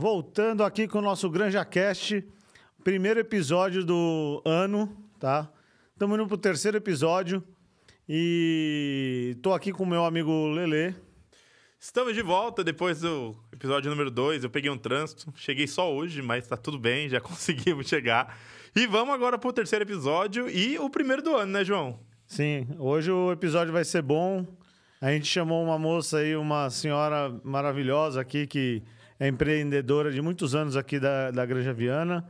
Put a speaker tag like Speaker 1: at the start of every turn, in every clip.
Speaker 1: Voltando aqui com o nosso Granja Cast, primeiro episódio do ano, tá? Estamos indo pro terceiro episódio e tô aqui com o meu amigo Lele.
Speaker 2: Estamos de volta depois do episódio número 2. Eu peguei um trânsito, cheguei só hoje, mas tá tudo bem, já conseguimos chegar. E vamos agora pro terceiro episódio e o primeiro do ano, né, João?
Speaker 1: Sim, hoje o episódio vai ser bom. A gente chamou uma moça aí, uma senhora maravilhosa aqui que é empreendedora de muitos anos aqui da, da Granja Viana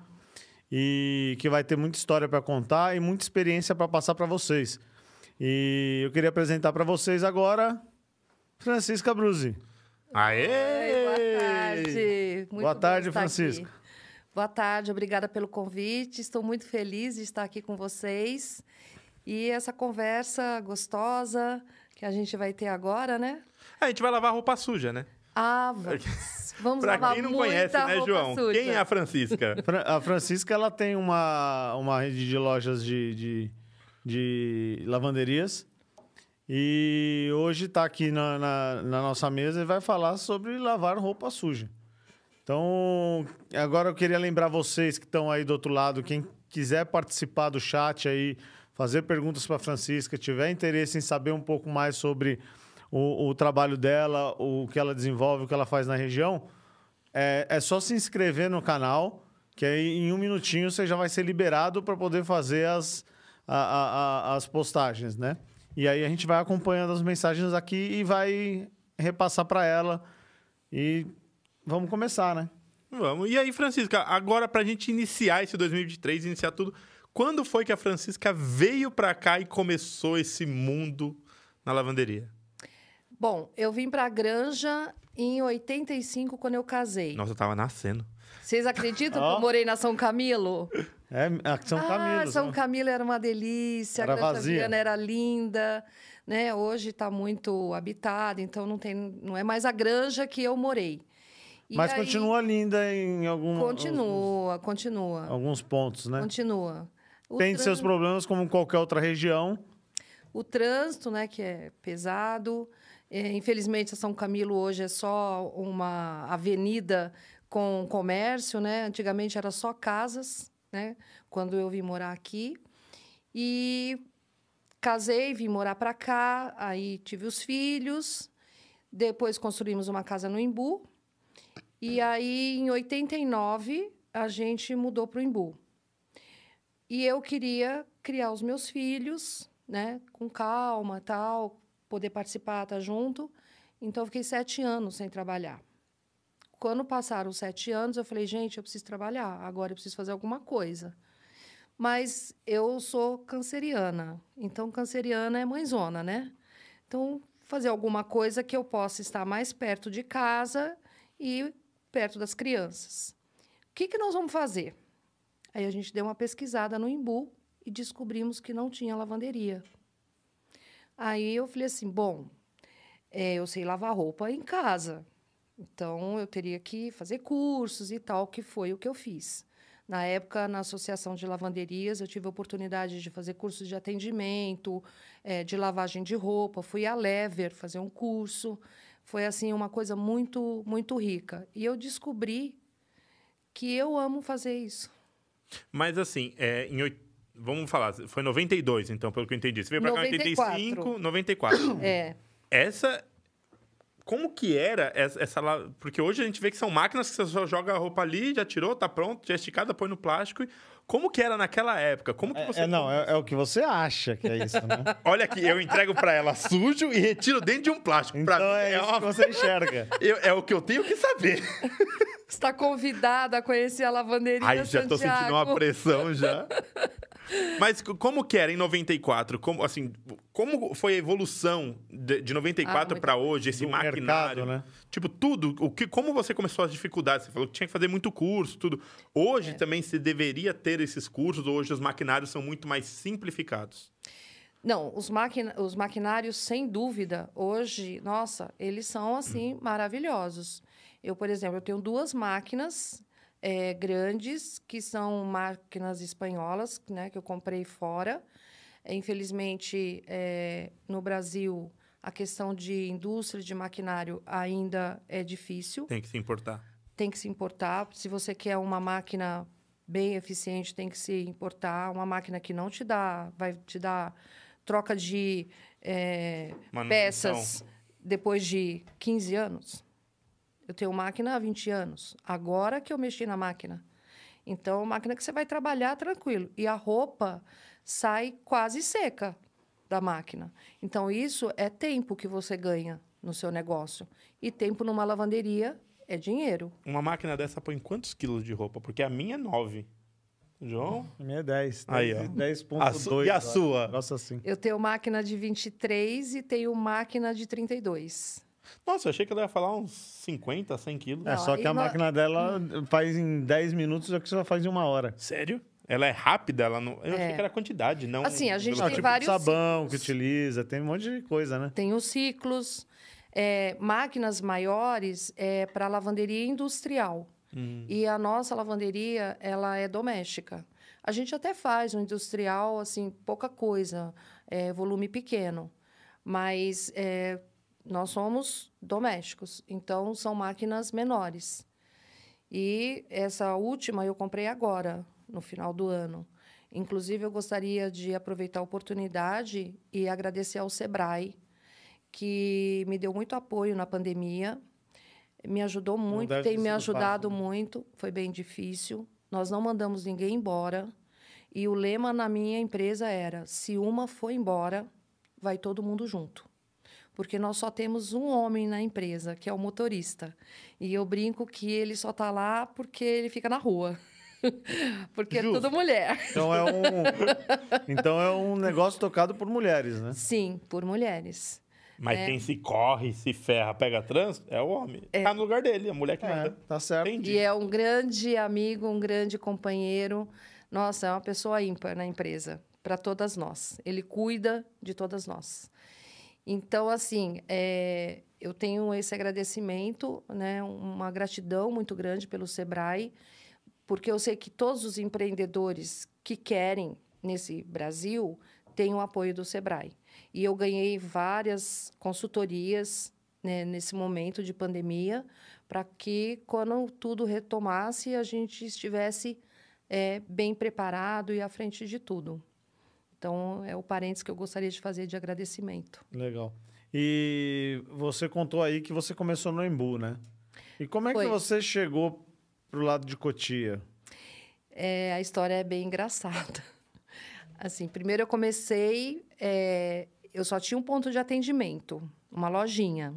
Speaker 1: e que vai ter muita história para contar e muita experiência para passar para vocês. E eu queria apresentar para vocês agora Francisca Bruzi.
Speaker 2: Aê!
Speaker 3: Oi, boa tarde. Muito
Speaker 1: Boa tarde, Francisca.
Speaker 3: aqui. Boa tarde, obrigada pelo convite. Estou muito feliz de estar aqui com vocês. E essa conversa gostosa que a gente vai ter agora, né?
Speaker 2: A gente vai lavar roupa suja, né?
Speaker 3: Ah, vamos, vamos
Speaker 2: pra
Speaker 3: lavar
Speaker 2: quem não
Speaker 3: muita
Speaker 2: conhece, né,
Speaker 3: roupa
Speaker 2: João?
Speaker 3: suja.
Speaker 2: Quem é a Francisca?
Speaker 1: Fra- A Francisca ela tem uma, uma rede de lojas de, de, de lavanderias. E hoje está aqui na, na, na nossa mesa e vai falar sobre lavar roupa suja. Então, agora eu queria lembrar vocês que estão aí do outro lado, quem quiser participar do chat aí, fazer perguntas para a Francisca, tiver interesse em saber um pouco mais sobre o, o trabalho dela, o que ela desenvolve, o que ela faz na região, é, é só se inscrever no canal, que aí em um minutinho você já vai ser liberado para poder fazer as, a- a- a- as postagens, né? E aí a gente vai acompanhando as mensagens aqui e vai repassar para ela. E vamos começar, né?
Speaker 2: Vamos. E aí, Francisca, agora pra gente iniciar esse 2023, iniciar tudo, quando foi que a Francisca veio pra cá e começou esse mundo na lavanderia?
Speaker 3: Bom, eu vim para a Granja em 85, quando eu casei.
Speaker 2: Nossa, eu tava nascendo.
Speaker 3: Vocês acreditam
Speaker 1: Ó.
Speaker 3: que eu morei na São Camilo?
Speaker 1: É, a São
Speaker 3: ah,
Speaker 1: Camilo.
Speaker 3: São
Speaker 1: São-
Speaker 3: Camilo era uma delícia,
Speaker 1: Era
Speaker 3: a Granja
Speaker 1: vazia.
Speaker 3: Viana era linda, né? Hoje está muito habitada, então não tem, não é mais a granja que eu morei. E
Speaker 1: Mas
Speaker 3: aí-
Speaker 1: continua linda em algum,
Speaker 3: Continua, continua,
Speaker 1: alguns pontos, né?
Speaker 3: continua. O
Speaker 1: Tem
Speaker 3: trân-
Speaker 1: seus problemas como qualquer outra região.
Speaker 3: O trânsito, né, que é pesado. É, infelizmente, São Camilo hoje é só uma avenida com comércio, né? Antigamente era só casas, né? Quando eu vim morar aqui. E casei, vim morar para cá, aí tive os filhos. Depois construímos uma casa no Imbu. E aí, em 89, a gente mudou para o Imbu. E eu queria criar os meus filhos, né, com calma, tal, poder participar, estar junto. Então, eu fiquei sete anos sem trabalhar. Quando passaram os sete anos, eu falei, gente, eu preciso trabalhar, agora eu preciso fazer alguma coisa. Mas eu sou canceriana, então canceriana é mãezona, né? Então, fazer alguma coisa que eu possa estar mais perto de casa e perto das crianças. O que, que nós vamos fazer? Aí a gente deu uma pesquisada no Imbu e descobrimos que não tinha lavanderia. Aí eu falei assim, bom, é, eu sei lavar roupa em casa, então eu teria que fazer cursos e tal, que foi o que eu fiz. Na época, na Associação de Lavanderias, eu tive a oportunidade de fazer cursos de atendimento, eh, de lavagem de roupa. Fui à Lever fazer um curso. Foi assim uma coisa muito, muito rica. E eu descobri que eu amo fazer isso.
Speaker 2: Mas assim, é, em vamos falar, foi 92, então, pelo que eu entendi. Você veio pra cá em 85, 94.
Speaker 3: É,
Speaker 2: Essa. Como que era essa, essa lá? Porque hoje a gente vê que são máquinas que você só joga a roupa ali, já tirou, tá pronto, já esticada, põe no plástico. E Como que era naquela época? Como que você.
Speaker 1: É, não, é, é o que você acha que é isso, né?
Speaker 2: Olha aqui, eu entrego pra ela sujo e retiro dentro de um plástico. Pra
Speaker 1: Então
Speaker 2: mim,
Speaker 1: é
Speaker 2: é,
Speaker 1: isso
Speaker 2: uma-
Speaker 1: que você enxerga.
Speaker 2: eu- é o que eu tenho que saber.
Speaker 3: está convidada a conhecer a lavanderia
Speaker 2: Ai, já tô
Speaker 3: Santiago.
Speaker 2: sentindo uma pressão já. Mas como que era em 94? Como, assim, como foi a evolução de, de 94
Speaker 3: Ah,
Speaker 2: para hoje, esse maquinário?
Speaker 1: mercado, né?
Speaker 2: Tipo, tudo. O que, como você começou as dificuldades? Você falou que tinha que fazer muito curso, tudo. Hoje também se deveria ter esses cursos, hoje os maquinários são muito mais simplificados.
Speaker 3: Não, os, maquina os maquinários, sem dúvida, hoje, nossa, eles são, assim,
Speaker 2: Hum.
Speaker 3: maravilhosos. Eu, por exemplo, eu tenho duas máquinas eh, grandes, que são máquinas espanholas, né, que eu comprei fora. Infelizmente, eh, no Brasil, a questão de indústria de maquinário ainda é difícil.
Speaker 2: Tem que se importar.
Speaker 3: tem que se importar. Se você quer uma máquina bem eficiente, tem que se importar. Uma máquina que não te dá, vai te dar troca de é, peças depois de 15 anos. Eu tenho máquina há 20 anos. Agora que eu mexi na máquina. Então, máquina que você vai trabalhar tranquilo. E a roupa sai quase seca da máquina. Então, isso é tempo que você ganha no seu negócio. E tempo numa lavanderia é dinheiro.
Speaker 2: Uma máquina dessa põe quantos quilos de roupa? Porque a minha é 9. João?
Speaker 1: A minha é 10.
Speaker 2: Aí, ó.
Speaker 1: 10.2.
Speaker 2: A su- e a sua?
Speaker 1: Negócio assim.
Speaker 3: Eu tenho máquina de 23 e tenho máquina de 32.
Speaker 2: Nossa, eu achei que ela ia falar uns 50, 100 quilos.
Speaker 1: É,
Speaker 3: Não,
Speaker 1: só que a
Speaker 3: nó-
Speaker 1: máquina dela faz em 10 minutos o que você faz em uma hora.
Speaker 2: Sério? Ela é rápida? Ela não... Eu achei
Speaker 3: É.
Speaker 2: que era quantidade, não...
Speaker 3: Assim, a gente
Speaker 2: velocidade.
Speaker 3: tem
Speaker 1: tipo
Speaker 3: vários
Speaker 1: sabão
Speaker 3: ciclos.
Speaker 1: que utiliza, tem um monte de coisa, né?
Speaker 3: Tem os ciclos. é, máquinas maiores é para lavanderia industrial.
Speaker 2: Hum.
Speaker 3: E a nossa lavanderia, ela é doméstica. A gente até faz um industrial, assim, pouca coisa, é, volume pequeno. Mas é, nós somos domésticos, então são máquinas menores. E essa última eu comprei agora, no final do ano. Inclusive, eu gostaria de aproveitar a oportunidade e agradecer ao Sebrae, que me deu muito apoio na pandemia, me ajudou muito, tem me ajudado
Speaker 1: fácil, né?
Speaker 3: muito, foi bem difícil. Nós não mandamos ninguém embora. E o lema na minha empresa era: se uma for embora, vai todo mundo junto. Porque nós só temos um homem na empresa, que é o motorista. E eu brinco que ele só está lá porque ele fica na rua. porque
Speaker 2: Justo.
Speaker 3: é tudo mulher.
Speaker 1: Então é um, então é um negócio tocado por mulheres, né?
Speaker 3: Sim, por mulheres.
Speaker 2: Mas quem se corre, se ferra, pega trânsito, é o homem. Tá no lugar dele, a mulher que
Speaker 1: É,
Speaker 2: manda.
Speaker 1: tá certo.
Speaker 2: Entendi.
Speaker 3: E é um grande amigo, um grande companheiro. Nossa, é uma pessoa ímpar na empresa, para todas nós. Ele cuida de todas nós. Então, assim, é, eu tenho esse agradecimento, né, uma gratidão muito grande pelo Sebrae, porque eu sei que todos os empreendedores que querem nesse Brasil têm o apoio do Sebrae. E eu ganhei várias consultorias né, nesse momento de pandemia, para que, quando tudo retomasse, a gente estivesse é, bem preparado e à frente de tudo. Então, é o parênteses que eu gostaria de fazer de agradecimento.
Speaker 1: Legal. E você contou aí que você começou no Embu, né? E como é que
Speaker 3: Foi.
Speaker 1: você chegou pro lado de Cotia?
Speaker 3: É, a história é bem engraçada. Assim, primeiro eu comecei, é, eu só tinha um ponto de atendimento, uma lojinha.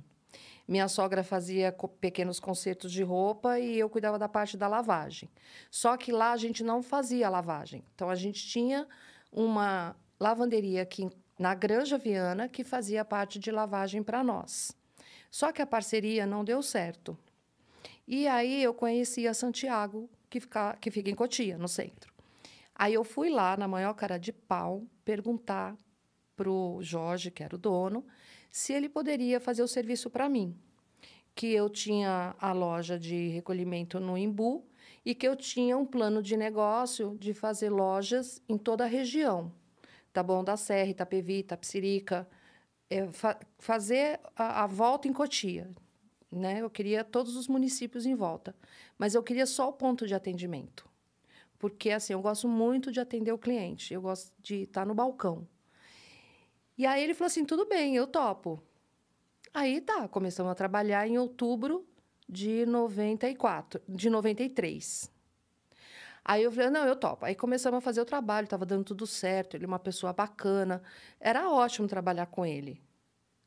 Speaker 3: Minha sogra fazia co- pequenos concertos de roupa e eu cuidava da parte da lavagem. Só que lá a gente não fazia lavagem. Então a gente tinha uma lavanderia aqui na Granja Viana que fazia parte de lavagem para nós. Só que a parceria não deu certo. E aí eu conheci a Santiago, que fica, que fica em Cotia, no centro. Aí eu fui lá, na maior cara de pau, perguntar para o Jorge, que era o dono, se ele poderia fazer o serviço para mim. Que eu tinha a loja de recolhimento no Imbu e que eu tinha um plano de negócio de fazer lojas em toda a região. Taboão da Serra, Itapevi, Itapsirica. É, fa fazer a, a volta em Cotia, né? Eu queria todos os municípios em volta, mas eu queria só o ponto de atendimento. Porque assim, eu gosto muito de atender o cliente, eu gosto de estar no balcão. E aí ele falou assim: "Tudo bem, eu topo". Aí tá, começamos a trabalhar em outubro de 94, de 93. Aí eu falei, não, eu topo. Aí começamos a fazer o trabalho, estava dando tudo certo, ele é uma pessoa bacana. Era ótimo trabalhar com ele.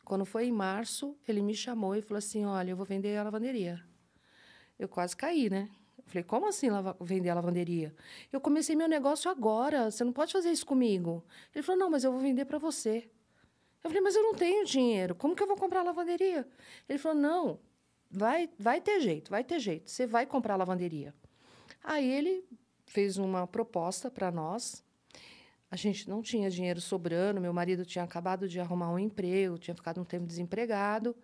Speaker 3: Quando foi em março, ele me chamou e falou assim: Olha, eu vou vender a lavanderia. Eu quase caí, né? Eu falei: Como assim vender a lavanderia? Eu comecei meu negócio agora, você não pode fazer isso comigo. Ele falou: Não, mas eu vou vender para você. Eu falei: Mas eu não tenho dinheiro, como que eu vou comprar a lavanderia? Ele falou: Não, vai, vai ter jeito, vai ter jeito, você vai comprar lavanderia. Aí ele fez uma proposta para nós. A gente não tinha dinheiro sobrando, meu marido tinha acabado de arrumar um emprego, tinha ficado um tempo desempregado.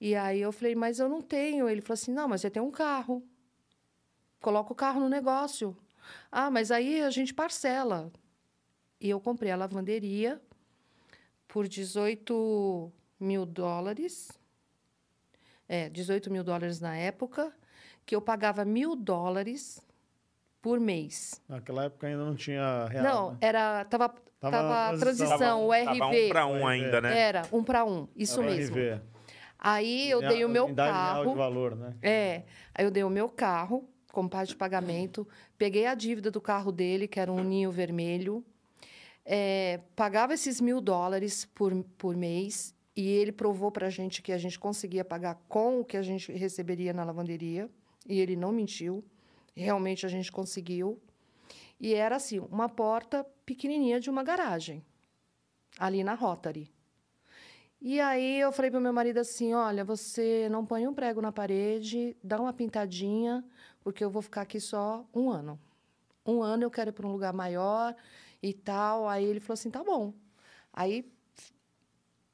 Speaker 3: E aí eu falei, mas eu não tenho. Ele falou assim: não, mas você tem um carro. Coloca o carro no negócio. Ah, mas aí a gente parcela. E eu comprei a lavanderia por 18 mil dólares. É, 18 mil dólares na época. que eu pagava mil dólares por mês.
Speaker 1: Naquela época ainda não tinha real.
Speaker 3: Não,
Speaker 1: né?
Speaker 3: era tava
Speaker 1: Tava
Speaker 3: tava,
Speaker 1: transição.
Speaker 3: transição, o
Speaker 2: Tava
Speaker 3: RV.
Speaker 2: um pra um ainda, né?
Speaker 3: Era um para um, isso
Speaker 1: Era
Speaker 3: mesmo.
Speaker 1: RV.
Speaker 3: Aí eu dei o meu
Speaker 1: real de
Speaker 3: carro.
Speaker 1: valor, né?
Speaker 3: É, aí eu dei o meu carro como parte de pagamento, peguei a dívida do carro dele, que era um ninho vermelho, é, pagava esses mil dólares por, por mês e ele provou para a gente que a gente conseguia pagar com o que a gente receberia na lavanderia e ele não mentiu, realmente a gente conseguiu. E era assim, uma porta pequenininha de uma garagem, ali na Rotary. E aí eu falei para meu marido assim, olha, você não põe um prego na parede, dá uma pintadinha, porque eu vou ficar aqui só um ano. Um ano eu quero ir para um lugar maior e tal. Aí ele falou assim, tá bom. Aí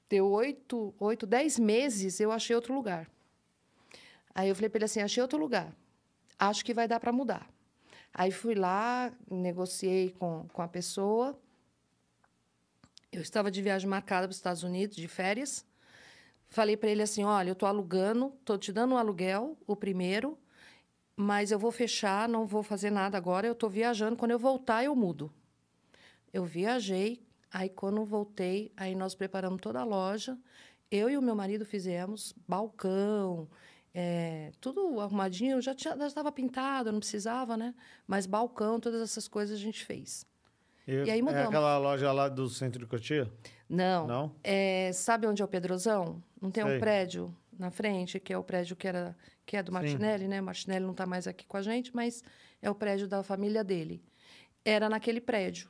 Speaker 3: deu oito, oito, dez meses, eu achei outro lugar. Aí eu falei para ele assim, achei outro lugar. Acho que vai dar para mudar. Aí fui lá, negociei com, com a pessoa. Eu estava de viagem marcada para os Estados Unidos, de férias. Falei para ele assim: olha, eu estou alugando, estou te dando um aluguel, o primeiro, mas eu vou fechar, não vou fazer nada agora, eu estou viajando. Quando eu voltar, eu mudo. Eu viajei, aí quando voltei, aí nós preparamos toda a loja. Eu e o meu marido fizemos balcão, é, tudo arrumadinho, já estava pintado, não precisava, né? Mas balcão, todas essas coisas a gente fez. E aí
Speaker 1: É
Speaker 3: mudamos.
Speaker 1: aquela loja lá do centro de Cotia?
Speaker 3: Não.
Speaker 1: Não?
Speaker 3: É, sabe onde é o Pedrozão? Não tem
Speaker 1: Sei.
Speaker 3: um prédio na frente, que é o prédio que, era, que é do
Speaker 1: Sim.
Speaker 3: Martinelli, né? Martinelli não está mais aqui com a gente, mas é o prédio da família dele. Era naquele prédio.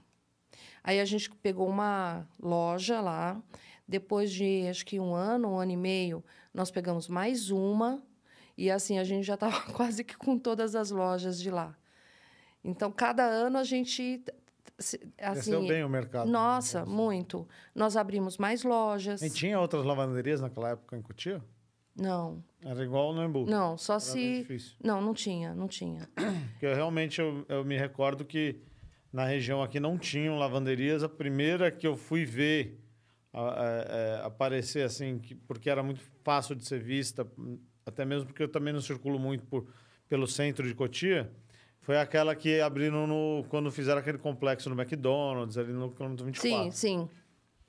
Speaker 3: Aí a gente pegou uma loja lá. Depois de, acho que um ano, um ano e meio, nós pegamos mais uma. E assim, a gente já estava quase que com todas as lojas de lá. Então, cada ano a gente... se-
Speaker 1: Cresceu
Speaker 3: Assim,
Speaker 1: bem o mercado.
Speaker 3: nossa, muito. Nós abrimos mais lojas.
Speaker 1: E tinha outras lavanderias naquela época em Cotia?
Speaker 3: Não,
Speaker 1: Era igual no Embu.
Speaker 3: não, só
Speaker 1: Era
Speaker 3: se.
Speaker 1: difícil.
Speaker 3: Não, não tinha, não tinha.
Speaker 1: Porque eu, realmente eu, eu me recordo que na região aqui não tinham lavanderias. A primeira que eu fui ver a- a- a- aparecer assim, que- porque era muito fácil de ser vista, até mesmo porque eu também não circulo muito por, pelo centro de Cotia, foi aquela que abriram no, quando fizeram aquele complexo no McDonald's, ali no quilômetro 24.
Speaker 3: Sim, sim.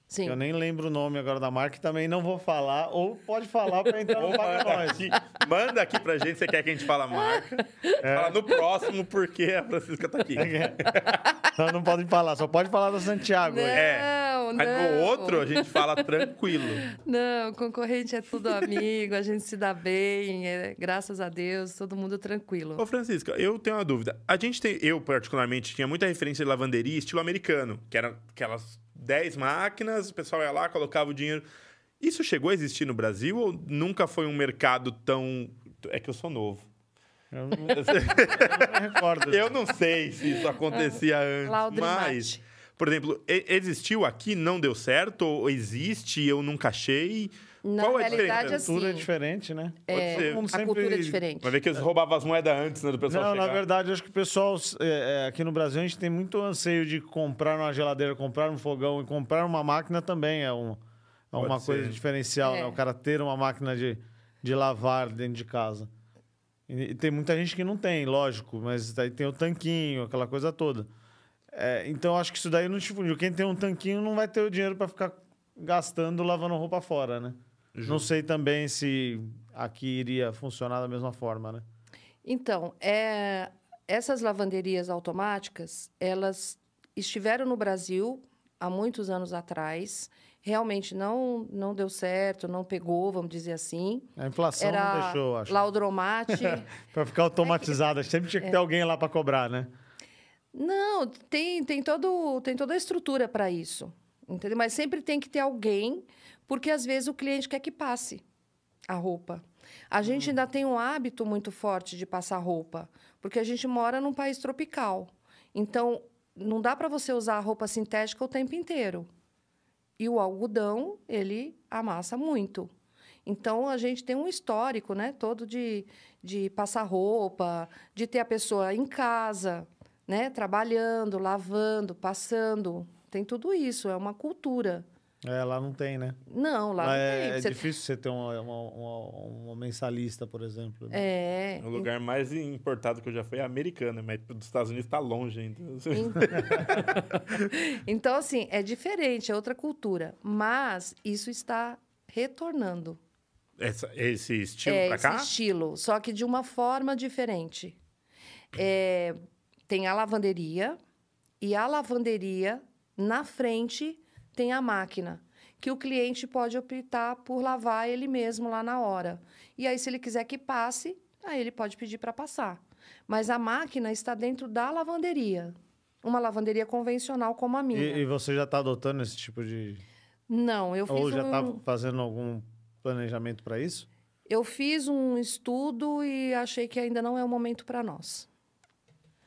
Speaker 3: Sim.
Speaker 1: Eu nem lembro o nome agora da marca e também não vou falar, ou pode falar para entrar no Paga
Speaker 2: manda
Speaker 1: Nós.
Speaker 2: aqui, manda aqui pra gente, você quer que a gente fale a marca. Fala no próximo, porque a Francisca tá aqui.
Speaker 1: Então não pode falar, só pode falar da Santiago.
Speaker 3: Não,
Speaker 2: É.
Speaker 3: não.
Speaker 2: Mas no outro a gente fala tranquilo.
Speaker 3: Não, concorrente é tudo amigo, a gente se dá bem, é, graças a Deus, todo mundo tranquilo.
Speaker 2: Ô, Francisca, eu tenho uma dúvida. A gente tem, eu particularmente, tinha muita referência de lavanderia estilo americano, que eram aquelas 10 máquinas, o pessoal ia lá, colocava o dinheiro. Isso chegou a existir no Brasil ou nunca foi um mercado tão. É que eu sou novo.
Speaker 1: Eu não, eu não recordo.
Speaker 2: Eu não sei se isso acontecia antes,
Speaker 3: Laudrimate.
Speaker 2: mas... Por exemplo, existiu aqui, não deu certo? Ou existe, eu nunca achei?
Speaker 3: Na
Speaker 2: Qual é a
Speaker 3: realidade,
Speaker 2: diferença?
Speaker 1: A cultura é
Speaker 3: assim,
Speaker 1: diferente, né?
Speaker 3: é,
Speaker 2: ser.
Speaker 1: Todo mundo
Speaker 3: a cultura é diferente.
Speaker 2: Vai ver que eles roubavam as moedas antes, né, do pessoal
Speaker 1: Não,
Speaker 2: chegar.
Speaker 1: na verdade, acho que o pessoal é, é, aqui no Brasil a gente tem muito anseio de comprar uma geladeira, comprar um fogão e comprar uma máquina também é, um, é uma
Speaker 2: ser.
Speaker 1: coisa diferencial,
Speaker 3: É.
Speaker 1: né? O cara ter uma máquina de, de lavar dentro de casa. E, e tem muita gente que não tem, lógico, mas daí tem o tanquinho, aquela coisa toda. É, então, acho que isso daí não difundiu. Quem tem um tanquinho não vai ter o dinheiro para ficar gastando lavando roupa fora, né? Não sei também se aqui iria funcionar da mesma forma, né?
Speaker 3: Então, é, essas lavanderias automáticas, elas estiveram no Brasil há muitos anos atrás. Realmente não, não deu certo, não pegou, vamos dizer assim.
Speaker 1: A inflação não
Speaker 3: Era
Speaker 1: deixou, acho.
Speaker 3: laudromate.
Speaker 1: Para ficar automatizada, sempre tinha que ter alguém lá para cobrar, né?
Speaker 3: Não, tem, tem, todo, tem toda a estrutura para isso. Entendeu? Mas sempre tem que ter alguém, porque às vezes o cliente quer que passe a roupa. A gente ainda tem um hábito muito forte de passar roupa, porque a gente mora num país tropical. Então, não dá para você usar a roupa sintética o tempo inteiro. E o algodão, ele amassa muito. Então, a gente tem um histórico né, todo de, de passar roupa, de ter a pessoa em casa, né, trabalhando, lavando, passando. Tem tudo isso, é uma cultura.
Speaker 1: É, lá não tem, né?
Speaker 3: Não, lá, não
Speaker 1: é,
Speaker 3: tem.
Speaker 1: é
Speaker 3: Você-
Speaker 1: difícil você ter uma, uma, uma- uma mensalista, por exemplo. né?
Speaker 3: É.
Speaker 2: O lugar mais importado que eu já fui é a americana, mas dos Estados Unidos tá longe ainda.
Speaker 3: Então, assim, é diferente, é outra cultura. Mas isso está retornando.
Speaker 2: Essa- esse estilo
Speaker 3: é, esse
Speaker 2: cá?
Speaker 3: estilo, só que de uma forma diferente. É, tem a lavanderia e a lavanderia na frente tem a máquina que o cliente pode optar por lavar ele mesmo lá na hora. E aí, se ele quiser que passe, aí ele pode pedir para passar. Mas a máquina está dentro da lavanderia. Uma lavanderia convencional como a minha.
Speaker 1: E, e você já está adotando esse tipo de.
Speaker 3: Não, eu fiz
Speaker 1: Ou já está
Speaker 3: um...
Speaker 1: fazendo algum planejamento para isso?
Speaker 3: Eu fiz um estudo e achei que ainda não é o momento para nós.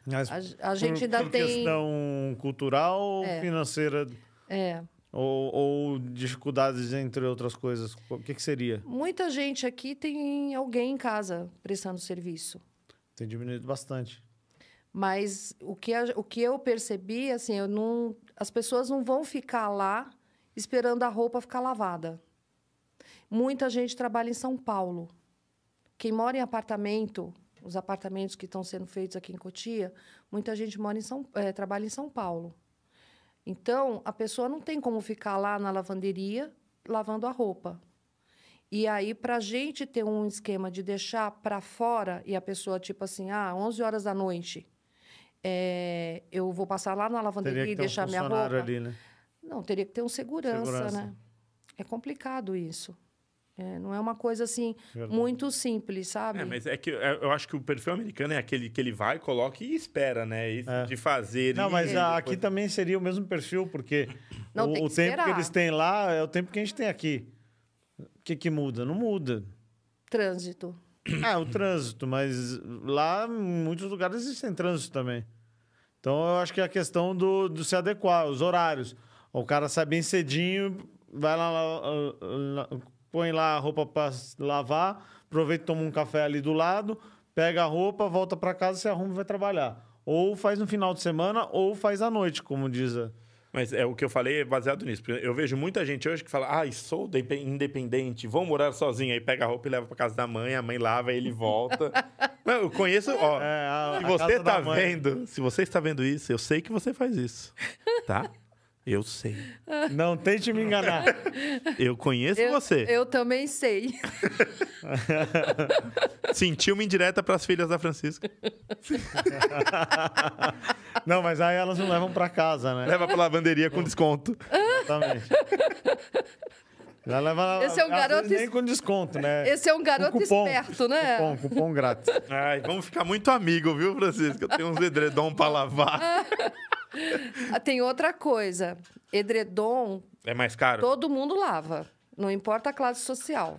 Speaker 1: Mas
Speaker 3: A, a gente
Speaker 1: por,
Speaker 3: ainda
Speaker 1: por
Speaker 3: tem.
Speaker 1: questão cultural
Speaker 3: É.
Speaker 1: financeira?
Speaker 3: É,
Speaker 1: Ou, ou dificuldades, entre outras coisas? O que, que seria?
Speaker 3: muita gente aqui tem alguém em casa prestando serviço.
Speaker 1: Tem diminuído bastante.
Speaker 3: Mas o que, a- o que eu percebi, assim, eu não, as pessoas não vão ficar lá esperando a roupa ficar lavada. Muita gente trabalha em São Paulo. Quem mora em apartamento, os apartamentos que estão sendo feitos aqui em Cotia, muita gente mora em São, eh, trabalha em São Paulo. Então, a pessoa não tem como ficar lá na lavanderia lavando a roupa. E aí, para a gente ter um esquema de deixar para fora e a pessoa, tipo assim, ah, 11 horas da noite, eh, eu vou passar lá na lavanderia e
Speaker 1: ter um
Speaker 3: deixar minha roupa.
Speaker 1: ali, né?
Speaker 3: Não, teria que ter um segurança,
Speaker 1: Segurança.
Speaker 3: né? É complicado isso. É, não é uma coisa assim
Speaker 1: Verdade.
Speaker 3: muito simples, sabe?
Speaker 2: É, mas é que eu eu acho que o perfil americano é aquele que ele vai, coloca e espera, né? E
Speaker 1: É.
Speaker 2: De fazer.
Speaker 1: Não,
Speaker 2: e
Speaker 1: mas a- aqui também seria o mesmo perfil, porque
Speaker 3: Não,
Speaker 1: o,
Speaker 3: tem
Speaker 1: o
Speaker 3: que
Speaker 1: tempo que
Speaker 3: esperar.
Speaker 1: eles têm lá é o tempo que a gente tem aqui. O que, que muda? Não muda.
Speaker 3: Trânsito.
Speaker 1: Ah, o trânsito, mas lá em muitos lugares existem trânsito também. Então eu acho que é a questão do, do se adequar, os horários. O cara sai bem cedinho, vai lá, lá, lá, põe lá a roupa para lavar, aproveita e toma um café ali do lado, pega a roupa, volta para casa, se arruma e vai trabalhar. Ou faz no final de semana, ou faz à noite, como diz a.
Speaker 2: Mas é o que eu falei é baseado nisso. Eu vejo muita gente hoje que fala, ai, sou depe- independente, vou morar sozinho. Aí pega a roupa e leva pra casa da mãe, a mãe lava, ele volta. Não, eu conheço, ó.
Speaker 1: É, a-
Speaker 2: se
Speaker 1: a
Speaker 2: você tá vendo, se você está vendo isso, eu sei que você faz isso. Tá? Eu sei.
Speaker 1: Não tente me enganar.
Speaker 2: Eu conheço
Speaker 3: Eu,
Speaker 2: você.
Speaker 3: eu também sei.
Speaker 2: Senti uma indireta pras filhas da Francisca.
Speaker 1: Não, mas aí elas não levam para casa, né?
Speaker 2: Leva pra lavanderia com desconto.
Speaker 1: Exatamente. Já leva
Speaker 3: Esse é um garoto
Speaker 1: nem
Speaker 3: es-
Speaker 1: com desconto, né?
Speaker 3: Esse é um garoto
Speaker 1: Com cupom,
Speaker 3: esperto, né?
Speaker 1: Cupom, cupom grátis.
Speaker 2: Ai, vamos ficar muito amigo, viu, Francisca? Eu tenho uns edredom pra lavar.
Speaker 3: Ah, Tem outra coisa. Edredom,
Speaker 2: É mais caro?
Speaker 3: todo mundo lava. Não importa a classe social.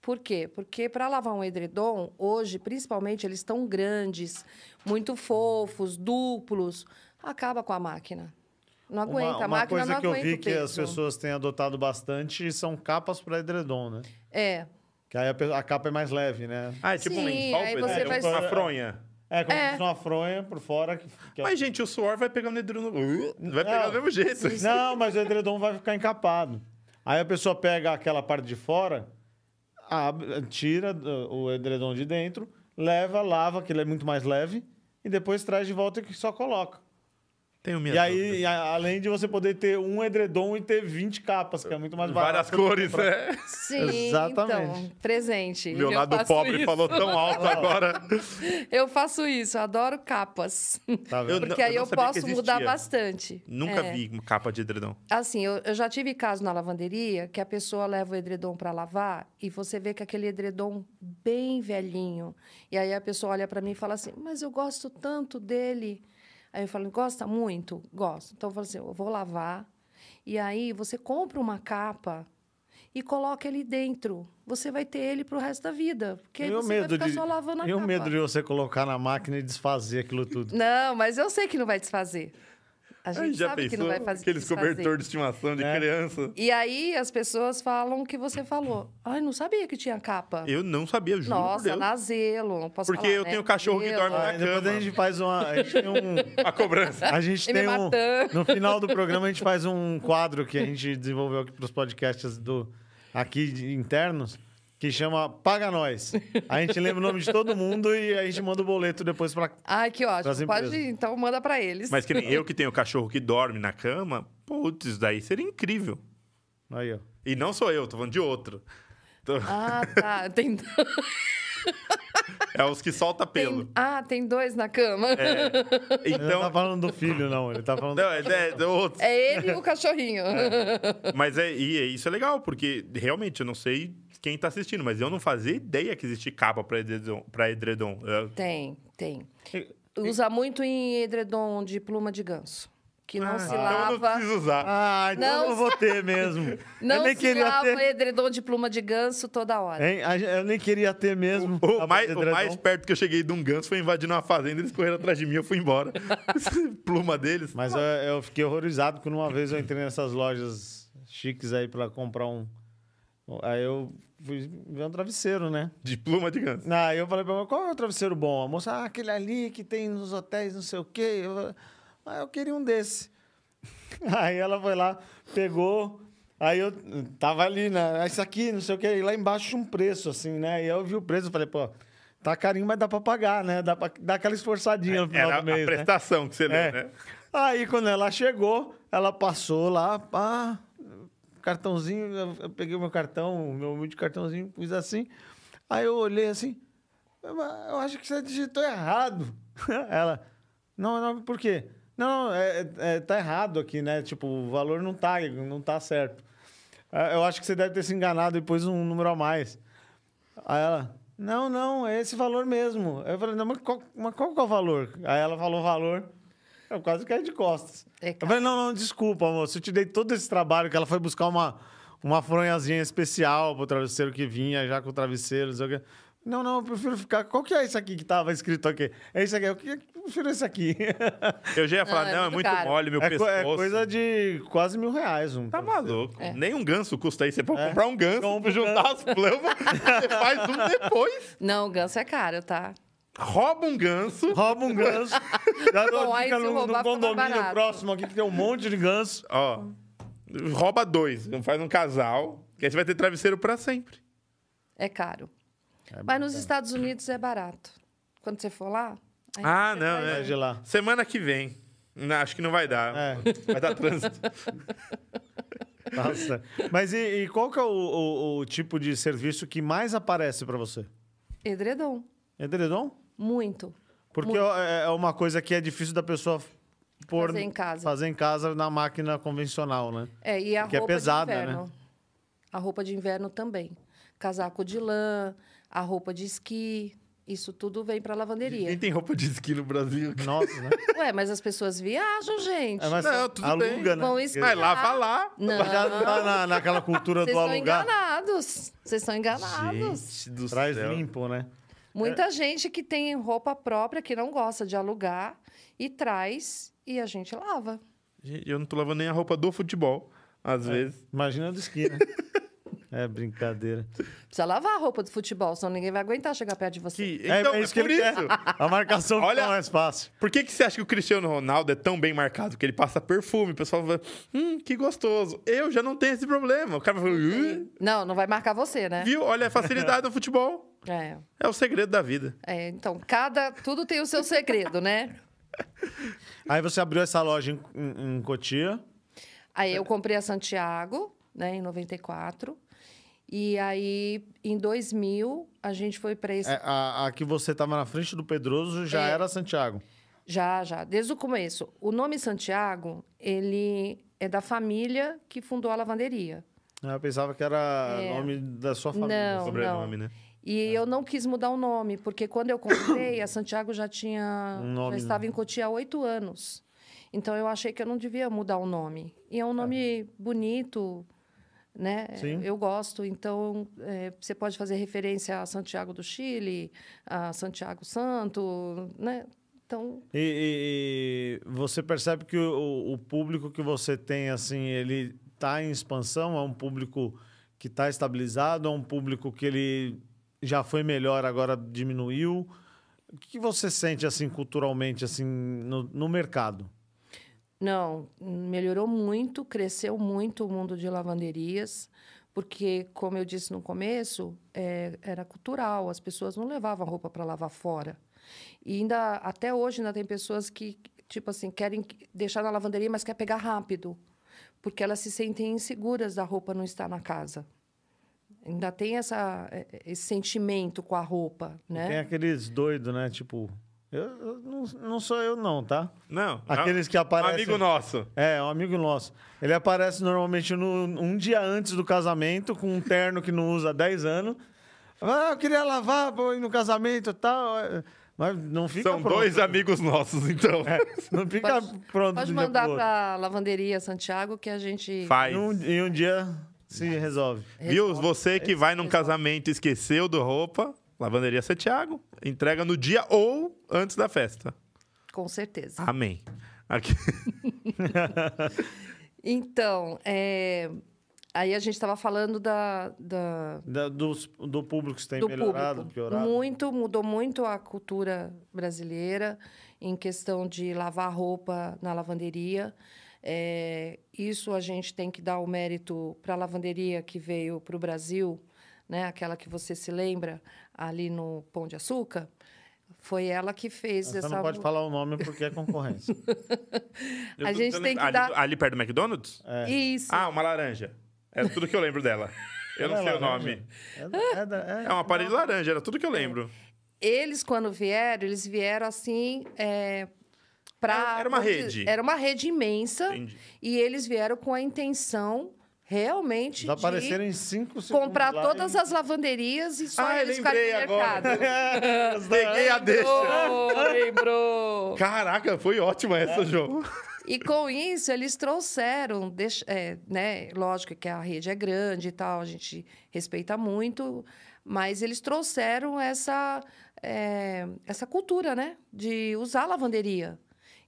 Speaker 3: Por quê? Porque para lavar um edredom, hoje, principalmente, eles estão grandes, muito fofos, duplos. Acaba com a máquina. Não aguenta.
Speaker 1: Uma,
Speaker 3: a
Speaker 1: uma
Speaker 3: máquina
Speaker 1: coisa
Speaker 3: não
Speaker 1: que eu
Speaker 3: aguenta
Speaker 1: vi
Speaker 3: o
Speaker 1: que as pessoas têm adotado bastante são capas para edredom, né?
Speaker 3: É.
Speaker 1: Que aí a, a capa é mais leve, né?
Speaker 2: Ah, é tipo um
Speaker 3: Sim,
Speaker 2: lençol,
Speaker 3: aí
Speaker 2: por
Speaker 3: você vai-
Speaker 2: uma fronha.
Speaker 1: É, como
Speaker 3: É.
Speaker 1: se fosse uma fronha por fora. Que, que é-
Speaker 2: Mas, gente, o suor vai pegando edredom. Uh, Vai pegar do mesmo jeito.
Speaker 1: Não, mas o edredom vai ficar encapado. Aí a pessoa pega aquela parte de fora, abre- tira do- o edredom de dentro, leva, lava, que ele é muito mais leve, e depois traz de volta e só coloca.
Speaker 2: Tenho minhas
Speaker 1: E aí, e a- além de você poder ter um edredom e ter 20 capas, que é muito mais barato.
Speaker 2: Várias cores, né?
Speaker 3: Sim,
Speaker 1: Exatamente.
Speaker 3: então, presente.
Speaker 2: Meu
Speaker 3: Eu
Speaker 2: lado
Speaker 3: faço
Speaker 2: pobre
Speaker 3: isso.
Speaker 2: falou tão alto agora.
Speaker 3: Eu faço isso, adoro capas.
Speaker 1: Tá vendo?
Speaker 2: Eu
Speaker 3: Porque aí
Speaker 2: eu sabia que
Speaker 3: posso mudar bastante.
Speaker 2: Nunca
Speaker 3: É.
Speaker 2: vi uma capa de edredom.
Speaker 3: Assim, eu, eu já tive caso na lavanderia que a pessoa leva o edredom para lavar e você vê que aquele edredom bem velhinho. E aí a pessoa olha para mim e fala assim: Mas eu gosto tanto dele. Aí eu falo: Gosta muito? Gosto. Então eu falo assim: Eu vou lavar. E aí você compra uma capa e coloca ele dentro. Você vai ter ele pro resto da vida. Porque
Speaker 1: E o
Speaker 3: você vai
Speaker 1: medo
Speaker 3: ficar
Speaker 1: de,
Speaker 3: só lavando a
Speaker 1: e o
Speaker 3: capa.
Speaker 1: medo de você colocar na máquina e desfazer aquilo tudo.
Speaker 3: Não, mas eu sei que não vai desfazer. A gente
Speaker 2: já
Speaker 3: sabe
Speaker 2: pensou?
Speaker 3: que não vai fazer
Speaker 2: Aqueles cobertor de estimação de
Speaker 1: É.
Speaker 2: criança.
Speaker 3: E aí as pessoas falam o que você falou. Ai, não sabia que tinha capa.
Speaker 2: Eu não sabia, juro
Speaker 3: Nossa,
Speaker 2: Deus.
Speaker 3: na Zelo. não Posso
Speaker 2: Porque
Speaker 3: falar,
Speaker 2: eu
Speaker 3: né?
Speaker 2: tenho cachorro que
Speaker 3: Zelo.
Speaker 2: dorme na
Speaker 1: Ah, depois
Speaker 2: cama.
Speaker 1: a gente faz uma. A gente tem um.
Speaker 2: A cobrança.
Speaker 1: A gente
Speaker 3: E me
Speaker 1: tem um. No final do programa, a gente faz um quadro que a gente desenvolveu aqui para os podcasts do, aqui internos, que chama Paga Nós. A gente lembra o nome de todo mundo e a gente manda o boleto depois para.
Speaker 3: Ai, que ótimo. Pode, então manda pra eles.
Speaker 2: Mas que nem eu que tenho cachorro que dorme na cama, putz, isso daí seria incrível.
Speaker 1: Aí, ó.
Speaker 2: E não sou eu, tô falando de outro. Tô-
Speaker 3: Ah, tá. Tem...
Speaker 2: É os que solta pelo.
Speaker 3: tem... Ah, tem dois na cama.
Speaker 1: Ele não tá
Speaker 2: Então.
Speaker 1: falando do filho, não. Ele tá falando.
Speaker 2: Não, é, é, é outro.
Speaker 3: É ele e o cachorrinho.
Speaker 2: Mas é, e é- isso é legal, porque realmente eu não sei quem tá assistindo, mas eu não fazia ideia que existia capa pra edredom. Pra edredom.
Speaker 3: Tem, tem. Usa muito em edredom de pluma de ganso. Que não
Speaker 2: Ah,
Speaker 3: se
Speaker 2: então eu não
Speaker 3: lava.
Speaker 2: preciso usar.
Speaker 1: Ah, então
Speaker 3: Não
Speaker 1: eu não vou ter mesmo.
Speaker 3: Não
Speaker 1: eu nem
Speaker 3: se
Speaker 1: queria
Speaker 3: lava
Speaker 1: ter.
Speaker 3: edredom de pluma de ganso toda hora.
Speaker 1: Hein? Eu nem queria ter mesmo.
Speaker 2: O
Speaker 1: a
Speaker 2: mais, o mais perto que eu cheguei de um ganso foi invadindo uma fazenda, eles correram atrás de mim, eu fui embora. Pluma deles.
Speaker 1: Mas eu, eu fiquei horrorizado quando uma vez eu entrei nessas lojas chiques aí pra comprar um. Aí eu fui ver um travesseiro, né?
Speaker 2: De pluma de ganso.
Speaker 1: Aí eu falei pra ela, qual é o travesseiro bom? A moça, ah, aquele ali que tem nos hotéis, não sei o quê. Eu, falei, ah, eu queria um desse. Aí ela foi lá, pegou. Aí eu tava ali, né? Isso aqui, não sei o quê. E lá embaixo tinha um preço, assim, né? E eu vi o preço e falei, pô, tá carinho, mas dá pra pagar, né? Dá pra dar aquela esforçadinha no final
Speaker 2: Era
Speaker 1: do mês,
Speaker 2: a
Speaker 1: né?
Speaker 2: prestação que você leu,
Speaker 1: É.
Speaker 2: né?
Speaker 1: Aí, quando ela chegou, ela passou lá, pá, cartãozinho, eu, peguei meu cartão, meu humilde cartãozinho, pus assim. Aí eu olhei assim, eu, acho que você digitou errado. Ela, não, não, por quê? Não, é, é, tá errado aqui, né? Tipo, o valor não tá, não tá certo. "Ah, Eu acho que você deve ter se enganado e pôs um número a mais. Aí ela, não, não, é esse valor mesmo. Eu falei, não, mas qual, mas qual que é o valor? Aí ela falou o valor. Eu quase caí de costas.
Speaker 3: É
Speaker 1: eu falei, não, não, desculpa, moço. Eu te dei todo esse trabalho que ela foi buscar uma, uma fronhazinha especial pro travesseiro que vinha já com o travesseiro, não sei o quê. Não, não, eu prefiro ficar. Qual que é esse aqui que tava escrito aqui? É esse aqui. Eu que- eu prefiro esse aqui.
Speaker 2: Eu já ia falar,
Speaker 3: Não, é
Speaker 2: não, é
Speaker 3: muito
Speaker 2: muito
Speaker 3: caro.
Speaker 2: mole meu
Speaker 1: É, co-
Speaker 2: pescoço.
Speaker 1: é coisa de quase mil reais. Um
Speaker 2: Tá maluco.
Speaker 3: É.
Speaker 2: Nem um ganso custa aí. Você pode
Speaker 1: É.
Speaker 2: comprar um ganso,
Speaker 1: Compra um
Speaker 2: juntar as plumas, você faz um depois,
Speaker 3: Não, o ganso é caro, tá?
Speaker 2: Rouba um ganso.
Speaker 1: Rouba um ganso. Já dou
Speaker 3: Bom, aí
Speaker 1: dica
Speaker 3: se
Speaker 1: no, no condomínio próximo aqui que tem um monte de ganso.
Speaker 2: Ó, rouba dois, faz um casal, que aí você vai ter travesseiro pra sempre.
Speaker 3: É caro.
Speaker 1: É
Speaker 3: Mas nos Estados Unidos é barato. Quando você for lá.
Speaker 2: Ah, não, é.
Speaker 1: De lá.
Speaker 2: Semana que vem. Não, acho que não vai dar.
Speaker 1: É.
Speaker 2: Vai dar trânsito.
Speaker 1: Nossa. Mas e, e qual que é o, o- o tipo de serviço que mais aparece para você?
Speaker 3: Edredom.
Speaker 1: Edredom?
Speaker 3: Muito.
Speaker 1: Porque
Speaker 3: Muito.
Speaker 1: é é uma coisa que é difícil da pessoa pôr,
Speaker 3: Fazer em casa.
Speaker 1: fazer em casa na máquina convencional, né?
Speaker 3: É, e a
Speaker 1: Que é
Speaker 3: roupa
Speaker 1: pesada,
Speaker 3: de inverno.
Speaker 1: né?
Speaker 3: A roupa de inverno também. Casaco de lã, a roupa de esqui. Isso tudo vem para
Speaker 2: Quem
Speaker 3: lavanderia.
Speaker 2: tem roupa de esqui no Brasil?
Speaker 1: Nossa, né?
Speaker 3: Ué, mas as pessoas viajam, gente.
Speaker 1: É, mas
Speaker 2: Não, tudo
Speaker 1: aluga,
Speaker 2: bem.
Speaker 1: né?
Speaker 3: Vão esquiar.
Speaker 2: Mas lava lá.
Speaker 3: Não.
Speaker 1: Já não tá na, naquela cultura
Speaker 3: Vocês
Speaker 1: do
Speaker 3: estão
Speaker 1: alugar.
Speaker 3: enganados. Vocês estão enganados.
Speaker 2: Gente do
Speaker 1: Traz
Speaker 2: céu.
Speaker 1: limpo, né?
Speaker 3: Muita gente que tem roupa própria, que não gosta de alugar, e traz e a gente lava.
Speaker 2: Eu não tô lavando nem a roupa do futebol, às vezes.
Speaker 1: Imagina do esqui, né? é brincadeira.
Speaker 3: Precisa lavar a roupa do futebol, senão ninguém vai aguentar chegar perto de você.
Speaker 2: Que-
Speaker 1: É-
Speaker 2: então,
Speaker 1: é,
Speaker 2: é,
Speaker 1: isso que
Speaker 2: por
Speaker 1: ele
Speaker 2: isso.
Speaker 1: quer. A marcação
Speaker 2: Olha-
Speaker 1: fica mais fácil.
Speaker 2: Por que, que você acha que o Cristiano Ronaldo é tão bem marcado? Que ele passa perfume, o pessoal fala, hum, que gostoso. Eu já não tenho esse problema. O cara fala, "Hã?
Speaker 3: Não, não vai marcar você, né?
Speaker 2: viu? Olha a facilidade do futebol.
Speaker 3: É,
Speaker 2: É o segredo da vida.
Speaker 3: é, então, cada... Tudo tem o seu segredo, né?
Speaker 1: Aí você abriu essa loja em, em, em Cotia.
Speaker 3: Aí eu comprei a Santiago, né, em 94. E aí, em 2000, a gente foi para esse...
Speaker 1: É, a, a que você tava na frente do Pedroso já
Speaker 3: É.
Speaker 1: era Santiago.
Speaker 3: Já, já, desde o começo. O nome Santiago, ele é da família que fundou a lavanderia.
Speaker 1: Eu pensava que era
Speaker 3: É.
Speaker 1: nome da sua família.
Speaker 3: Não,
Speaker 2: Sobrenome, né?
Speaker 3: E eu não quis mudar o nome, porque quando eu comprei, a Santiago já tinha.
Speaker 1: Um nome,
Speaker 3: já estava em Cotia há oito anos. Então eu achei que eu não devia mudar o nome. E é um nome bonito, né?
Speaker 1: Sim.
Speaker 3: Eu gosto. Então é, você pode fazer referência a Santiago do Chile, a Santiago Santo, né? Então,
Speaker 1: E, e- e você percebe que o, o público que você tem, assim, ele está em expansão? É um público que está estabilizado? É um público que ele já foi melhor, agora diminuiu? O que você sente, assim, culturalmente, assim, no, no mercado?
Speaker 3: Não, melhorou muito, cresceu muito o mundo de lavanderias, porque, como eu disse no começo, é, era cultural, as pessoas não levavam roupa para lavar fora. E ainda, até hoje, ainda tem pessoas que, tipo assim, querem deixar na lavanderia, mas quer pegar rápido, porque elas se sentem inseguras da roupa não estar na casa. Ainda tem essa, eh, esse sentimento com a roupa, né?
Speaker 1: Tem aqueles doidos, né? Tipo, eu, eu não, não sou eu, não, tá?
Speaker 2: Não.
Speaker 1: Aqueles que
Speaker 2: um
Speaker 1: aparecem.
Speaker 2: amigo nosso.
Speaker 1: É, um amigo nosso. Ele aparece normalmente no, um dia antes do casamento, com um terno que não usa há 10 anos. Ah, eu queria lavar pra ir no casamento e tal. Mas não fica
Speaker 2: São
Speaker 1: pronto.
Speaker 2: dois amigos nossos, então.
Speaker 1: É, não fica
Speaker 3: Pode-
Speaker 1: pronto
Speaker 3: Pode
Speaker 1: um
Speaker 3: mandar para a lavanderia Santiago que a gente
Speaker 2: Faz.
Speaker 1: Em um, em um dia se resolve.
Speaker 2: Viu? Você que vai num casamento e esqueceu do roupa, Lavanderia Santiago, entrega no dia ou antes da festa.
Speaker 3: Com certeza.
Speaker 2: Amém. Aqui.
Speaker 3: Então, é, aí a gente estava falando da, da-
Speaker 1: Da- dos- do público se tem
Speaker 3: do
Speaker 1: melhorado,
Speaker 3: público.
Speaker 1: piorado.
Speaker 3: Muito, mudou muito a cultura brasileira em questão de lavar roupa na lavanderia. É, isso a gente tem que dar o mérito para a lavanderia que veio para o Brasil, né? aquela que você se lembra, ali no Pão de Açúcar. Foi ela que fez
Speaker 1: Você
Speaker 3: essa...
Speaker 1: não pode falar o nome porque é concorrência.
Speaker 3: A
Speaker 2: tô
Speaker 3: gente tem que
Speaker 2: ali,
Speaker 3: dar-
Speaker 2: ali perto do McDonald's?
Speaker 3: Isso.
Speaker 2: Ah, uma laranja. É tudo que eu lembro dela. Eu não
Speaker 1: É
Speaker 2: sei o
Speaker 1: laranja.
Speaker 2: nome.
Speaker 1: É, é da- é-
Speaker 2: É uma parede laranja, era tudo que eu lembro.
Speaker 3: Eles, quando vieram, eles vieram assim. É, pra,
Speaker 2: Era- uma
Speaker 3: dizer,
Speaker 2: rede.
Speaker 3: Era uma rede imensa.
Speaker 2: Entendi.
Speaker 3: E eles vieram com a intenção realmente
Speaker 1: Eles apareceram
Speaker 3: de
Speaker 1: em cinco segundos.
Speaker 3: comprar todas
Speaker 1: e-
Speaker 3: as lavanderias e só
Speaker 2: Ah,
Speaker 3: eles ficarem
Speaker 2: lembrei
Speaker 3: no
Speaker 2: agora.
Speaker 3: mercado.
Speaker 2: Peguei a deixa.
Speaker 3: Lembrou, lembrou.
Speaker 2: Caraca, foi ótima essa, João.
Speaker 3: E com isso, eles trouxeram, é, né? Lógico que a rede é grande e tal, a gente respeita muito, mas eles trouxeram essa, é, essa cultura, né? De usar lavanderia.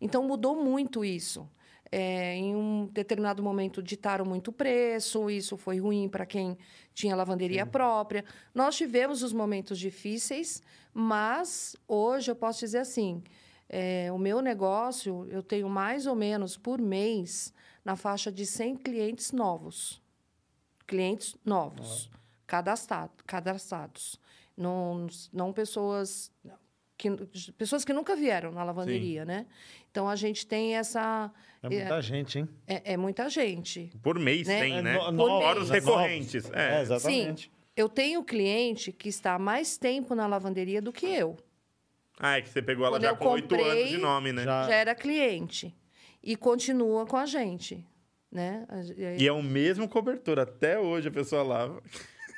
Speaker 3: Então mudou muito isso. É, em um determinado momento ditaram muito preço, isso foi ruim para quem tinha lavanderia própria. Nós tivemos os momentos difíceis, mas hoje eu posso dizer assim: é, o meu negócio, eu tenho mais ou menos por mês na faixa de 100 clientes novos. Clientes novos, cadastrado, cadastrados. Não, não pessoas que, pessoas que nunca vieram na lavanderia, né? Então, a gente tem essa...
Speaker 1: É muita gente, hein?
Speaker 3: É, é muita gente.
Speaker 2: Por mês
Speaker 3: Né?
Speaker 2: tem,
Speaker 1: É
Speaker 2: né?
Speaker 1: no-
Speaker 3: novos,
Speaker 2: Fora os
Speaker 1: é
Speaker 2: recorrentes. É.
Speaker 1: É, exatamente.
Speaker 3: Sim, eu tenho cliente que está há mais tempo na lavanderia do que eu.
Speaker 2: Ah, é que você pegou ela
Speaker 3: Quando
Speaker 2: já com oito anos de nome, né?
Speaker 1: já-
Speaker 3: Já era cliente. E continua com a gente, né?
Speaker 2: E é o mesmo cobertor. Até hoje a pessoa lava.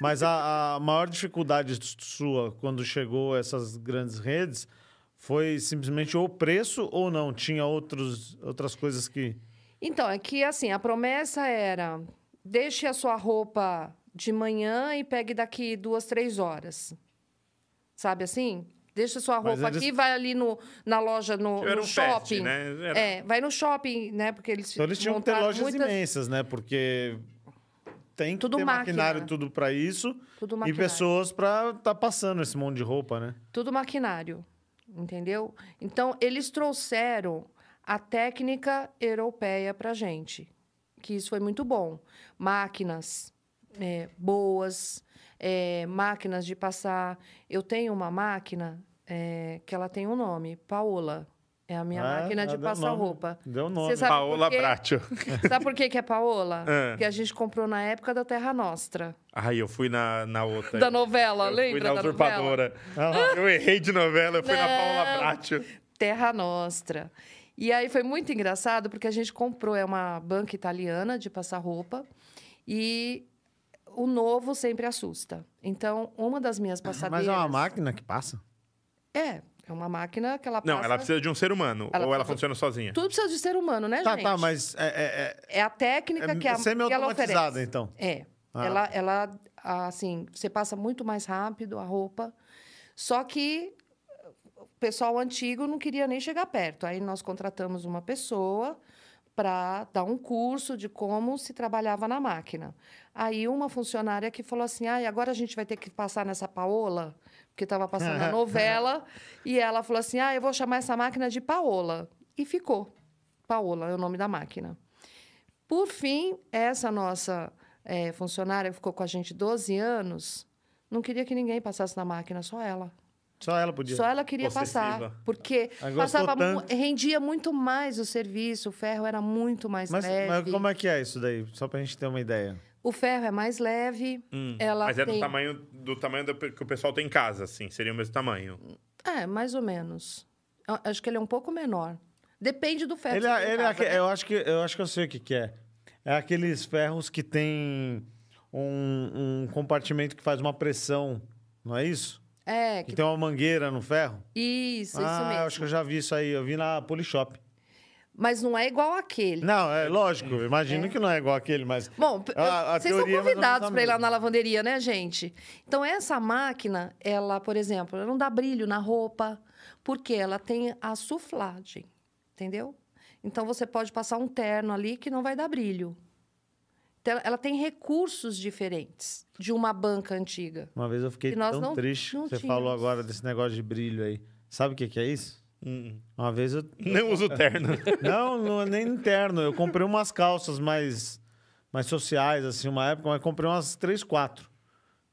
Speaker 1: Mas a, a maior dificuldade sua quando chegou essas grandes redes foi simplesmente o preço ou não? Tinha outros, outras coisas que.
Speaker 3: Então, é que assim, a promessa era: deixe a sua roupa de manhã e pegue daqui duas, três horas. Sabe assim? Deixa a sua roupa
Speaker 1: eles-
Speaker 3: aqui, vai ali no, na loja, no,
Speaker 2: Era
Speaker 3: no
Speaker 2: um
Speaker 3: shopping.
Speaker 2: teste, né? Era-
Speaker 3: É, vai no shopping, né? Porque eles
Speaker 1: Então eles tinham que ter lojas
Speaker 3: muitas-
Speaker 1: imensas, né? Porque tem que
Speaker 3: Tudo
Speaker 1: ter
Speaker 3: máquina.
Speaker 1: maquinário tudo para isso
Speaker 3: Tudo
Speaker 1: e pessoas para estar passando esse monte de roupa, né?
Speaker 3: Tudo maquinário, entendeu? Então, eles trouxeram a técnica europeia para gente, que isso foi muito bom. Máquinas é, boas, é, máquinas de passar. Eu tenho uma máquina é, que ela tem um nome, Paola. É a minha
Speaker 1: Ah,
Speaker 3: máquina
Speaker 1: ah,
Speaker 3: de passar
Speaker 1: nome.
Speaker 3: roupa.
Speaker 1: Deu nome.
Speaker 3: Você sabe
Speaker 2: Paola? Bracho.
Speaker 3: Sabe por que, que é Paola?
Speaker 2: É.
Speaker 3: Porque a gente comprou na época da Terra Nostra,
Speaker 2: Ai, eu fui na, na outra.
Speaker 3: da novela,
Speaker 2: eu
Speaker 3: lembra
Speaker 2: fui na
Speaker 3: da novela?
Speaker 2: usurpadora.
Speaker 1: Ah,
Speaker 2: Eu errei de novela, eu fui na Paola
Speaker 3: Não.
Speaker 2: Bracho.
Speaker 3: Terra Nostra. E aí foi muito engraçado porque a gente comprou, é uma banca italiana de passar roupa, e o novo sempre assusta. Então, uma das minhas
Speaker 1: Mas
Speaker 3: passadeiras...
Speaker 1: é uma máquina que passa?
Speaker 3: É, é uma máquina que ela passa...
Speaker 2: Não, ela precisa de um ser humano.
Speaker 3: Ela
Speaker 2: ou ela funciona sozinha?
Speaker 3: Tudo precisa de ser humano, né,
Speaker 1: Tá,
Speaker 3: gente?
Speaker 1: tá, mas é, é,
Speaker 3: É a técnica
Speaker 1: é,
Speaker 3: que,
Speaker 1: é
Speaker 3: a, que ela
Speaker 1: semi-automatizada,
Speaker 3: oferece.
Speaker 1: então.
Speaker 3: É.
Speaker 1: Ah.
Speaker 3: Ela, ela, assim, você passa muito mais rápido a roupa. Só que pessoal antigo não queria nem chegar perto. Aí nós contratamos uma pessoa para dar um curso de como se trabalhava na máquina. Aí uma funcionária que falou assim: ah, agora a gente vai ter que passar nessa Paola, porque estava passando a novela, e ela falou assim: ah, eu vou chamar essa máquina de Paola. E ficou. Paola é o nome da máquina. Por fim, essa nossa eh, funcionária que ficou com a gente 12 anos, não queria que ninguém passasse na máquina, só ela.
Speaker 1: Só ela podia.
Speaker 3: Só ela queria
Speaker 2: Possessiva.
Speaker 3: passar, porque passava
Speaker 1: tanto.
Speaker 3: rendia muito mais o serviço, o ferro era muito mais
Speaker 1: Mas,
Speaker 3: leve.
Speaker 1: mas como é que é isso daí? Só pra gente ter uma ideia.
Speaker 3: O ferro é mais leve, ela
Speaker 2: Mas é
Speaker 3: tem...
Speaker 2: do tamanho, do tamanho do que o pessoal tem em casa, assim. Seria o mesmo tamanho.
Speaker 3: É, mais ou menos. Eu Acho que ele é um pouco menor. Depende do ferro.
Speaker 1: Ele,
Speaker 3: que você
Speaker 1: é- ele é
Speaker 3: casa,
Speaker 1: aque-
Speaker 3: né?
Speaker 1: eu, acho que, eu acho que eu sei o que, que é. É aqueles ferros que tem um, um compartimento que faz uma pressão, não é isso?
Speaker 3: É,
Speaker 1: Que
Speaker 3: que...
Speaker 1: tem uma mangueira no ferro?
Speaker 3: isso, isso
Speaker 1: ah,
Speaker 3: mesmo.
Speaker 1: eu acho que eu já vi isso aí. Eu vi na Polishop.
Speaker 3: Mas não é igual aquele.
Speaker 1: Não, é lógico. Imagino que não é igual aquele, mas...
Speaker 3: Bom,
Speaker 1: A- a
Speaker 3: vocês são
Speaker 1: é
Speaker 3: convidados para ir lá na lavanderia, né, gente? Então, essa máquina, ela, por exemplo, ela não dá brilho na roupa, porque ela tem a suflagem, entendeu? Então, você pode passar um terno ali que não vai dar brilho. Então, ela tem recursos diferentes de uma banca antiga.
Speaker 1: Uma vez eu fiquei tão
Speaker 3: não-
Speaker 1: triste.
Speaker 3: não
Speaker 1: Você
Speaker 3: tínhamos.
Speaker 1: falou agora desse negócio de brilho aí. Sabe o que, que é isso?
Speaker 2: Hum.
Speaker 1: Uma vez eu
Speaker 2: Nem uso terno.
Speaker 1: Não, não é nem interno. Eu comprei umas calças mais, mais sociais, assim, uma época, mas comprei umas três, quatro.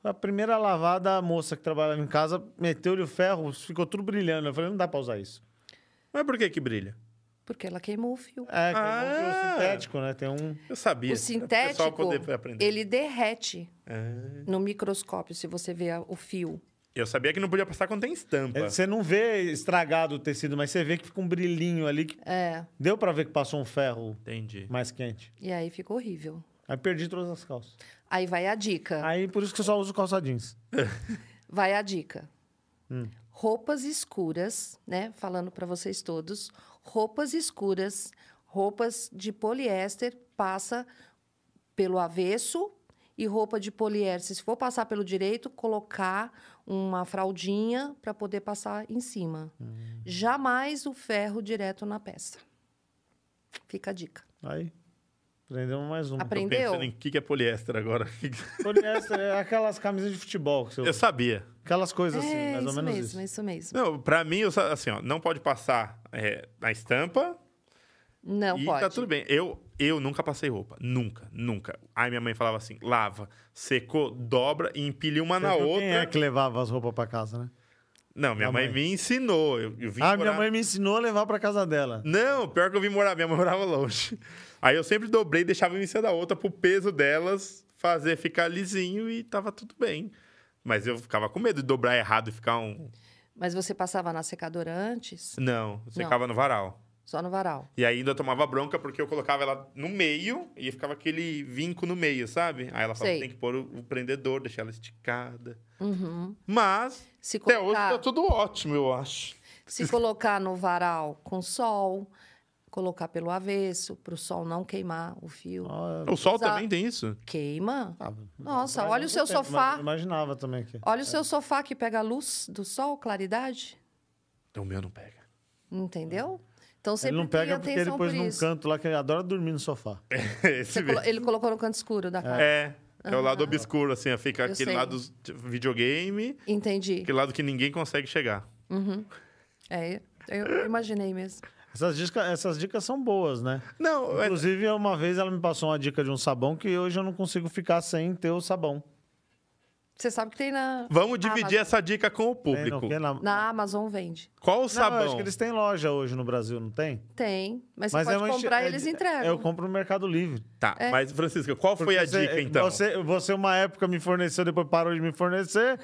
Speaker 1: A primeira lavada, a moça que trabalhava em casa meteu-lhe o ferro, ficou tudo brilhando. Eu falei, não dá pra usar isso.
Speaker 2: Mas por que que brilha?
Speaker 3: Porque ela queimou o fio.
Speaker 1: É, que é
Speaker 2: Ah.
Speaker 1: um fio sintético, né? Tem um...
Speaker 2: Eu sabia.
Speaker 3: O sintético,
Speaker 2: pessoal poder aprender.
Speaker 3: ele derrete
Speaker 2: Ah.
Speaker 3: no microscópio, se você vê a- o fio.
Speaker 2: Eu sabia que não podia passar quando tem estampa.
Speaker 1: É, Você não vê estragado o tecido, mas você vê que fica um brilhinho ali. Que...
Speaker 3: É,
Speaker 1: Deu pra ver que passou um ferro
Speaker 2: Entendi.
Speaker 1: mais quente.
Speaker 3: e aí ficou horrível.
Speaker 1: Aí perdi todas as calças.
Speaker 3: Aí vai a dica.
Speaker 1: Aí por isso que eu só uso calça jeans.
Speaker 3: Vai a dica.
Speaker 1: Hum.
Speaker 3: Roupas escuras, né? Falando para vocês todos, roupas escuras, roupas de poliéster passa pelo avesso e roupa de poliéster, se for passar pelo direito, colocar uma fraldinha para poder passar em cima.
Speaker 1: Hum.
Speaker 3: Jamais o ferro direto na peça. Fica a dica.
Speaker 1: Aí, prendemos mais
Speaker 2: Tô
Speaker 3: Aprendeu?
Speaker 2: pensando em que que é poliéster agora.
Speaker 1: Poliéster é aquelas camisas de futebol. Que você
Speaker 2: Eu
Speaker 1: usa.
Speaker 2: sabia.
Speaker 1: Aquelas coisas assim,
Speaker 3: é
Speaker 1: mais ou
Speaker 3: isso
Speaker 1: menos
Speaker 3: mesmo,
Speaker 1: isso.
Speaker 3: isso mesmo.
Speaker 2: Não, pra mim, assim, ó, não pode passar é, na estampa
Speaker 3: Não
Speaker 2: e
Speaker 3: pode.
Speaker 2: tá tudo bem. Eu, eu nunca passei roupa. Nunca, nunca. Aí minha mãe falava assim, lava, secou, dobra e empilha uma na
Speaker 1: Você viu
Speaker 2: outra.
Speaker 1: Quem é que levava as roupas pra casa, né?
Speaker 2: Não, minha mãe,
Speaker 1: mãe.
Speaker 2: me ensinou. Eu, eu vim
Speaker 1: Ah,
Speaker 2: morar...
Speaker 1: minha mãe me ensinou a levar pra casa dela.
Speaker 2: Não, pior que eu vim morar, minha mãe morava longe. Aí eu sempre dobrei, deixava em cima da outra pro peso delas fazer ficar lisinho e tava tudo bem. Mas eu ficava com medo de dobrar errado e ficar um.
Speaker 3: Mas você passava na secadora antes?
Speaker 2: Não, secava no varal.
Speaker 3: Só no varal.
Speaker 2: E aí ainda tomava bronca porque eu colocava ela no meio e ficava aquele vinco no meio, sabe? Aí ela falava,
Speaker 3: Sei.
Speaker 2: tem que pôr o o prendedor, deixar ela esticada.
Speaker 3: Uhum.
Speaker 2: Mas,
Speaker 3: Se
Speaker 2: até hoje
Speaker 3: colocar,
Speaker 2: tá tudo ótimo, eu acho.
Speaker 3: se colocar no varal com sol, colocar pelo avesso, para o sol não queimar o fio.
Speaker 1: Ah,
Speaker 2: O sol
Speaker 3: Usar-
Speaker 2: também tem isso?
Speaker 3: Queima.
Speaker 1: ah,
Speaker 3: Nossa, olha o seu
Speaker 1: tempo,
Speaker 3: sofá.
Speaker 1: Imaginava também que.
Speaker 3: Olha o seu sofá que pega a luz do sol, claridade.
Speaker 2: O meu não pega.
Speaker 3: Entendeu? Então
Speaker 1: Ele
Speaker 3: sempre
Speaker 1: não pega porque ele pôs
Speaker 3: por
Speaker 1: num canto lá que ele adora dormir no sofá.
Speaker 2: Mesmo.
Speaker 3: colo- Ele colocou no canto escuro da casa.
Speaker 2: É, é o lado obscuro, assim, fica
Speaker 3: Eu
Speaker 2: aquele
Speaker 3: sei.
Speaker 2: lado de videogame,
Speaker 3: Entendi.
Speaker 2: aquele lado que ninguém consegue chegar.
Speaker 3: É, eu imaginei mesmo.
Speaker 1: Essas dicas, essas dicas são boas, né?
Speaker 2: Não, é-
Speaker 1: Inclusive, uma vez ela me passou uma dica de um sabão que hoje eu não consigo ficar sem ter o sabão.
Speaker 3: Você sabe que tem na,
Speaker 2: vamos dividir
Speaker 3: Amazon.
Speaker 2: essa dica com o
Speaker 1: Tem,
Speaker 2: público.
Speaker 1: não, que na...
Speaker 3: na Amazon vende.
Speaker 2: Qual o
Speaker 1: Não, eu
Speaker 2: sabão?
Speaker 1: acho que eles têm loja hoje no Brasil, não tem?
Speaker 3: Tem, mas, você
Speaker 1: é
Speaker 3: pode
Speaker 1: enche-
Speaker 3: comprar e
Speaker 1: é
Speaker 3: eles entregam.
Speaker 1: Eu compro no Mercado Livre.
Speaker 2: Tá,
Speaker 3: É.
Speaker 2: mas Francisca, qual foi a
Speaker 1: Porque você-
Speaker 2: dica então?
Speaker 1: Você, você, uma época, me forneceu, depois parou de me fornecer.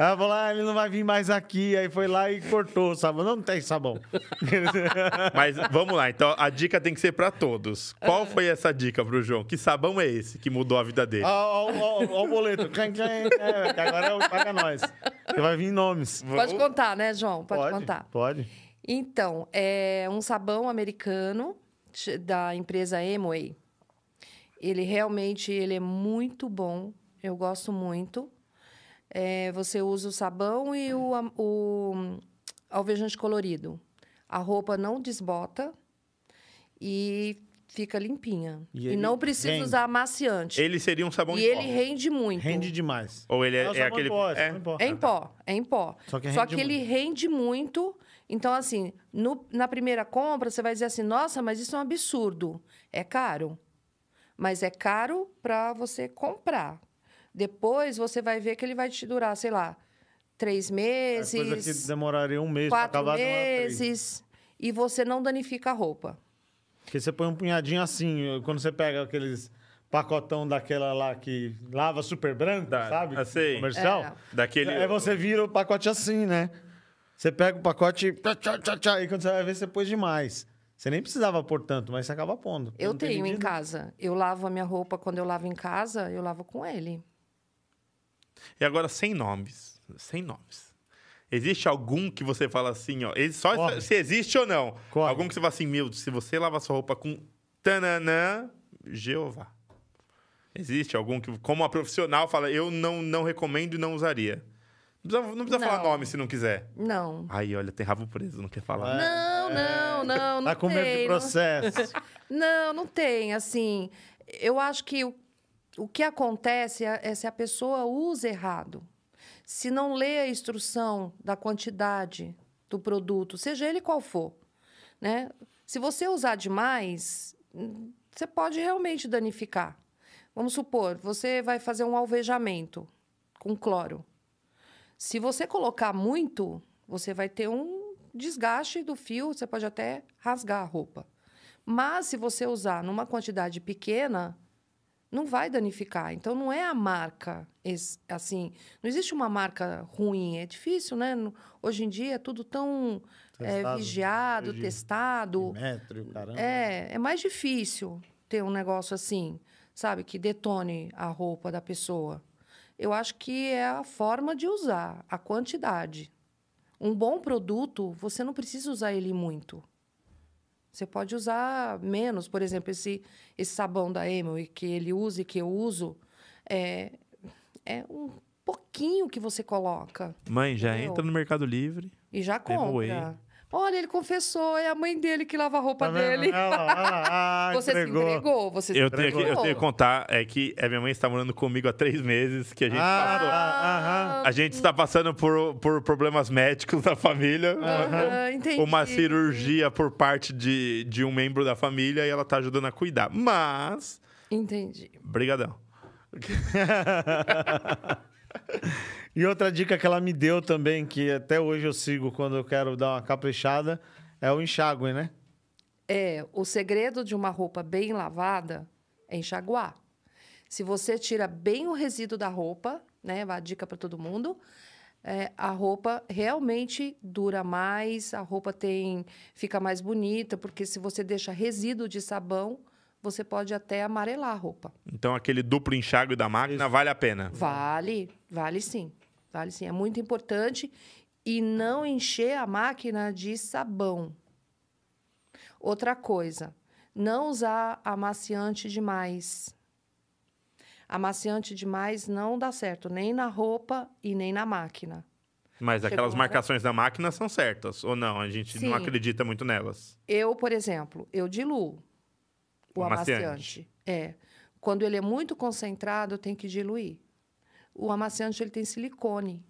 Speaker 1: Aí ela falou: ah, ele não vai vir mais aqui. Aí foi lá e cortou o sabão. Não tem sabão.
Speaker 2: Mas vamos lá, então a dica tem que ser pra todos. Qual foi essa dica pro João? Que sabão é esse que mudou a vida dele?
Speaker 1: Ó, ó, ó, ó o boleto. É, que agora é o paga nós. Que vai vir nomes.
Speaker 3: Pode contar, né, João? Pode, contar.
Speaker 1: Pode.
Speaker 3: Então, é um sabão americano da empresa Amway. Ele realmente ele é muito bom. Eu gosto muito. É, você usa o sabão e o, o- alvejante colorido. A roupa não desbota e fica limpinha.
Speaker 1: E
Speaker 3: E, não precisa
Speaker 1: rende.
Speaker 3: usar amaciante.
Speaker 2: Ele seria um sabão
Speaker 3: e
Speaker 2: em
Speaker 3: ele
Speaker 2: pó.
Speaker 3: rende muito.
Speaker 1: Rende demais.
Speaker 2: Ou ele é, é
Speaker 1: em
Speaker 2: aquele.
Speaker 1: pó,
Speaker 2: é.
Speaker 1: em pó.
Speaker 3: É em pó, é em pó.
Speaker 1: Só que
Speaker 3: Só que ele rende muito. Então, assim, no- na primeira compra, você vai dizer assim: nossa, mas isso é um absurdo. É caro. Mas é caro para você comprar. Depois você vai ver que ele vai te durar, sei lá, três
Speaker 1: É
Speaker 3: meses,
Speaker 1: coisa que demoraria um mês pra
Speaker 3: quatro
Speaker 1: acabar
Speaker 3: meses. E você não danifica a roupa.
Speaker 1: Porque você põe um punhadinho assim, quando você pega aqueles pacotão daquela lá que lava super branco,
Speaker 2: Tá,
Speaker 1: sabe?
Speaker 2: eu sei.
Speaker 1: Comercial.
Speaker 3: É.
Speaker 2: Daquele.
Speaker 1: Aí você vira o pacote assim, né? Você pega o pacote, tchá, tchá, tchá, tchá, e quando você vai ver, você pôs demais. Você nem precisava pôr tanto, mas você acaba pondo.
Speaker 3: Eu tenho em casa. Eu lavo a minha roupa quando eu lavo em casa, eu lavo com ele.
Speaker 2: E agora, sem nomes. Sem nomes. Existe algum que você fala assim, ó. Só
Speaker 1: Corre.
Speaker 2: se existe ou não.
Speaker 1: Corre.
Speaker 2: Algum que você fala assim, meu, se você lava sua roupa com tananã, Jeová. Existe algum que, como a profissional, fala, eu não, não recomendo e não usaria. Não precisa, não precisa falar
Speaker 3: Não.
Speaker 2: nome se não quiser.
Speaker 3: Não.
Speaker 2: Aí, olha, tem rabo preso, não quer falar.
Speaker 3: Não, não, não, não
Speaker 1: Tá com medo
Speaker 3: tem,
Speaker 1: de processo.
Speaker 3: Não, não tem. Assim, eu acho que o, o que acontece é, é se a pessoa usa errado. Se não lê a instrução da quantidade do produto, seja ele qual for, né? Se você usar demais, você pode realmente danificar. Vamos supor, você vai fazer um alvejamento com cloro. Se você colocar muito, você vai ter um desgaste do fio, você pode até rasgar a roupa. Mas se você usar numa quantidade pequena, não vai danificar. Então não é a marca assim, não existe uma marca ruim, é difícil, né? Hoje em dia é tudo tão é,
Speaker 1: Testado,
Speaker 3: vigiado,
Speaker 1: de-
Speaker 3: testado.
Speaker 1: Metro, caramba.
Speaker 3: É, é mais difícil ter um negócio assim, sabe, que detone a roupa da pessoa. Eu acho que é a forma de usar, a quantidade. Um bom produto, você não precisa usar ele muito. Você pode usar menos, por exemplo, esse, esse sabão da Emily que ele usa e que eu uso, é, é um pouquinho que você coloca
Speaker 2: Mãe, já
Speaker 3: Entendeu?
Speaker 2: entra no Mercado Livre.
Speaker 3: e já compra. Olha, ele confessou, é a mãe dele que lava a roupa
Speaker 1: Tá
Speaker 3: dele.
Speaker 1: Lá. Ah,
Speaker 3: Você
Speaker 1: entregou.
Speaker 3: se entregou, você se
Speaker 2: Eu tenho, que, eu
Speaker 3: entregou.
Speaker 2: tenho que contar, é que a minha mãe está morando comigo há três meses, que a gente
Speaker 1: Ah,
Speaker 2: passou.
Speaker 1: tá, aham.
Speaker 2: A gente está passando por, por problemas médicos na família.
Speaker 3: Entendi.
Speaker 2: Uma cirurgia por parte de, de um membro da família e ela tá ajudando a cuidar. Mas,
Speaker 3: Entendi.
Speaker 2: brigadão.
Speaker 1: E outra dica que ela me deu também, que até hoje eu sigo quando eu quero dar uma caprichada, é o enxágue, né?
Speaker 3: É, o segredo de uma roupa bem lavada é enxaguar. Se você tira bem o resíduo da roupa, né, a dica para todo mundo, é, a roupa realmente dura mais, a roupa tem fica mais bonita, porque se você deixa resíduo de sabão, você pode até amarelar a roupa.
Speaker 2: Então, aquele duplo enxágue da máquina vale a pena.
Speaker 3: Vale, vale sim. Vale sim. É muito importante. E não encher a máquina de sabão. Outra coisa, não usar amaciante demais. Amaciante demais não dá certo, nem na roupa e nem na máquina.
Speaker 2: Mas
Speaker 3: Chegou
Speaker 2: aquelas marcações da máquina são certas, ou não? A gente não
Speaker 3: Sim.
Speaker 2: acredita muito nelas.
Speaker 3: Eu, por exemplo, eu diluo o
Speaker 2: O amaciante.
Speaker 3: amaciante. É. Quando ele é muito concentrado, eu tenho que diluir. O amaciante ele tem silicone.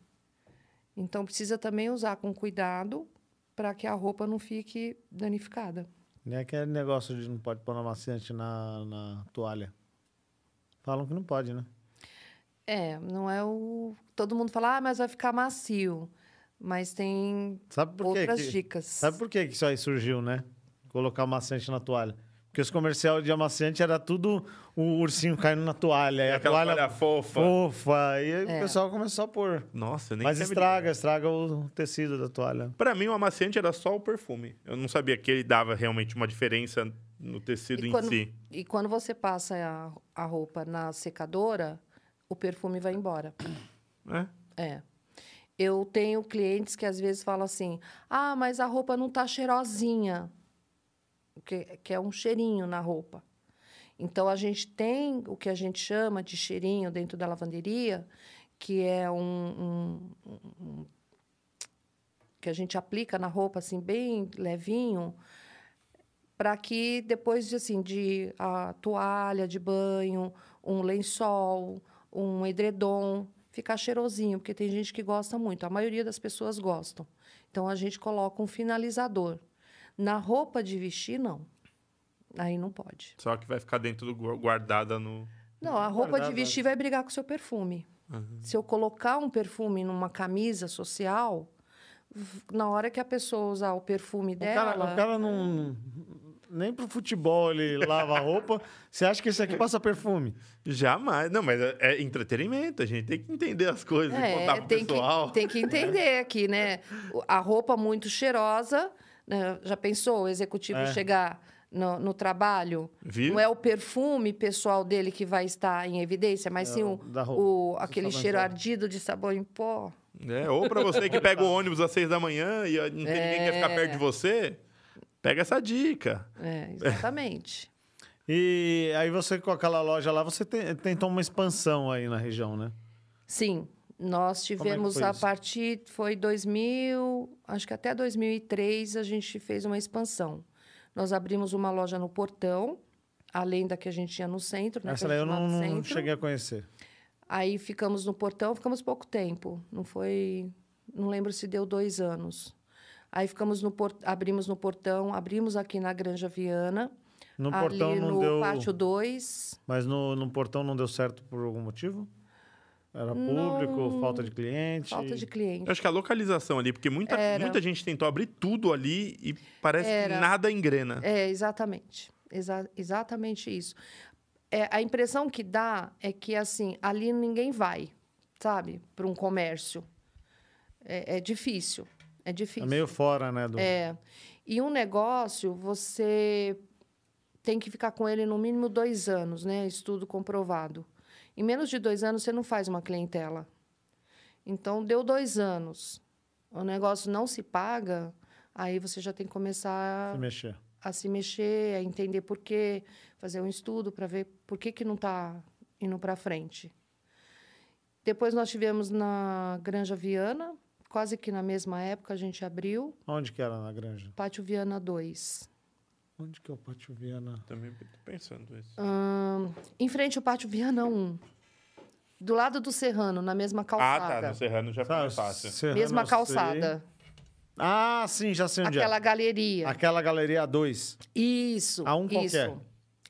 Speaker 3: Então precisa também usar com cuidado para que a roupa não fique danificada.
Speaker 1: Nem aquele negócio de não pode pôr amaciante na, na toalha. Falam que não pode, né?
Speaker 3: É, não é o todo mundo fala, ah, mas vai ficar macio. Mas tem
Speaker 1: Sabe por
Speaker 3: outras
Speaker 1: que-
Speaker 3: dicas.
Speaker 1: Sabe por que que isso aí surgiu, né? Colocar amaciante na toalha. Porque os comerciais de amaciante era tudo o ursinho caindo na toalha. E a
Speaker 2: Aquela
Speaker 1: toalha
Speaker 2: toalha fofa.
Speaker 1: fofa. E aí
Speaker 3: É.
Speaker 1: o pessoal começou a pôr.
Speaker 2: Nossa, nem
Speaker 1: Mas estraga, estraga o tecido da toalha.
Speaker 2: Pra mim, o amaciante era só o perfume. Eu não sabia que ele dava realmente uma diferença no tecido
Speaker 3: E
Speaker 2: em
Speaker 3: quando,
Speaker 2: si.
Speaker 3: e quando você passa a, a roupa na secadora, o perfume vai embora.
Speaker 2: É.
Speaker 3: É. Eu tenho clientes que às vezes falam assim: ah, mas a roupa não tá cheirosinha. Que, que é um cheirinho na roupa. Então, a gente tem o que a gente chama de cheirinho dentro da lavanderia, que é um. um- um- que a gente aplica na roupa, assim, bem levinho, para que depois de, assim, de a toalha de banho, um lençol, um edredom, ficar cheirosinho, porque tem gente que gosta muito. A maioria das pessoas gostam. Então, a gente coloca um finalizador. Na roupa de vestir, não. Aí não pode.
Speaker 2: Só que vai ficar dentro do gu- guardada no.
Speaker 3: Não, a roupa de
Speaker 1: Guardada.
Speaker 3: vestir vai brigar com o seu perfume. Se eu colocar um perfume numa camisa social, na hora que a pessoa usar o perfume
Speaker 1: O
Speaker 3: dela.
Speaker 1: cara, o cara não. Nem pro futebol ele lava a roupa. Você acha que esse aqui passa perfume?
Speaker 2: Jamais. Não, mas é, é entretenimento. A gente tem que entender as coisas e contar pro
Speaker 3: É, tem
Speaker 2: pessoal.
Speaker 3: que, tem que entender aqui, né? O- A roupa muito cheirosa, né? Já pensou o executivo
Speaker 1: É.
Speaker 3: chegar no, no trabalho?
Speaker 2: Viu?
Speaker 3: Não é o perfume pessoal dele que vai estar em evidência, mas
Speaker 1: É,
Speaker 3: sim o, o- aquele cheiro
Speaker 1: pó.
Speaker 3: ardido de sabão em pó.
Speaker 2: É, ou pra você que pega o ônibus às seis da manhã e não tem ninguém que quer ficar
Speaker 3: É.
Speaker 2: perto de você, pega essa dica.
Speaker 3: É, exatamente.
Speaker 1: E aí você, com aquela loja lá, você te- tentou uma expansão aí na região, né?
Speaker 3: Sim, nós tivemos
Speaker 1: foi
Speaker 3: a
Speaker 1: isso?
Speaker 3: partir foi 2000, acho que até 2003 a gente fez uma expansão. Nós abrimos uma loja no Portão, além da que a gente tinha no centro, né?
Speaker 1: Essa daí eu não, não cheguei a conhecer.
Speaker 3: Aí ficamos no Portão, ficamos pouco tempo. Não foi, não lembro se deu dois anos. Aí ficamos no por- abrimos no Portão, abrimos aqui na Granja Viana,
Speaker 1: No portão não
Speaker 3: no
Speaker 1: deu.
Speaker 3: Pátio 2.
Speaker 1: Mas no, no portão não deu certo por algum motivo? Era público,
Speaker 3: Não.
Speaker 1: falta de cliente?
Speaker 3: Falta de cliente.
Speaker 2: Eu acho que a localização ali, porque muita,
Speaker 3: Era.
Speaker 2: muita gente tentou abrir tudo ali e parece que
Speaker 3: Era.
Speaker 2: nada engrena.
Speaker 3: É, exatamente. Exa- exatamente isso. É, a impressão que dá é que, assim, ali ninguém vai, sabe? Para um comércio. É, é difícil. É
Speaker 1: É
Speaker 3: difícil.
Speaker 1: meio fora, né? Do...
Speaker 3: É. E um negócio, você tem que ficar com ele no mínimo dois anos, né? Estudo comprovado. Em menos de dois anos, você não faz uma clientela. Então, deu dois anos. O negócio não se paga, aí você já tem que começar
Speaker 1: Se mexer.
Speaker 3: a se mexer, a entender por quê, fazer um estudo para ver por que, que não está indo para frente. Depois nós tivemos na Granja Viana, quase que na mesma época a gente abriu,
Speaker 1: Onde que era na granja?
Speaker 3: Pátio Viana 2.
Speaker 1: Onde que é o Pátio Viana?
Speaker 2: Também tô pensando isso.
Speaker 3: Ahn, em frente ao Pátio Viana 1. Do lado do Serrano, na mesma
Speaker 2: Ah,
Speaker 3: calçada.
Speaker 2: tá. No Serrano já foi fácil.
Speaker 1: Serrano
Speaker 3: mesma
Speaker 1: eu sei.
Speaker 3: calçada.
Speaker 1: Ah, sim, já sei onde
Speaker 3: Aquela
Speaker 1: é.
Speaker 3: galeria.
Speaker 1: Aquela galeria A2.
Speaker 3: Isso.
Speaker 1: A um
Speaker 3: isso.
Speaker 1: é?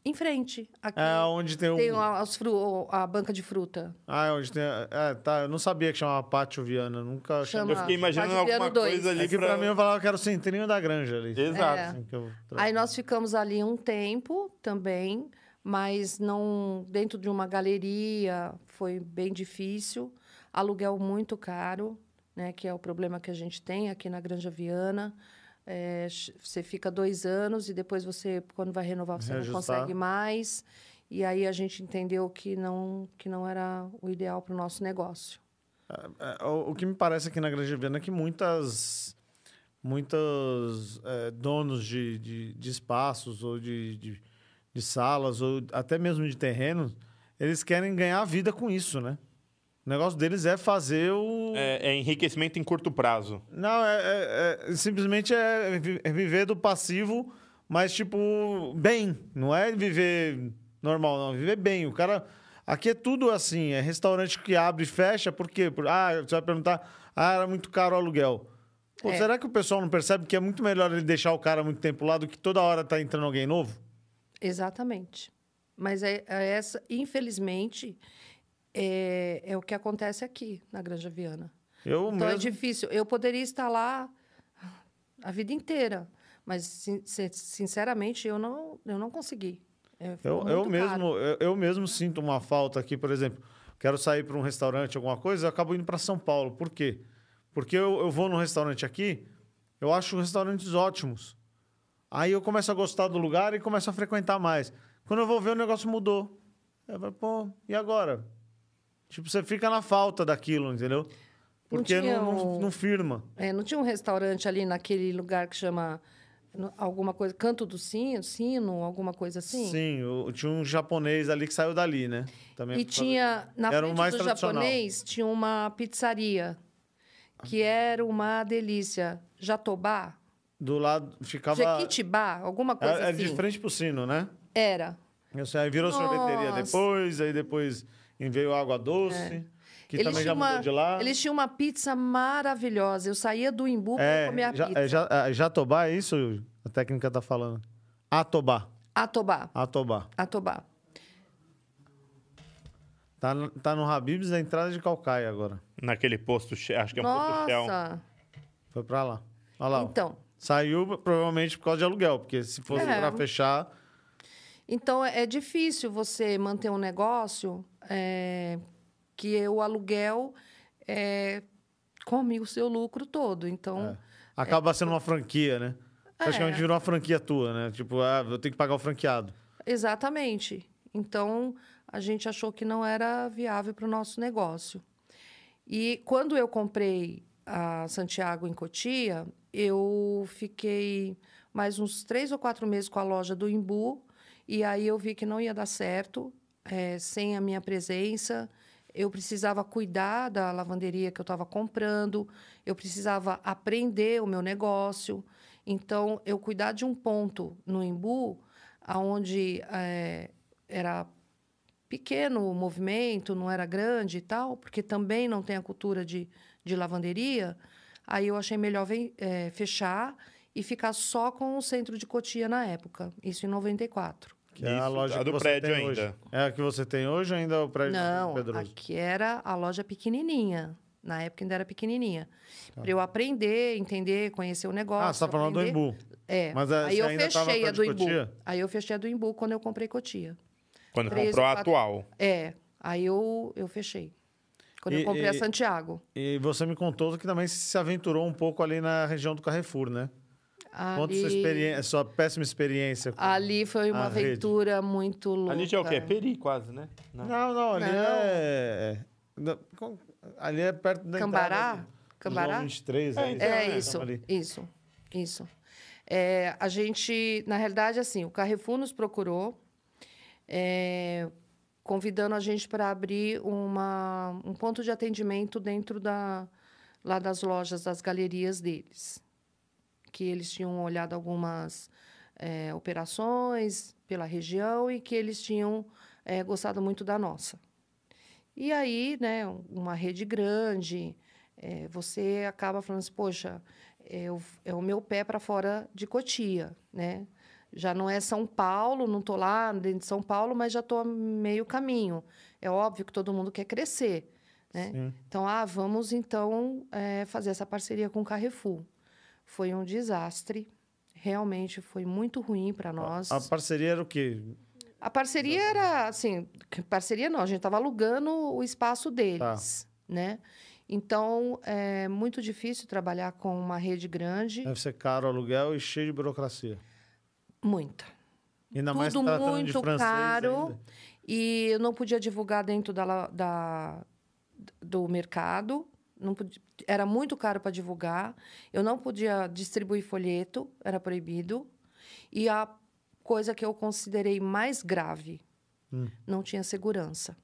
Speaker 3: Em frente. Aqui
Speaker 1: É onde tem o.
Speaker 3: tem a, as fru- a banca de fruta.
Speaker 1: Ah, é onde tem. É, tá. Eu não sabia que chamava Pátio Viana. Nunca
Speaker 3: Chama-
Speaker 2: Eu fiquei imaginando
Speaker 3: Pátio
Speaker 2: alguma
Speaker 3: dois.
Speaker 2: coisa ali
Speaker 1: É que pra...
Speaker 2: pra...
Speaker 1: mim eu falava que era o centrinho da granja ali.
Speaker 2: Exato.
Speaker 3: É.
Speaker 1: Assim que eu-
Speaker 3: Aí nós ficamos ali um tempo também, mas não dentro de uma galeria, foi bem difícil. Aluguel muito caro, né, que é o problema que a gente tem aqui na Granja Viana. É, você fica dois anos e depois você, quando vai renovar, você
Speaker 1: Reajustar.
Speaker 3: não consegue mais. E aí a gente entendeu que não, que não era o ideal para o nosso negócio.
Speaker 1: É, O, o que me parece aqui na Granja Viana é que muitas. Muitos é, donos de, de, de espaços ou de, de, de salas ou até mesmo de terrenos, eles querem ganhar vida com isso, né? O negócio deles é fazer o.
Speaker 2: É, é enriquecimento em curto prazo.
Speaker 1: Não, é, é- é- simplesmente é, é viver do passivo, mas tipo, bem. Não é viver normal, não. Viver bem. O cara. Aqui é tudo assim, é restaurante que abre e fecha, por quê? Por, ah, você vai perguntar, ah, era muito caro o aluguel. Pô,
Speaker 3: É.
Speaker 1: será que o pessoal não percebe que é muito melhor ele deixar o cara muito tempo lá do que toda hora tá entrando alguém novo?
Speaker 3: Exatamente. Mas é, é essa, infelizmente, é, é o que acontece aqui na Granja Viana.
Speaker 1: Eu
Speaker 3: Então é
Speaker 1: mesmo.
Speaker 3: difícil. Eu poderia estar lá a vida inteira, mas sin- sin- sinceramente eu não, eu não consegui. É,
Speaker 1: Eu, eu mesmo, eu, eu mesmo sinto uma falta aqui, por exemplo, quero sair para um restaurante, alguma coisa, eu acabo indo para São Paulo. Por quê? Porque eu, eu vou num restaurante aqui, eu acho restaurantes ótimos. Aí eu começo a gostar do lugar e começo a frequentar mais. Quando eu vou ver, o negócio mudou. Eu falo, pô, e agora? Tipo, você fica na falta daquilo, entendeu? Porque não, não,
Speaker 3: um-
Speaker 1: não firma.
Speaker 3: É, não tinha um restaurante ali naquele lugar que chama alguma coisa, Canto do Sino, Sino, alguma coisa assim?
Speaker 1: Sim, eu- tinha um japonês ali que saiu dali, né? Também
Speaker 3: E tinha, na
Speaker 1: Era
Speaker 3: frente
Speaker 1: mais
Speaker 3: do japonês, tinha uma pizzaria. que era uma delícia. Jatobá?
Speaker 1: Do lado ficava.
Speaker 3: Jequitibá? Alguma coisa
Speaker 1: Era, era
Speaker 3: assim.
Speaker 1: de frente pro sino, né?
Speaker 3: Era.
Speaker 1: Eu sei, aí virou sorveteria
Speaker 3: Nossa.
Speaker 1: depois, aí depois veio água doce, que também já mudou
Speaker 3: uma,
Speaker 1: de lá.
Speaker 3: Eles tinham uma pizza maravilhosa. Eu saía do Imbu para comer a
Speaker 1: É, já,
Speaker 3: pizza.
Speaker 1: é, já, é, Jatobá, é isso? A técnica tá falando. Atobá.
Speaker 3: Atobá.
Speaker 1: Atobá.
Speaker 3: Atobá.
Speaker 1: Tá, no- tá no Habibs da entrada de Calcaia agora.
Speaker 2: Naquele posto, acho que é um posto Shell.
Speaker 3: Nossa.
Speaker 1: Foi pra lá. Olha lá. ó.
Speaker 3: Então,
Speaker 1: Saiu provavelmente por causa de aluguel, porque se fosse
Speaker 3: É.
Speaker 1: pra fechar.
Speaker 3: Então é é difícil você manter um negócio é, que o aluguel é, come o seu lucro todo. Então,
Speaker 1: Acaba sendo uma franquia, né? Praticamente
Speaker 3: É.
Speaker 1: virou uma franquia tua, né? Tipo, ah, eu tenho que pagar o franqueado.
Speaker 3: Exatamente. Então, a gente achou que não era viável para o nosso negócio. E quando eu comprei a Santiago em Cotia, eu fiquei mais uns três ou quatro meses com a loja do Imbu, e aí eu vi que não ia dar certo eh, sem a minha presença. Eu precisava cuidar da lavanderia que eu estava comprando, eu precisava aprender o meu negócio. Então, eu cuidar de um ponto no Imbu, onde era pequeno o movimento, não era grande e tal, porque também não tem a cultura de, de lavanderia, aí eu achei melhor ven- eh, fechar e ficar só com o centro de Cotia na época, isso em 94.
Speaker 1: Que é a
Speaker 2: Isso,
Speaker 1: loja
Speaker 2: a
Speaker 1: que
Speaker 2: do
Speaker 1: você
Speaker 2: prédio
Speaker 1: tem hoje.
Speaker 2: ainda.
Speaker 1: É a que você tem hoje ou ainda é o prédio
Speaker 3: Não,
Speaker 1: do Pedroso?
Speaker 3: aqui era a loja pequenininha. Na época ainda era pequenininha. Para eu aprender, entender, conhecer o negócio.
Speaker 1: Ah, você tá falando do
Speaker 3: aprender.
Speaker 1: Embu.
Speaker 3: É.
Speaker 1: Mas, eh,
Speaker 3: aí eu
Speaker 1: ainda
Speaker 3: fechei a do Imbu.
Speaker 1: Cotia?
Speaker 3: Aí eu fechei a do Imbu quando eu comprei Cotia.
Speaker 2: Quando
Speaker 3: Três
Speaker 2: comprou
Speaker 3: ou
Speaker 2: a
Speaker 3: quatro-
Speaker 2: atual.
Speaker 3: É. Aí eu, eu fechei. Quando
Speaker 1: E-
Speaker 3: eu comprei a
Speaker 1: e-
Speaker 3: Santiago.
Speaker 1: E você me contou que também se aventurou um pouco ali na região do Carrefour, né? Conta sua,
Speaker 3: Ali,
Speaker 1: experiência, sua péssima experiência. com-
Speaker 3: ali foi uma
Speaker 1: a rede.
Speaker 3: aventura muito louca.
Speaker 2: Ali já é o quê? Peri, quase, né? Não.
Speaker 1: Não, não, ali
Speaker 3: Não.
Speaker 1: é... da- com- Ali é perto da
Speaker 3: Cambará?
Speaker 1: entrada do-
Speaker 3: Cambará?
Speaker 1: João 23.
Speaker 2: É,
Speaker 1: É,
Speaker 2: então,
Speaker 3: É
Speaker 2: né?
Speaker 3: isso,
Speaker 1: ali.
Speaker 3: isso, isso. É, a gente, na realidade, assim, o Carrefour nos procurou, é, convidando a gente para abrir uma, um ponto de atendimento dentro da, lá das lojas, das galerias deles. Que eles tinham olhado algumas é, operações pela região e que eles tinham é, gostado muito da nossa. E aí, né, uma rede grande, é, você acaba falando assim, poxa, é o, é o meu pé para fora de Cotia, né? Já não é São Paulo, não estou lá dentro de São Paulo, mas já estou a meio caminho. É óbvio que todo mundo quer crescer, né?
Speaker 1: Sim.
Speaker 3: Então, ah, vamos então é, fazer essa parceria com o Carrefour. Foi um desastre, realmente foi muito ruim para nós.
Speaker 1: A parceria era o quê?
Speaker 3: A parceria era assim, parceria não, a gente estava alugando o espaço deles, né? Então, é muito difícil trabalhar com uma rede grande,
Speaker 1: Deve ser caro o aluguel e cheio de burocracia.
Speaker 3: muita.
Speaker 1: Ainda mais
Speaker 3: Tudo
Speaker 1: tratando de
Speaker 3: muito
Speaker 1: francês
Speaker 3: caro.
Speaker 1: ainda.
Speaker 3: E eu não podia divulgar dentro da, da- do mercado. Não podia- era muito caro para divulgar. Eu não podia distribuir folheto, era proibido. E a coisa que eu considerei mais grave,
Speaker 1: Hum.
Speaker 3: não tinha segurança.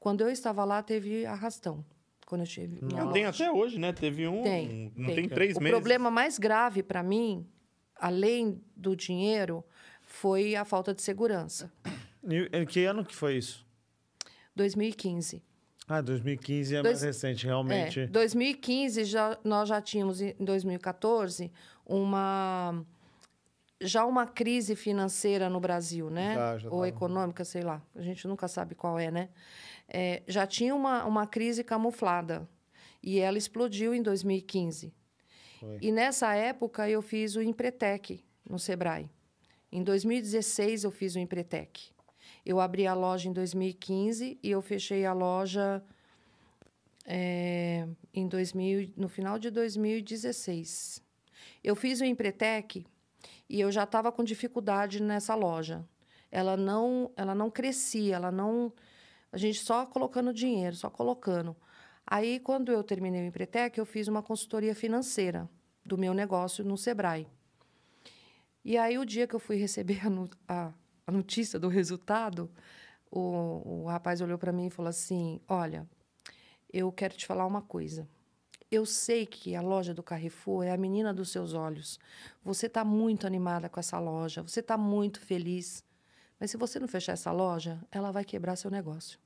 Speaker 3: Quando eu estava lá, teve arrastão. Quando eu tive minha
Speaker 2: Não, tem até hoje, né? Teve um.
Speaker 3: Tem,
Speaker 2: não
Speaker 3: tem.
Speaker 2: tem, três
Speaker 3: O
Speaker 2: meses.
Speaker 3: problema mais grave para mim, além do dinheiro, foi a falta de segurança.
Speaker 1: E em que ano que foi isso?
Speaker 3: 2015.
Speaker 1: Ah, 2015 é
Speaker 3: Dois-
Speaker 1: mais recente, realmente.
Speaker 3: É, 2015 já nós já tínhamos em 2014 uma já uma crise financeira no Brasil, né?
Speaker 1: Já, já
Speaker 3: Ou econômica, sei lá. A gente nunca sabe qual é, né? É, já tinha uma, uma crise camuflada e ela explodiu em 2015.
Speaker 1: Foi.
Speaker 3: E nessa época eu fiz o Empretec no Sebrae. Em 2016 eu fiz o Empretec. Eu abri a loja em 2015 e eu fechei a loja é, em 2000, no final de 2016. Eu fiz o Empretec e eu já estava com dificuldade nessa loja. Ela não, ela não crescia, ela não, a gente só colocando dinheiro, só colocando. Aí, quando eu terminei o Empretec, eu fiz uma consultoria financeira do meu negócio no Sebrae. E aí, o dia que eu fui receber a, a- a notícia do resultado, o, o rapaz olhou para mim e falou assim: Olha, eu quero te falar uma coisa. eu sei que a loja do Carrefour é a menina dos seus olhos. Você está muito animada com essa loja, você está muito feliz. Mas se você não fechar essa loja, ela vai quebrar seu negócio.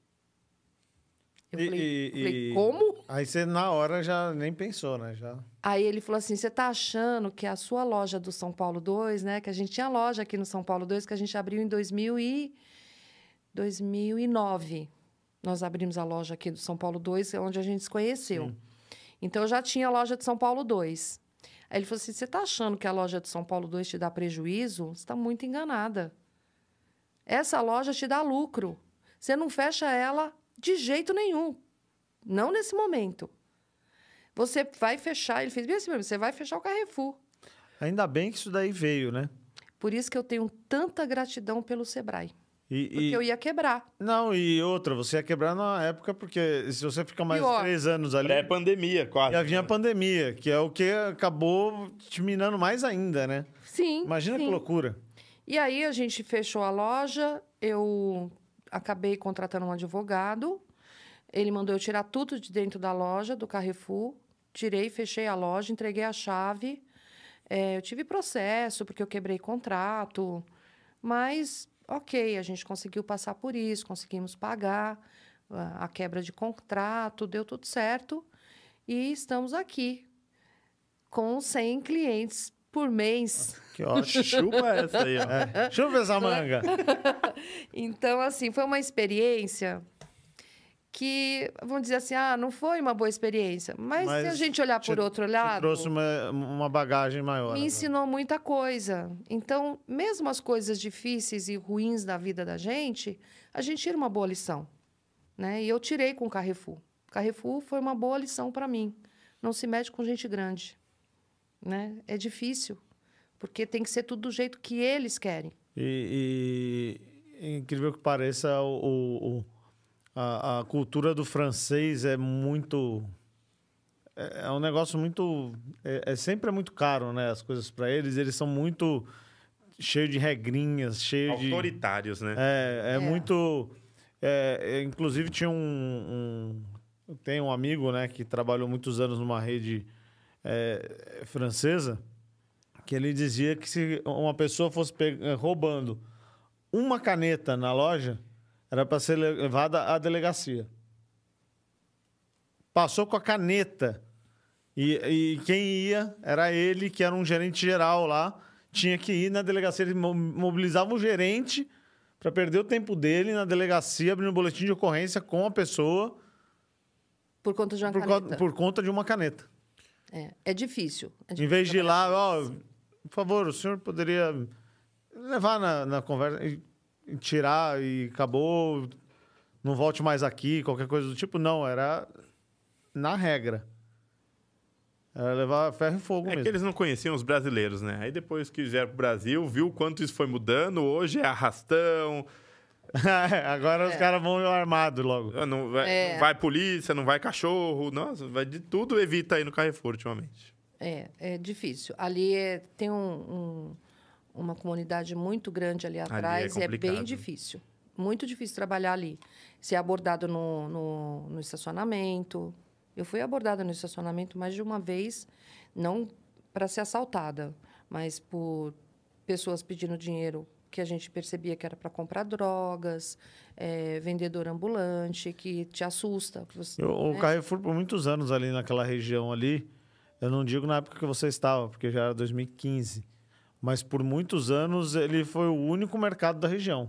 Speaker 3: Eu
Speaker 1: E-
Speaker 3: falei,
Speaker 1: e-
Speaker 3: falei,
Speaker 1: e-
Speaker 3: como?
Speaker 1: Aí você, na hora, já nem pensou, né? Já.
Speaker 3: Aí ele falou assim: você está achando que a sua loja do São Paulo 2, né? Que a gente tinha loja aqui no São Paulo 2, que a gente abriu em 2000 e... 2009. Nós abrimos a loja aqui do São Paulo 2, é onde a gente se conheceu. Então eu já tinha a loja de São Paulo 2. Aí ele falou assim: você está achando que a loja de São Paulo 2 te dá prejuízo? Você está muito enganada. Essa loja te dá lucro. Você não fecha ela de jeito nenhum. Não nesse momento. Você vai fechar, ele fez bem assim mesmo, você vai fechar o Carrefour.
Speaker 1: Ainda bem que isso daí veio, né?
Speaker 3: Por isso que eu tenho tanta gratidão pelo Sebrae.
Speaker 1: E,
Speaker 3: Porque
Speaker 1: e-
Speaker 3: eu ia quebrar.
Speaker 1: Não, e outra, você ia quebrar na época, porque se você ficar mais
Speaker 3: Pior.
Speaker 1: três anos ali,
Speaker 2: Pré-pandemia, quase.
Speaker 1: ia vir a pandemia, que é o que acabou te minando mais ainda, né?
Speaker 3: Sim.
Speaker 1: Imagina
Speaker 3: sim.
Speaker 1: que loucura.
Speaker 3: E aí a gente fechou a loja, eu acabei contratando um advogado. Ele mandou eu tirar tudo de dentro da loja, do Carrefour. Tirei, fechei a loja, entreguei a chave. É, eu tive processo, porque eu quebrei contrato. Mas, ok, a gente conseguiu passar por isso, conseguimos pagar a quebra de contrato, deu tudo certo. E estamos aqui com 100 clientes por mês.
Speaker 1: Que ótimo.
Speaker 2: Chupa essa aí, ó.
Speaker 1: É. Eu ver essa manga.
Speaker 3: Então, assim, foi uma experiência que, vamos dizer assim, ah, não foi uma boa experiência. Mas, se a
Speaker 1: Mas
Speaker 3: gente olhar
Speaker 1: te-
Speaker 3: por outro lado,
Speaker 1: trouxe uma, uma bagagem maior.
Speaker 3: me
Speaker 1: né?
Speaker 3: ensinou muita coisa. Então, mesmo as coisas difíceis e ruins da vida da gente, a gente tira uma boa lição. Né? E eu tirei com o Carrefour. Carrefour foi uma boa lição para mim. Não se mete com gente grande. Né? É difícil, porque tem que ser tudo do jeito que eles querem.
Speaker 1: E, e, incrível que pareça, o, o- o- a, a cultura do francês é muito. É, é um negócio muito. É, é sempre é muito caro, né? As coisas para eles. Eles são muito cheios de regrinhas, cheios de.
Speaker 2: Autoritários, né?
Speaker 1: É, é,
Speaker 3: É.
Speaker 1: muito. é, é, inclusive, tinha um, um. Tem um amigo, né, que trabalhou muitos anos numa rede é, francesa, que ele dizia que se uma pessoa fosse eh, roubando uma caneta na loja, era para ser levada à delegacia. Passou com a caneta. E, e quem ia era ele, que era um gerente geral lá. Tinha que ir na delegacia. Ele mo- mobilizava o gerente para perder o tempo dele na delegacia, abrindo um boletim de ocorrência com a pessoa
Speaker 3: Por conta de uma
Speaker 1: por,
Speaker 3: caneta.
Speaker 1: co- por conta de uma caneta.
Speaker 3: É, é difícil. É
Speaker 1: Em
Speaker 3: difícil
Speaker 1: vez de ir lá, ó,
Speaker 3: isso.
Speaker 1: por favor, o senhor poderia levar na, na conversa tirar e acabou, não volte mais aqui, qualquer coisa do tipo. Não, era na regra. Era levar ferro e fogo
Speaker 2: É
Speaker 1: mesmo.
Speaker 2: que eles não conheciam os brasileiros, né? Aí depois que vieram pro Brasil, viu o quanto isso foi mudando. Hoje é arrastão,
Speaker 1: Agora os caras vão armados logo.
Speaker 2: não vai,
Speaker 3: É.
Speaker 2: não vai polícia, não vai cachorro. Nossa, vai de tudo evita aí no Carrefour ultimamente.
Speaker 3: É, é difícil. Ali é- tem um- um- uma comunidade muito grande ali atrás e é bem difícil. Muito difícil trabalhar ali. Ser abordado no, no, no estacionamento. Eu fui abordada no estacionamento mais de uma vez, não para ser assaltada, mas por pessoas pedindo dinheiro que a gente percebia que era para comprar drogas, é, vendedor ambulante, que te assusta. você-
Speaker 1: Eu- o
Speaker 3: né?
Speaker 1: Carrefour, por muitos anos ali naquela região ali, eu não digo na época que você estava, porque já era 2015, mas por muitos anos ele foi o único mercado da região.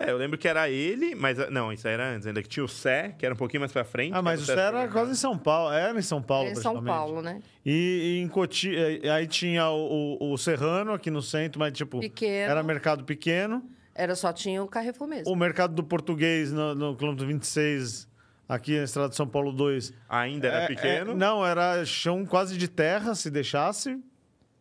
Speaker 2: É, eu lembro que era ele, mas não, isso aí era antes, ainda que tinha o Sé, que era um pouquinho mais pra frente.
Speaker 1: Ah, mas
Speaker 2: era o
Speaker 1: era
Speaker 2: Sé
Speaker 1: quase em São Paulo, era em São Paulo,
Speaker 3: É em São. Paulo, né?
Speaker 1: E, e em Coti, aí tinha o, o- o Serrano aqui no centro, mas tipo,
Speaker 3: Pequeno.
Speaker 1: era mercado pequeno.
Speaker 3: Era só tinha o Carrefour mesmo.
Speaker 1: O mercado do português no, no quilômetro 26, aqui na estrada de São Paulo 2.
Speaker 2: Ainda era
Speaker 1: É,
Speaker 2: pequeno.
Speaker 1: é, não, era chão quase de terra, se deixasse.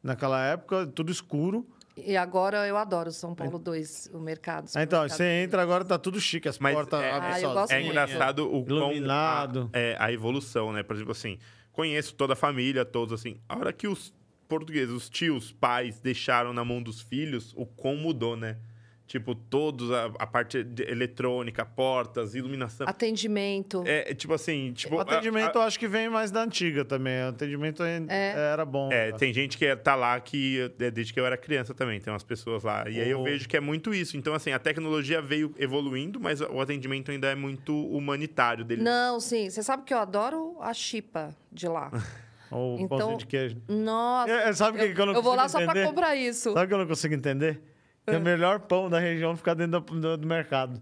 Speaker 1: Naquela época, tudo escuro.
Speaker 3: E agora eu adoro São Paulo 2, o mercado.
Speaker 1: Ah, Então, você
Speaker 3: deles.
Speaker 1: entra agora, tá tudo chique, as
Speaker 2: Mas
Speaker 1: portas
Speaker 2: é-
Speaker 1: abrem
Speaker 3: Ah, eu
Speaker 1: sozinhas.
Speaker 3: gosto
Speaker 2: É
Speaker 3: muito.
Speaker 2: engraçado o quão
Speaker 1: Iluminado.
Speaker 2: A, é, a evolução, né? Por exemplo, assim, conheço toda a família, todos assim. A hora que os portugueses, os tios, pais, deixaram na mão dos filhos, o quão mudou, né? Tipo, todos, a, a parte de eletrônica, portas, iluminação.
Speaker 3: Atendimento.
Speaker 2: É, tipo assim, tipo...
Speaker 1: O
Speaker 2: a-
Speaker 1: atendimento
Speaker 2: a-
Speaker 1: eu acho que vem mais da antiga também. O atendimento ainda era bom.
Speaker 2: É, tem gente que é- tá lá que é desde que eu era criança também, tem umas pessoas lá. E aí eu
Speaker 1: Oh.
Speaker 2: vejo que é muito isso. Então, assim, a tecnologia veio evoluindo, mas o atendimento ainda é muito humanitário dele.
Speaker 3: Não, sim. Você sabe que eu adoro a chipa de lá.
Speaker 1: Ou
Speaker 3: Então-
Speaker 1: pãozinho de queijo.
Speaker 3: Nossa.
Speaker 1: É, é, sabe o que eu não
Speaker 3: eu vou lá
Speaker 1: consigo
Speaker 3: só pra
Speaker 1: entender?
Speaker 3: comprar isso.
Speaker 1: Sabe o que eu não consigo entender?
Speaker 3: É.
Speaker 1: o melhor pão da região fica dentro do, do- do mercado.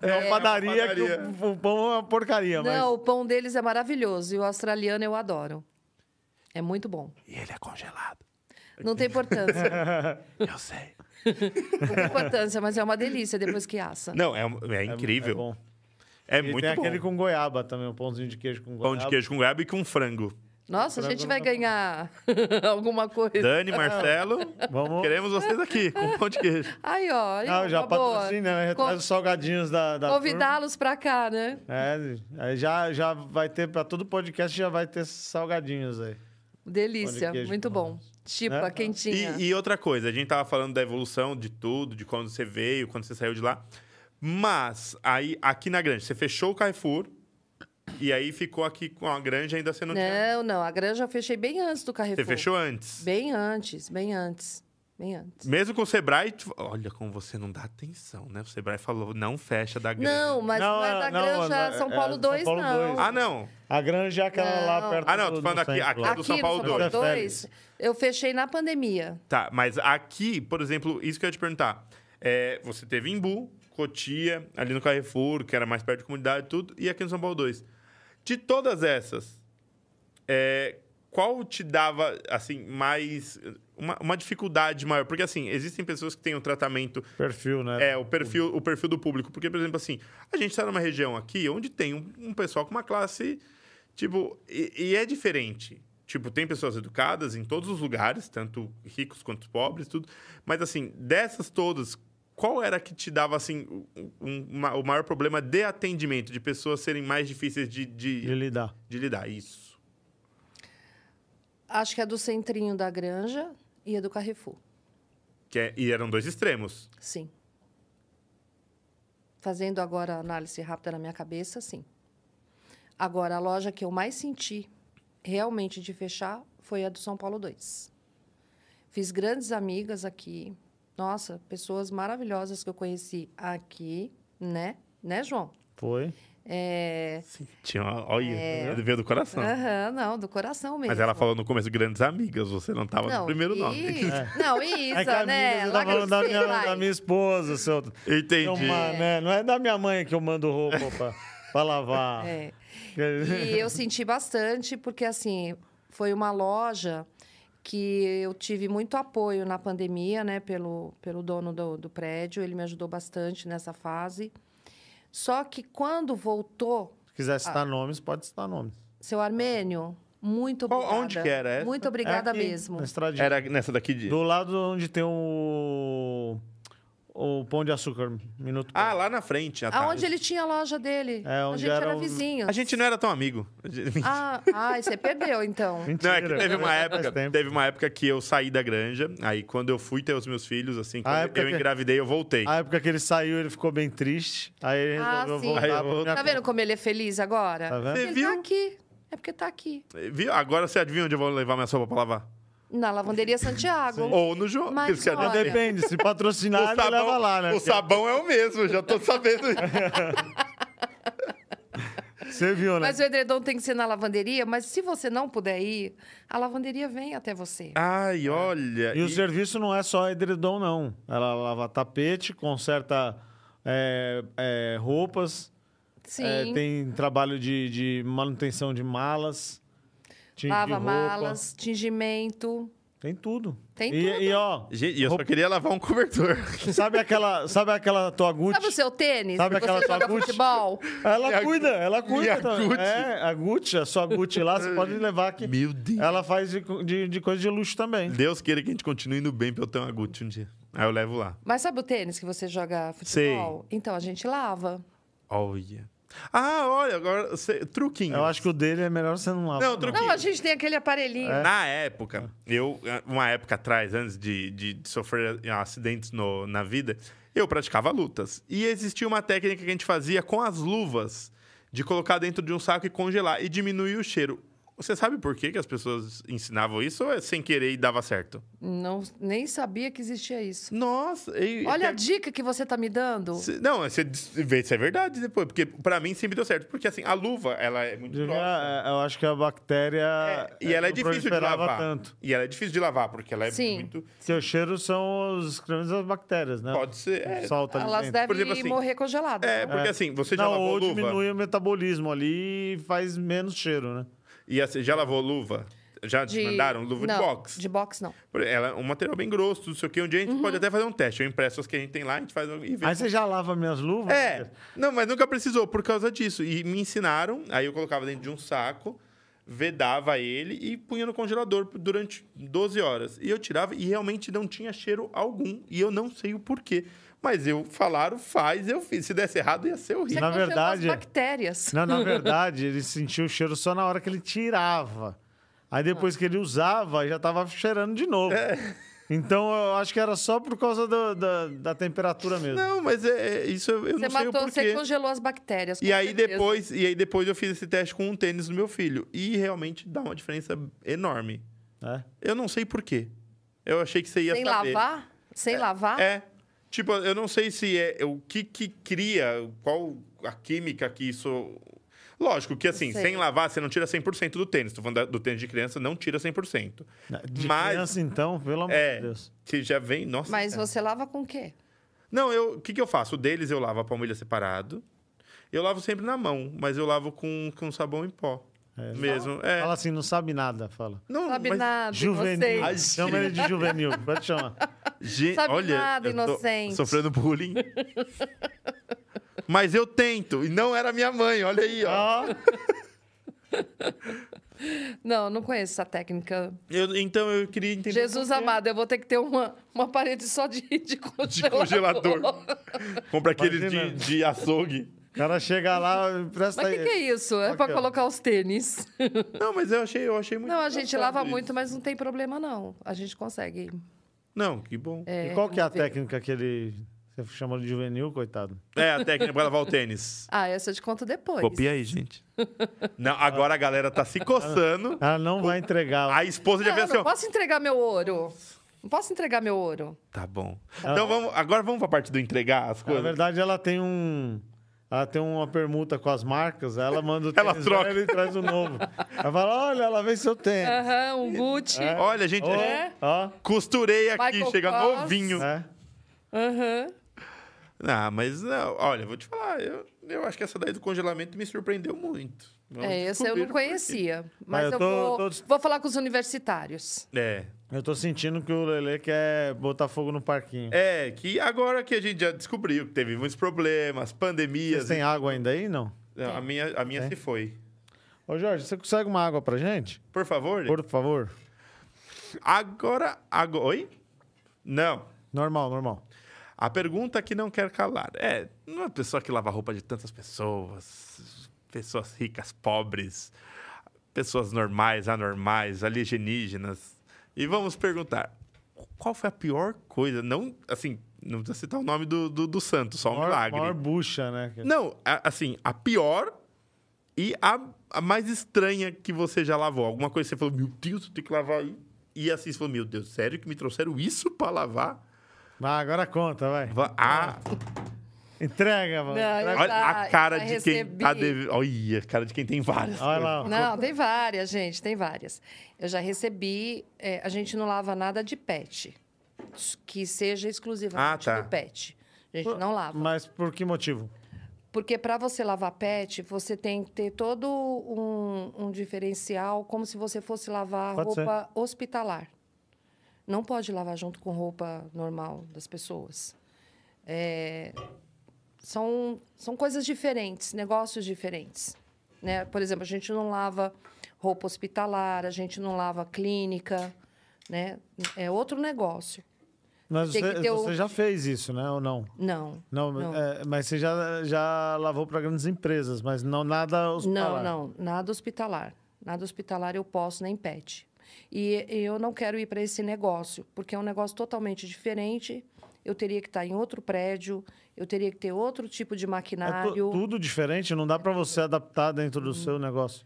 Speaker 1: É uma
Speaker 2: É,
Speaker 1: padaria,
Speaker 2: é uma padaria.
Speaker 1: que o, o pão é uma porcaria, mas...
Speaker 3: Não, o pão deles é maravilhoso. E o australiano eu adoro. É muito bom.
Speaker 2: E ele é congelado.
Speaker 3: Não tem importância.
Speaker 2: Eu sei.
Speaker 3: Não tem importância, mas é uma delícia depois que assa.
Speaker 2: Não, é, um- é
Speaker 1: É-
Speaker 2: incrível.
Speaker 1: É, bom.
Speaker 2: É,
Speaker 1: E
Speaker 2: muito
Speaker 1: tem
Speaker 2: bom.
Speaker 1: aquele com goiaba também, um pãozinho de queijo com goiaba.
Speaker 2: Pão de queijo com goiaba e com frango.
Speaker 3: Nossa, a gente vai
Speaker 1: não
Speaker 3: ganhar alguma coisa.
Speaker 2: Dani, Marcelo,
Speaker 1: Vamos...
Speaker 2: queremos vocês aqui com pão de queijo.
Speaker 3: Aí, ó. aí,
Speaker 1: Ah, já
Speaker 3: uma boa.
Speaker 1: patrocina, né?
Speaker 3: Con-
Speaker 1: Traz os salgadinhos da, da.
Speaker 3: Convidá-los pra cá, né?
Speaker 1: É, aí já, já vai ter, pra todo podcast já vai ter salgadinhos aí.
Speaker 3: Delícia,
Speaker 1: queijo
Speaker 3: muito
Speaker 1: com-
Speaker 3: bom. Chipa,
Speaker 1: Né?
Speaker 3: quentinha.
Speaker 2: E, e outra coisa, a gente tava falando da evolução de tudo, de quando você veio, quando você saiu de lá. Mas, aí, aqui na Granja, você fechou o Carrefour e aí ficou aqui com a Granja ainda você não, tinha...
Speaker 3: Não, não, a granja eu fechei bem antes do Carrefour.
Speaker 2: Você fechou antes.
Speaker 3: Bem antes, bem antes. Bem antes.
Speaker 2: Mesmo com o Sebrae, tu- olha como você não dá atenção, né? O Sebrae falou, não fecha da Granja.
Speaker 3: Não, mas
Speaker 1: Não,
Speaker 3: não, é da
Speaker 1: não,
Speaker 3: granja
Speaker 1: é-
Speaker 3: São
Speaker 1: é
Speaker 3: Paulo
Speaker 1: São
Speaker 3: 2,
Speaker 1: Paulo
Speaker 3: não.
Speaker 1: dois.
Speaker 2: Ah, não.
Speaker 1: A granja é aquela lá
Speaker 3: Não.
Speaker 1: perto
Speaker 2: Ah, não,
Speaker 1: do,
Speaker 2: tô falando
Speaker 1: do
Speaker 2: aqui-
Speaker 1: centro
Speaker 2: aqui
Speaker 1: lá.
Speaker 2: do São
Speaker 3: Aqui
Speaker 2: Paulo
Speaker 3: São
Speaker 2: dois.
Speaker 3: Paulo
Speaker 1: É
Speaker 3: 2, eu fechei na pandemia.
Speaker 2: Tá, mas aqui, por exemplo, isso que eu ia te perguntar. É, você teve Imbu, Cotia, ali no Carrefour, que era mais perto de comunidade e tudo, e aqui no São Paulo 2. De todas essas, é, qual te dava, assim, mais... Uma, uma dificuldade maior? Porque, assim, existem pessoas que têm um tratamento
Speaker 1: Perfil, né?
Speaker 2: é, o perfil, o perfil do público. Porque, por exemplo, assim, a gente está numa região aqui onde tem um, um pessoal com uma classe, tipo, e, e é diferente. Tipo, tem pessoas educadas em todos os lugares, tanto ricos quanto pobres, tudo. Mas, assim, dessas todas, qual era que te dava, assim, um- um- uma- o maior problema de atendimento, de pessoas serem mais difíceis de, de,
Speaker 1: De lidar.
Speaker 2: de lidar? Isso.
Speaker 3: Acho que é do centrinho da granja e é do Carrefour.
Speaker 2: Que é- e eram dois extremos.
Speaker 3: Sim. Fazendo agora a análise rápida na minha cabeça, sim. Agora, a loja que eu mais senti realmente de fechar foi a do São Paulo 2. Fiz grandes amigas aqui. Nossa, pessoas maravilhosas que eu conheci aqui, né? Né, João?
Speaker 1: Foi.
Speaker 3: É...
Speaker 2: Tinha, uma- olha, veio do coração.
Speaker 3: Aham, não, do coração mesmo.
Speaker 2: Mas ela falou no começo grandes amigas, você não estava no primeiro nome.
Speaker 3: e- Não, Isa,
Speaker 1: É que a
Speaker 3: né?
Speaker 1: você tá falando da minha,
Speaker 3: vai.
Speaker 1: da minha esposa, seu.
Speaker 2: Entendi.
Speaker 1: Uma, né? Não é da minha mãe que eu mando roupa pra, pra lavar.
Speaker 3: É. E eu senti bastante, porque assim, foi uma loja que eu tive muito apoio na pandemia, né, pelo, pelo dono do, do prédio. Ele me ajudou bastante nessa fase. Só que quando voltou,
Speaker 1: Se quiser citar nomes, pode citar nomes.
Speaker 3: seu Armênio, muito
Speaker 2: Qual-
Speaker 3: obrigada.
Speaker 2: onde que era essa?
Speaker 3: Muito obrigada
Speaker 1: É aqui,
Speaker 3: mesmo.
Speaker 1: Na estradinha.
Speaker 2: Era nessa daqui de.
Speaker 1: Do lado onde tem o. O pão de açúcar, minuto.
Speaker 2: Ah, lá na frente. Ah, tá.
Speaker 3: Aonde ele tinha a loja dele.
Speaker 1: É,
Speaker 3: a
Speaker 1: onde
Speaker 3: gente
Speaker 1: era
Speaker 3: era vizinho.
Speaker 2: A gente não era tão amigo.
Speaker 3: Ah, ai, você perdeu, então.
Speaker 2: Não, é que teve uma época, teve uma época que eu saí da granja, aí quando eu fui ter os meus filhos, assim, quando eu
Speaker 1: que-
Speaker 2: engravidei, eu voltei.
Speaker 1: A época que ele saiu, ele ficou bem triste. Aí ele
Speaker 3: Ah,
Speaker 1: resolveu
Speaker 3: sim.
Speaker 1: voltar.
Speaker 2: Aí eu
Speaker 1: minha
Speaker 3: Tá vendo como ele é feliz agora?
Speaker 1: Tá vendo?
Speaker 3: Ele
Speaker 2: viu?
Speaker 3: tá aqui. É porque tá aqui.
Speaker 2: Viu? Agora você adivinha onde eu vou levar minha sopa pra lavar?
Speaker 3: Na lavanderia Santiago.
Speaker 2: Ou no João.
Speaker 3: Mas
Speaker 2: Isso que
Speaker 3: olha-.
Speaker 1: Depende, se patrocinar,
Speaker 2: O
Speaker 1: ele leva
Speaker 2: sabão,
Speaker 1: lá, né?
Speaker 2: o sabão é o mesmo, já tô sabendo.
Speaker 1: Você viu, né?
Speaker 3: Mas o edredom tem que ser na lavanderia, mas se você não puder ir, a lavanderia vem até você.
Speaker 2: Ai, olha.
Speaker 1: E o
Speaker 2: e-
Speaker 1: serviço não é só edredom, não. Ela lava tapete, conserta é, é, roupas,
Speaker 3: Sim.
Speaker 1: é, tem trabalho de, de manutenção de malas, de, de
Speaker 3: Lava
Speaker 1: roupa.
Speaker 3: malas, tingimento.
Speaker 1: Tem tudo.
Speaker 3: Tem
Speaker 1: e,
Speaker 3: tudo.
Speaker 1: E, ó,
Speaker 2: Gente, e eu só queria lavar um cobertor.
Speaker 1: sabe aquela, sabe aquela tua Gucci?
Speaker 3: Sabe o seu tênis?
Speaker 1: Sabe
Speaker 3: que
Speaker 1: aquela tua Gucci?
Speaker 3: futebol?
Speaker 1: Ela
Speaker 2: Minha
Speaker 1: cuida, ela cuida. também.
Speaker 2: Gucci.
Speaker 1: É, a Gucci, a sua Gucci lá, você pode levar aqui.
Speaker 2: Meu Deus.
Speaker 1: Ela faz de, de, de coisa de luxo também.
Speaker 2: Deus queira que a gente continue indo bem pra eu ter uma Gucci um dia. Aí eu levo lá.
Speaker 3: Mas sabe o tênis que você joga futebol? Então, a gente lava.
Speaker 2: Olha. Ah, olha, agora, você, truquinho.
Speaker 1: Eu acho que o dele é melhor você não lavar.
Speaker 2: Não,
Speaker 1: não.
Speaker 2: truquinho.
Speaker 3: Não, a gente tem aquele aparelhinho.
Speaker 1: É.
Speaker 2: Na época, eu, uma época atrás, antes de, de sofrer acidentes no- na vida, eu praticava lutas. E existia uma técnica que a gente fazia com as luvas, de colocar dentro de um saco e congelar e diminuir o cheiro. Você sabe por que, que as pessoas ensinavam isso ou é sem querer e dava certo?
Speaker 3: Não, nem sabia que existia isso.
Speaker 2: Nossa! e-
Speaker 3: Olha a dica que você tá me dando.
Speaker 2: se- Não, você vê se é verdade depois, porque pra mim sempre deu certo. Porque assim, a luva, ela é muito grossa.
Speaker 1: é, Eu acho que a bactéria.
Speaker 2: É, e ela é difícil de lavar.
Speaker 1: tanto.
Speaker 2: E ela é difícil de lavar, porque ela é
Speaker 3: Sim.
Speaker 2: muito.
Speaker 1: O cheiro são os excrementos das bactérias, né?
Speaker 2: Pode ser. é.
Speaker 1: Solta ali
Speaker 3: Elas devem
Speaker 2: Por exemplo, assim,
Speaker 3: morrer congeladas.
Speaker 2: É,
Speaker 3: né?
Speaker 2: porque assim, você já
Speaker 1: Não,
Speaker 2: lavou
Speaker 1: ou
Speaker 2: luva?
Speaker 1: diminui o metabolismo ali e faz menos cheiro, né?
Speaker 2: E assim, já lavou luva? Já te mandaram luva
Speaker 3: não,
Speaker 2: de boxe?
Speaker 3: De boxe, não.
Speaker 2: Ela é um material bem grosso, não sei o que. Um dia a gente
Speaker 3: Uhum.
Speaker 2: pode até fazer um teste. Eu impresso as que a gente tem lá, a gente faz e vê.
Speaker 1: Aí você já lava minhas luvas?
Speaker 2: É, não, mas nunca precisou por causa disso. E me ensinaram, aí eu colocava dentro de um saco, vedava ele e punha no congelador durante 12 horas. E eu tirava e realmente não tinha cheiro algum. E eu não sei o porquê. Mas eu falaram, faz, eu fiz. Se desse errado, ia ser
Speaker 3: Você
Speaker 2: horrível.
Speaker 1: Na verdade-
Speaker 3: as bactérias.
Speaker 1: Não, na verdade, ele sentia o cheiro só na hora que ele tirava. Aí depois que ele usava, já tava cheirando de novo.
Speaker 2: É.
Speaker 1: Então eu acho que era só por causa do- da, da temperatura mesmo.
Speaker 2: Não, mas é, é- isso eu, não sei o
Speaker 3: matou,
Speaker 2: porquê.
Speaker 3: você congelou as bactérias.
Speaker 2: E aí,
Speaker 3: certeza.
Speaker 2: depois, e aí depois eu fiz esse teste com um tênis do meu filho. E realmente dá uma diferença enorme.
Speaker 1: É.
Speaker 2: Eu não sei por quê. Eu achei que você ia
Speaker 3: Sem
Speaker 2: saber.
Speaker 3: lavar? Sem lavar?
Speaker 2: É. Tipo, eu não sei se é o que que cria, qual a química que isso... Lógico que assim, sem lavar, você não tira 100% do tênis. Tô falando da- do tênis de criança, não tira 100%.
Speaker 1: De
Speaker 2: Mas-
Speaker 1: criança, então, pelo amor
Speaker 2: É,
Speaker 1: de Deus.
Speaker 2: que já vem... Nossa,
Speaker 3: Mas
Speaker 2: é.
Speaker 3: você lava com o quê?
Speaker 2: Não, eu, o que, que eu faço? O deles eu lavo a palmilha separado. Eu lavo sempre na mão, mas eu lavo com, com sabão em pó.
Speaker 1: É.
Speaker 2: Mesmo. É.
Speaker 1: Fala assim, não sabe nada, fala.
Speaker 2: Não,
Speaker 3: Sabe
Speaker 2: mas,
Speaker 3: nada,
Speaker 1: Juvenil.
Speaker 2: Ai.
Speaker 1: Chama ele de juvenil, pode chamar.
Speaker 2: Gente,
Speaker 3: Sabe
Speaker 2: olha,
Speaker 3: nada, inocente.
Speaker 2: sofrendo bullying. mas eu tento, e não era minha mãe, olha aí, ó.
Speaker 3: Não, não conheço essa técnica.
Speaker 2: Eu- então eu queria entender.
Speaker 3: Jesus amado, eu vou ter que ter uma, uma parede só de, de
Speaker 2: De
Speaker 3: congelador.
Speaker 2: congelador. Compra aquele de, de açougue.
Speaker 1: o cara chega lá, empresta
Speaker 3: Mas o que, que é isso? É
Speaker 1: ó.
Speaker 3: colocar os tênis.
Speaker 2: Não, mas eu achei, eu achei muito.
Speaker 3: Não, a gente lava
Speaker 2: isso.
Speaker 3: muito, mas não tem problema, não. A gente consegue.
Speaker 2: Não, que bom.
Speaker 3: é,
Speaker 1: E qual que é a
Speaker 3: ver.
Speaker 1: técnica que ele... Você chamou de juvenil, coitado?
Speaker 2: É a técnica pra lavar o tênis.
Speaker 3: Ah, essa eu te conto depois.
Speaker 2: Copia aí, gente. Não, agora a galera tá se coçando.
Speaker 1: Ela não vai entregar.
Speaker 2: A esposa já
Speaker 3: Não,
Speaker 2: assim,
Speaker 3: não posso entregar meu ouro. Não posso entregar meu ouro.
Speaker 2: Tá bom. Então vamos, agora vamos pra parte do entregar as
Speaker 1: Na
Speaker 2: coisas.
Speaker 1: verdade, ela tem um... Ela tem uma permuta com as marcas, ela manda o
Speaker 2: Ela
Speaker 1: tênis
Speaker 2: troca.
Speaker 1: velho e traz o novo. Ela fala, olha, ela vem seu tênis.
Speaker 3: Aham, um Gucci.
Speaker 1: É.
Speaker 2: Olha, gente,
Speaker 3: É.
Speaker 1: ó,
Speaker 2: costurei aqui,
Speaker 3: Michael
Speaker 2: chega
Speaker 3: Kors.
Speaker 2: novinho.
Speaker 1: é.
Speaker 3: Aham.
Speaker 2: Ah, mas não, olha, vou te falar, eu, eu acho que essa daí do congelamento me surpreendeu muito. Vamos
Speaker 3: É, esse eu não conhecia. Mas
Speaker 1: Mas eu
Speaker 3: eu,
Speaker 1: tô-
Speaker 3: vou,
Speaker 1: tô-
Speaker 3: vou falar com os universitários.
Speaker 2: É.
Speaker 1: Eu tô sentindo que o Lele quer botar fogo no parquinho.
Speaker 2: É, que agora que a gente já descobriu que teve muitos problemas, pandemias.
Speaker 1: Vocês têm água ainda aí, não?
Speaker 2: A minha, a minha
Speaker 1: Tem?
Speaker 2: se foi.
Speaker 1: Ô, Jorge, você consegue uma água pra gente?
Speaker 2: Por favor.
Speaker 1: Por favor.
Speaker 2: Agora, agora. Oi? Não.
Speaker 1: Normal, normal.
Speaker 2: A pergunta que não quer calar. É, uma pessoa que lava roupa de tantas pessoas, pessoas ricas, pobres, pessoas normais, anormais, alienígenas. E vamos perguntar: qual foi a pior coisa? Não, assim, não precisa citar o nome do, do, do santo, só um
Speaker 1: maior,
Speaker 2: milagre.
Speaker 1: maior bucha, né?
Speaker 2: Não, a- assim, a pior e a, a mais estranha que você já lavou. Alguma coisa que você falou, meu Deus, eu tenho que lavar aí. E assim, você falou, meu Deus, sério que me trouxeram isso pra lavar?
Speaker 1: Vai, agora conta, vai.
Speaker 2: Va- Ah,
Speaker 1: Entrega, mano.
Speaker 3: Não,
Speaker 1: Entrega.
Speaker 2: olha
Speaker 3: já-
Speaker 2: a cara de quem tá
Speaker 3: recebi.
Speaker 2: devendo. Olha, a cara de quem tem várias.
Speaker 1: Olha lá.
Speaker 3: Não, tem várias, gente, tem várias. Eu já recebi. é, a gente não lava nada de pet. Que seja exclusivamente
Speaker 2: Ah, tá.
Speaker 3: do pet. A gente não lava.
Speaker 1: Mas por que motivo?
Speaker 3: Porque para você lavar pet, você tem que ter todo um, um diferencial, como se você fosse lavar
Speaker 1: Pode
Speaker 3: roupa hospitalar. Não pode lavar junto com roupa normal das pessoas. É, são, são coisas diferentes, negócios diferentes. Né? Por exemplo, a gente não lava roupa hospitalar, a gente não lava clínica, né? É outro negócio.
Speaker 1: Mas
Speaker 3: Tem
Speaker 1: você,
Speaker 3: o-
Speaker 1: você já fez isso, né? Ou não?
Speaker 3: Não.
Speaker 1: Não,
Speaker 3: Não.
Speaker 1: é, mas você já, já lavou para grandes empresas, mas não nada
Speaker 3: Não,
Speaker 1: hospitalar.
Speaker 3: não, nada hospitalar. Nada hospitalar eu posso nem pet. E, e eu não quero ir para esse negócio, porque é um negócio totalmente diferente. Eu teria que estar em outro prédio, eu teria que ter outro tipo de
Speaker 1: É
Speaker 3: maquinário.
Speaker 1: tudo diferente, não dá para você adaptar dentro do seu negócio.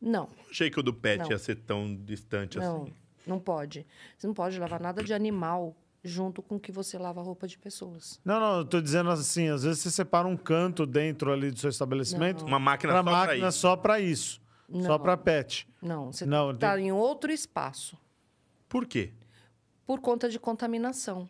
Speaker 3: Não,
Speaker 2: Achei que o do pet
Speaker 3: Não.
Speaker 2: ia ser tão distante
Speaker 3: não,
Speaker 2: assim.
Speaker 3: não pode. Você não pode lavar nada de animal junto com que você lava a roupa de pessoas.
Speaker 1: Não, não, eu tô dizendo assim, às vezes você separa um canto dentro ali do seu estabelecimento
Speaker 2: Uma máquina
Speaker 1: para
Speaker 2: só pra
Speaker 1: máquina
Speaker 2: isso.
Speaker 1: só para isso, só
Speaker 3: Não.
Speaker 1: para pet.
Speaker 3: Não, você
Speaker 1: Não,
Speaker 3: está
Speaker 1: tem-
Speaker 3: em outro espaço
Speaker 2: Por quê?
Speaker 3: por conta de contaminação.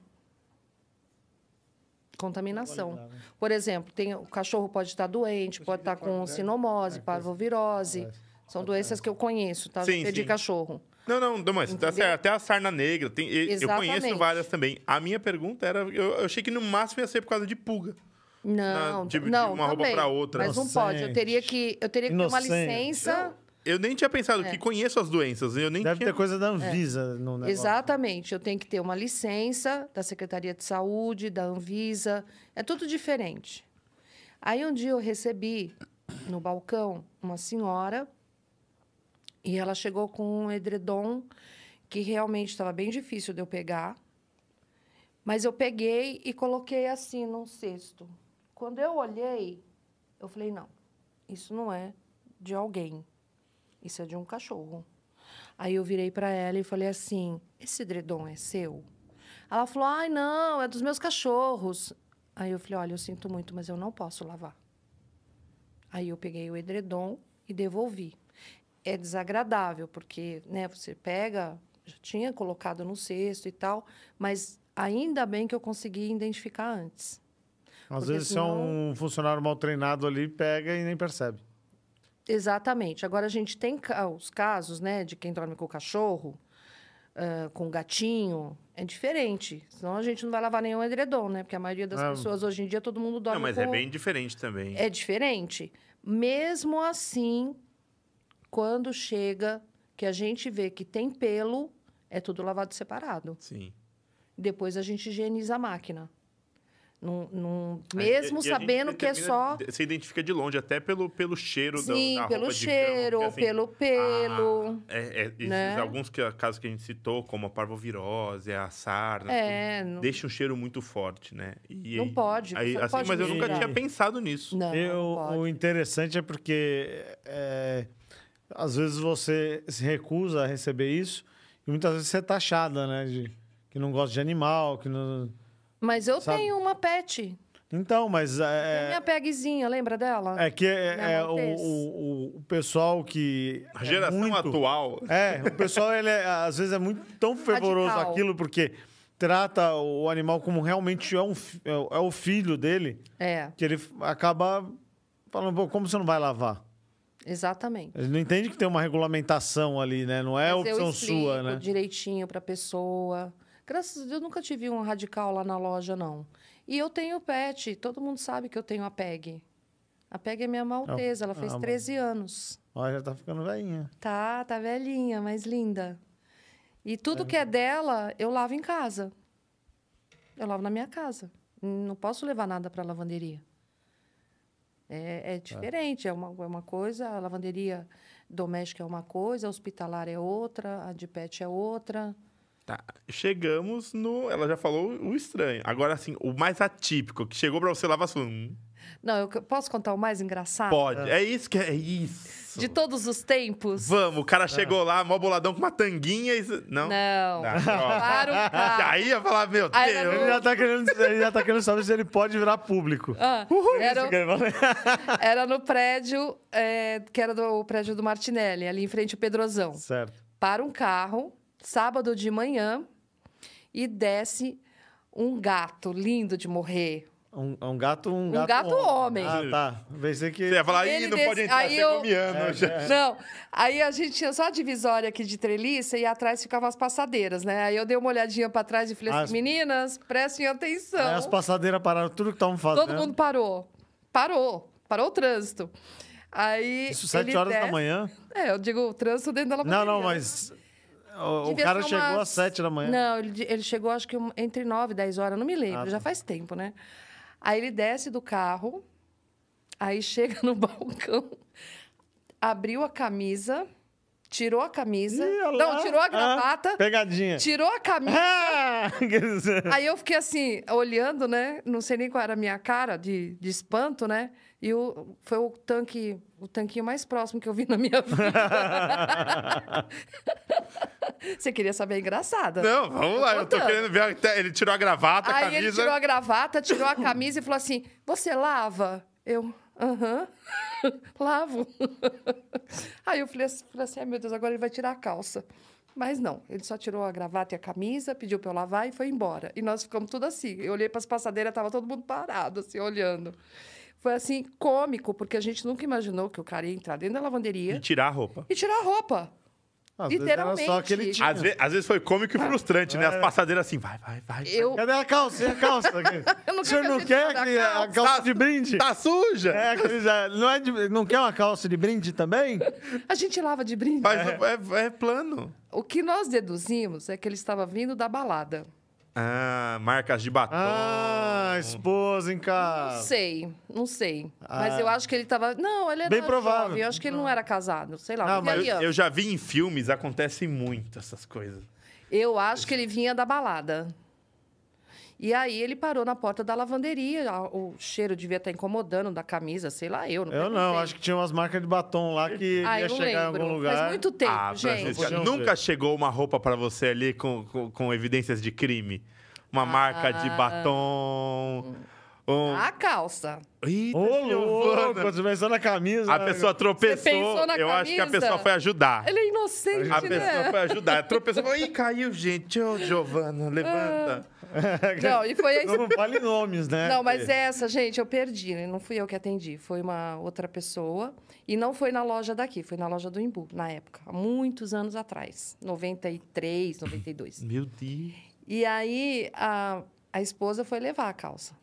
Speaker 3: Contaminação. Por exemplo, tem, o cachorro pode estar doente, pode estar com sinomose, parvovirose. São doenças que eu conheço, tá?
Speaker 2: Sim,
Speaker 3: de
Speaker 2: sim.
Speaker 3: cachorro.
Speaker 2: Não, não, não mas tá
Speaker 3: Entendeu?
Speaker 2: Até a sarna negra. Tem, eu conheço várias também. A minha pergunta era: eu, eu achei que no máximo ia ser por causa de pulga.
Speaker 3: Não,
Speaker 2: de- de
Speaker 3: não,
Speaker 2: uma roupa
Speaker 3: também.
Speaker 2: pra outra.
Speaker 3: Mas não pode. Eu teria que, eu teria que ter uma
Speaker 1: Inocente.
Speaker 3: licença.
Speaker 2: Eu nem tinha pensado
Speaker 3: É.
Speaker 2: que conheço as doenças. Eu nem
Speaker 1: Deve
Speaker 2: tinha...
Speaker 1: ter coisa da Anvisa no negócio.
Speaker 3: Exatamente. Eu tenho que ter uma licença da Secretaria de Saúde, da Anvisa. É tudo diferente. Aí um dia eu recebi no balcão uma senhora e ela chegou com um edredom que realmente estava bem difícil de eu pegar. Mas eu peguei e coloquei assim num cesto. Quando eu olhei, eu falei: não, isso não é de alguém. Isso é de um cachorro. Aí eu virei para ela e falei assim: esse edredom é seu? Ela falou: ai, não, é dos meus cachorros. Aí eu falei: olha, eu sinto muito, mas eu não posso lavar. Aí eu peguei o edredom e devolvi. É desagradável, porque né, você pega, já tinha colocado no cesto e tal, mas ainda bem que eu consegui identificar antes.
Speaker 1: Às
Speaker 3: Porque
Speaker 1: vezes, se é um funcionário mal treinado ali, pega e nem percebe.
Speaker 3: Exatamente. Agora, a gente tem os casos né, de quem dorme com o cachorro, ah, com o gatinho, é diferente. Senão a gente não vai lavar nenhum edredom, né? Porque a maioria das
Speaker 1: É.
Speaker 3: pessoas hoje em dia, todo mundo dorme
Speaker 2: Não, mas
Speaker 3: com...
Speaker 2: é bem diferente também.
Speaker 3: É diferente. Mesmo assim, quando chega que a gente vê que tem pelo, é tudo lavado separado.
Speaker 2: Sim.
Speaker 3: Depois a gente higieniza a máquina. Num, num- mesmo
Speaker 2: e a
Speaker 3: sabendo que é só...
Speaker 2: Você identifica de longe, até pelo, pelo cheiro da-
Speaker 3: Sim,
Speaker 2: da
Speaker 3: pelo
Speaker 2: roupa de cama,
Speaker 3: cheiro,
Speaker 2: porque, assim,
Speaker 3: pelo pelo.
Speaker 2: Ah, é, é,
Speaker 3: né?
Speaker 2: Alguns que, casos que a gente citou, como a parvovirose, a sarna,
Speaker 3: É, não-
Speaker 2: deixa um cheiro muito forte, né? E,
Speaker 3: Não
Speaker 2: aí-
Speaker 3: pode,
Speaker 2: Aí, assim,
Speaker 3: pode
Speaker 2: mas eu nunca tinha pensado nisso.
Speaker 3: Não,
Speaker 1: Eu-
Speaker 3: não pode.
Speaker 1: o interessante é porque é, às vezes você se recusa a receber isso e muitas vezes você é taxada, né? De, que não gosta de animal, que não.
Speaker 3: Mas eu
Speaker 1: Sabe?
Speaker 3: tenho uma pet.
Speaker 1: Então, mas
Speaker 3: Tem
Speaker 1: é,
Speaker 3: minha pegzinha, lembra dela?
Speaker 1: é que é,
Speaker 3: Minha
Speaker 1: é o, o, o- pessoal que.
Speaker 2: A
Speaker 1: é
Speaker 2: geração
Speaker 1: muito-
Speaker 2: atual.
Speaker 1: É, o pessoal, ele é, às vezes, é muito tão fervoroso
Speaker 3: Radical.
Speaker 1: aquilo, porque trata o animal como realmente é, um, é o- é o filho dele,
Speaker 3: É,
Speaker 1: que ele acaba falando, pô, como você não vai lavar?
Speaker 3: exatamente.
Speaker 1: Ele não entende que tem uma regulamentação ali, né? Não é
Speaker 3: Mas
Speaker 1: opção
Speaker 3: explico
Speaker 1: sua, né?
Speaker 3: direitinho para a pessoa. Graças a Deus, eu nunca tive um radical lá na loja, não. E eu tenho pet. Todo mundo sabe que eu tenho a PEG. A PEG é minha maltesa. Ela fez
Speaker 1: ah,
Speaker 3: 13 anos.
Speaker 1: Ó, já tá ficando velhinha.
Speaker 3: Tá, tá velhinha, mas linda. E tudo que é dela, eu lavo em casa. Eu lavo na minha casa. Não posso levar nada para lavanderia. É, é diferente, é uma, é uma coisa, a lavanderia doméstica é uma coisa, a hospitalar é outra, a de pet é outra.
Speaker 2: Tá, chegamos no. Ela já falou o estranho. Agora, assim, o mais atípico, que chegou pra você lavar, você falou, hum,
Speaker 3: Não, eu posso contar o mais engraçado?
Speaker 2: pode. É isso que é, é isso.
Speaker 3: De todos os tempos?
Speaker 2: Vamos, o cara chegou lá, mó boladão com uma tanguinha e. Não.
Speaker 3: Não.
Speaker 2: Tá, ó.
Speaker 3: Para o carro.
Speaker 2: Aí ia falar, meu
Speaker 3: Aí era
Speaker 2: Deus.
Speaker 1: Ele já, tá querendo, ele já tá querendo saber se ele pode virar público.
Speaker 3: Ah, era,
Speaker 1: Isso que ele fala.
Speaker 3: era no prédio, é, que era do o prédio do Martinelli, ali em frente ao Pedrosão.
Speaker 1: certo.
Speaker 3: para um carro, sábado de manhã, e desce um gato lindo de morrer.
Speaker 1: Um, um gato, um,
Speaker 3: Um gato homem.
Speaker 1: Ah, tá. Pensei que...
Speaker 2: Você ia falar,
Speaker 3: Ele
Speaker 2: não
Speaker 3: desse-
Speaker 2: pode entrar,
Speaker 3: aí
Speaker 2: você
Speaker 3: eu-
Speaker 2: comiando. já.
Speaker 3: Não, aí a gente tinha só a divisória aqui de treliça e atrás ficavam as passadeiras, né? Aí eu dei uma olhadinha para trás e falei assim,
Speaker 1: As-
Speaker 3: meninas, prestem atenção.
Speaker 1: Aí as passadeiras pararam tudo que estavam fazendo.
Speaker 3: Todo mundo parou. Parou. Parou o trânsito. Aí
Speaker 1: Isso sete horas da
Speaker 3: desce-
Speaker 1: manhã?
Speaker 3: É, eu digo o trânsito dentro da
Speaker 1: Não, não,
Speaker 3: né?
Speaker 1: mas... O, o cara chegou
Speaker 3: umas-
Speaker 1: às sete da manhã.
Speaker 3: Não, ele, ele chegou acho que entre 9 e 10 horas, não me lembro,
Speaker 1: Ah, tá.
Speaker 3: já faz tempo, né? Aí ele desce do carro, aí chega no balcão, abriu a camisa, tirou a camisa.
Speaker 1: Ih,
Speaker 3: não, tirou a
Speaker 1: Ah,
Speaker 3: gravata,
Speaker 1: pegadinha.
Speaker 3: tirou a camisa.
Speaker 1: Ah,
Speaker 3: Aí eu fiquei assim, olhando, né? Não sei nem qual era a minha cara de, de espanto, né? E o, foi o tanque, o tanquinho mais próximo que eu vi na minha vida. Você queria saber a engraçada?
Speaker 2: Não, vamos lá. Eu tô querendo ver. Ele tirou a gravata, a
Speaker 3: Aí
Speaker 2: camisa.
Speaker 3: ele tirou a gravata, tirou a camisa e falou assim: Você lava? Eu, aham, lavo. Aí eu falei assim, falei assim: Ai meu Deus, agora ele vai tirar a calça. Mas não, ele só tirou a gravata e a camisa, pediu pra eu lavar e foi embora. E nós ficamos tudo assim. Eu olhei para as passadeiras, tava todo mundo parado, assim, olhando. Foi assim, cômico, porque a gente nunca imaginou que o cara ia entrar dentro da
Speaker 2: E
Speaker 3: lavanderia
Speaker 2: tirar a roupa.
Speaker 3: e tirar a roupa.
Speaker 1: às vezes era só
Speaker 3: Literalmente.
Speaker 1: aquele tinha.
Speaker 2: Às, ve- às vezes foi cômico e frustrante, né? As passadeiras assim, vai, vai, vai.
Speaker 3: Eu,
Speaker 1: Cadê a calça? E a calça?
Speaker 3: Eu não
Speaker 1: o senhor não quer que- a
Speaker 3: calça.
Speaker 1: calça de brinde?
Speaker 2: Tá suja?
Speaker 1: É, não, é de- não quer uma calça de brinde também?
Speaker 3: a gente lava de brinde.
Speaker 2: Mas é, é plano.
Speaker 3: O que nós deduzimos é que ele estava vindo da balada.
Speaker 2: Ah, marcas de batom.
Speaker 1: Ah, esposa em
Speaker 3: Não
Speaker 1: casa.
Speaker 3: sei, não sei. Mas
Speaker 1: Ah.
Speaker 3: eu acho que ele estava. Não, ele era
Speaker 1: Bem provável.
Speaker 3: jovem. Eu acho que ele não era casado. Sei lá,
Speaker 1: Ah,
Speaker 3: não
Speaker 1: mas
Speaker 3: vinha
Speaker 2: Eu, eu já vi em filmes, acontecem muito essas coisas.
Speaker 3: Eu acho que ele vinha da balada. E aí ele parou na porta da lavanderia. O cheiro devia estar incomodando da camisa, sei lá, eu. Não
Speaker 1: Eu não, acho que tinha umas marcas de batom lá que
Speaker 3: Ah,
Speaker 1: ia chegar em
Speaker 3: lembro.
Speaker 1: algum lugar.
Speaker 3: Faz muito tempo,
Speaker 2: ah,
Speaker 3: gente.
Speaker 2: Nunca chegou uma roupa pra você ali com, com, com evidências de crime? Uma marca de batom. Um...
Speaker 3: A calça.
Speaker 2: Eita,
Speaker 1: Ô, louco, pensou na camisa.
Speaker 2: A pessoa tropeçou.
Speaker 3: pensou na
Speaker 2: eu acho que a
Speaker 3: camisa?
Speaker 2: pessoa foi ajudar.
Speaker 3: Ele é inocente,
Speaker 2: A
Speaker 3: né?
Speaker 2: pessoa foi ajudar. Tropeçou. falou, Ih, caiu, gente. Ô, Giovana, levanta.
Speaker 3: Não, e foi aí.
Speaker 1: Não fale nomes, né?
Speaker 3: Não, mas essa, gente, eu perdi, né? Não fui eu que atendi, foi uma outra pessoa. E não foi na loja daqui, foi na loja do Imbu, na época, há muitos anos atrás, 93, 92.
Speaker 2: Meu Deus.
Speaker 3: E aí a, a esposa foi levar a calça.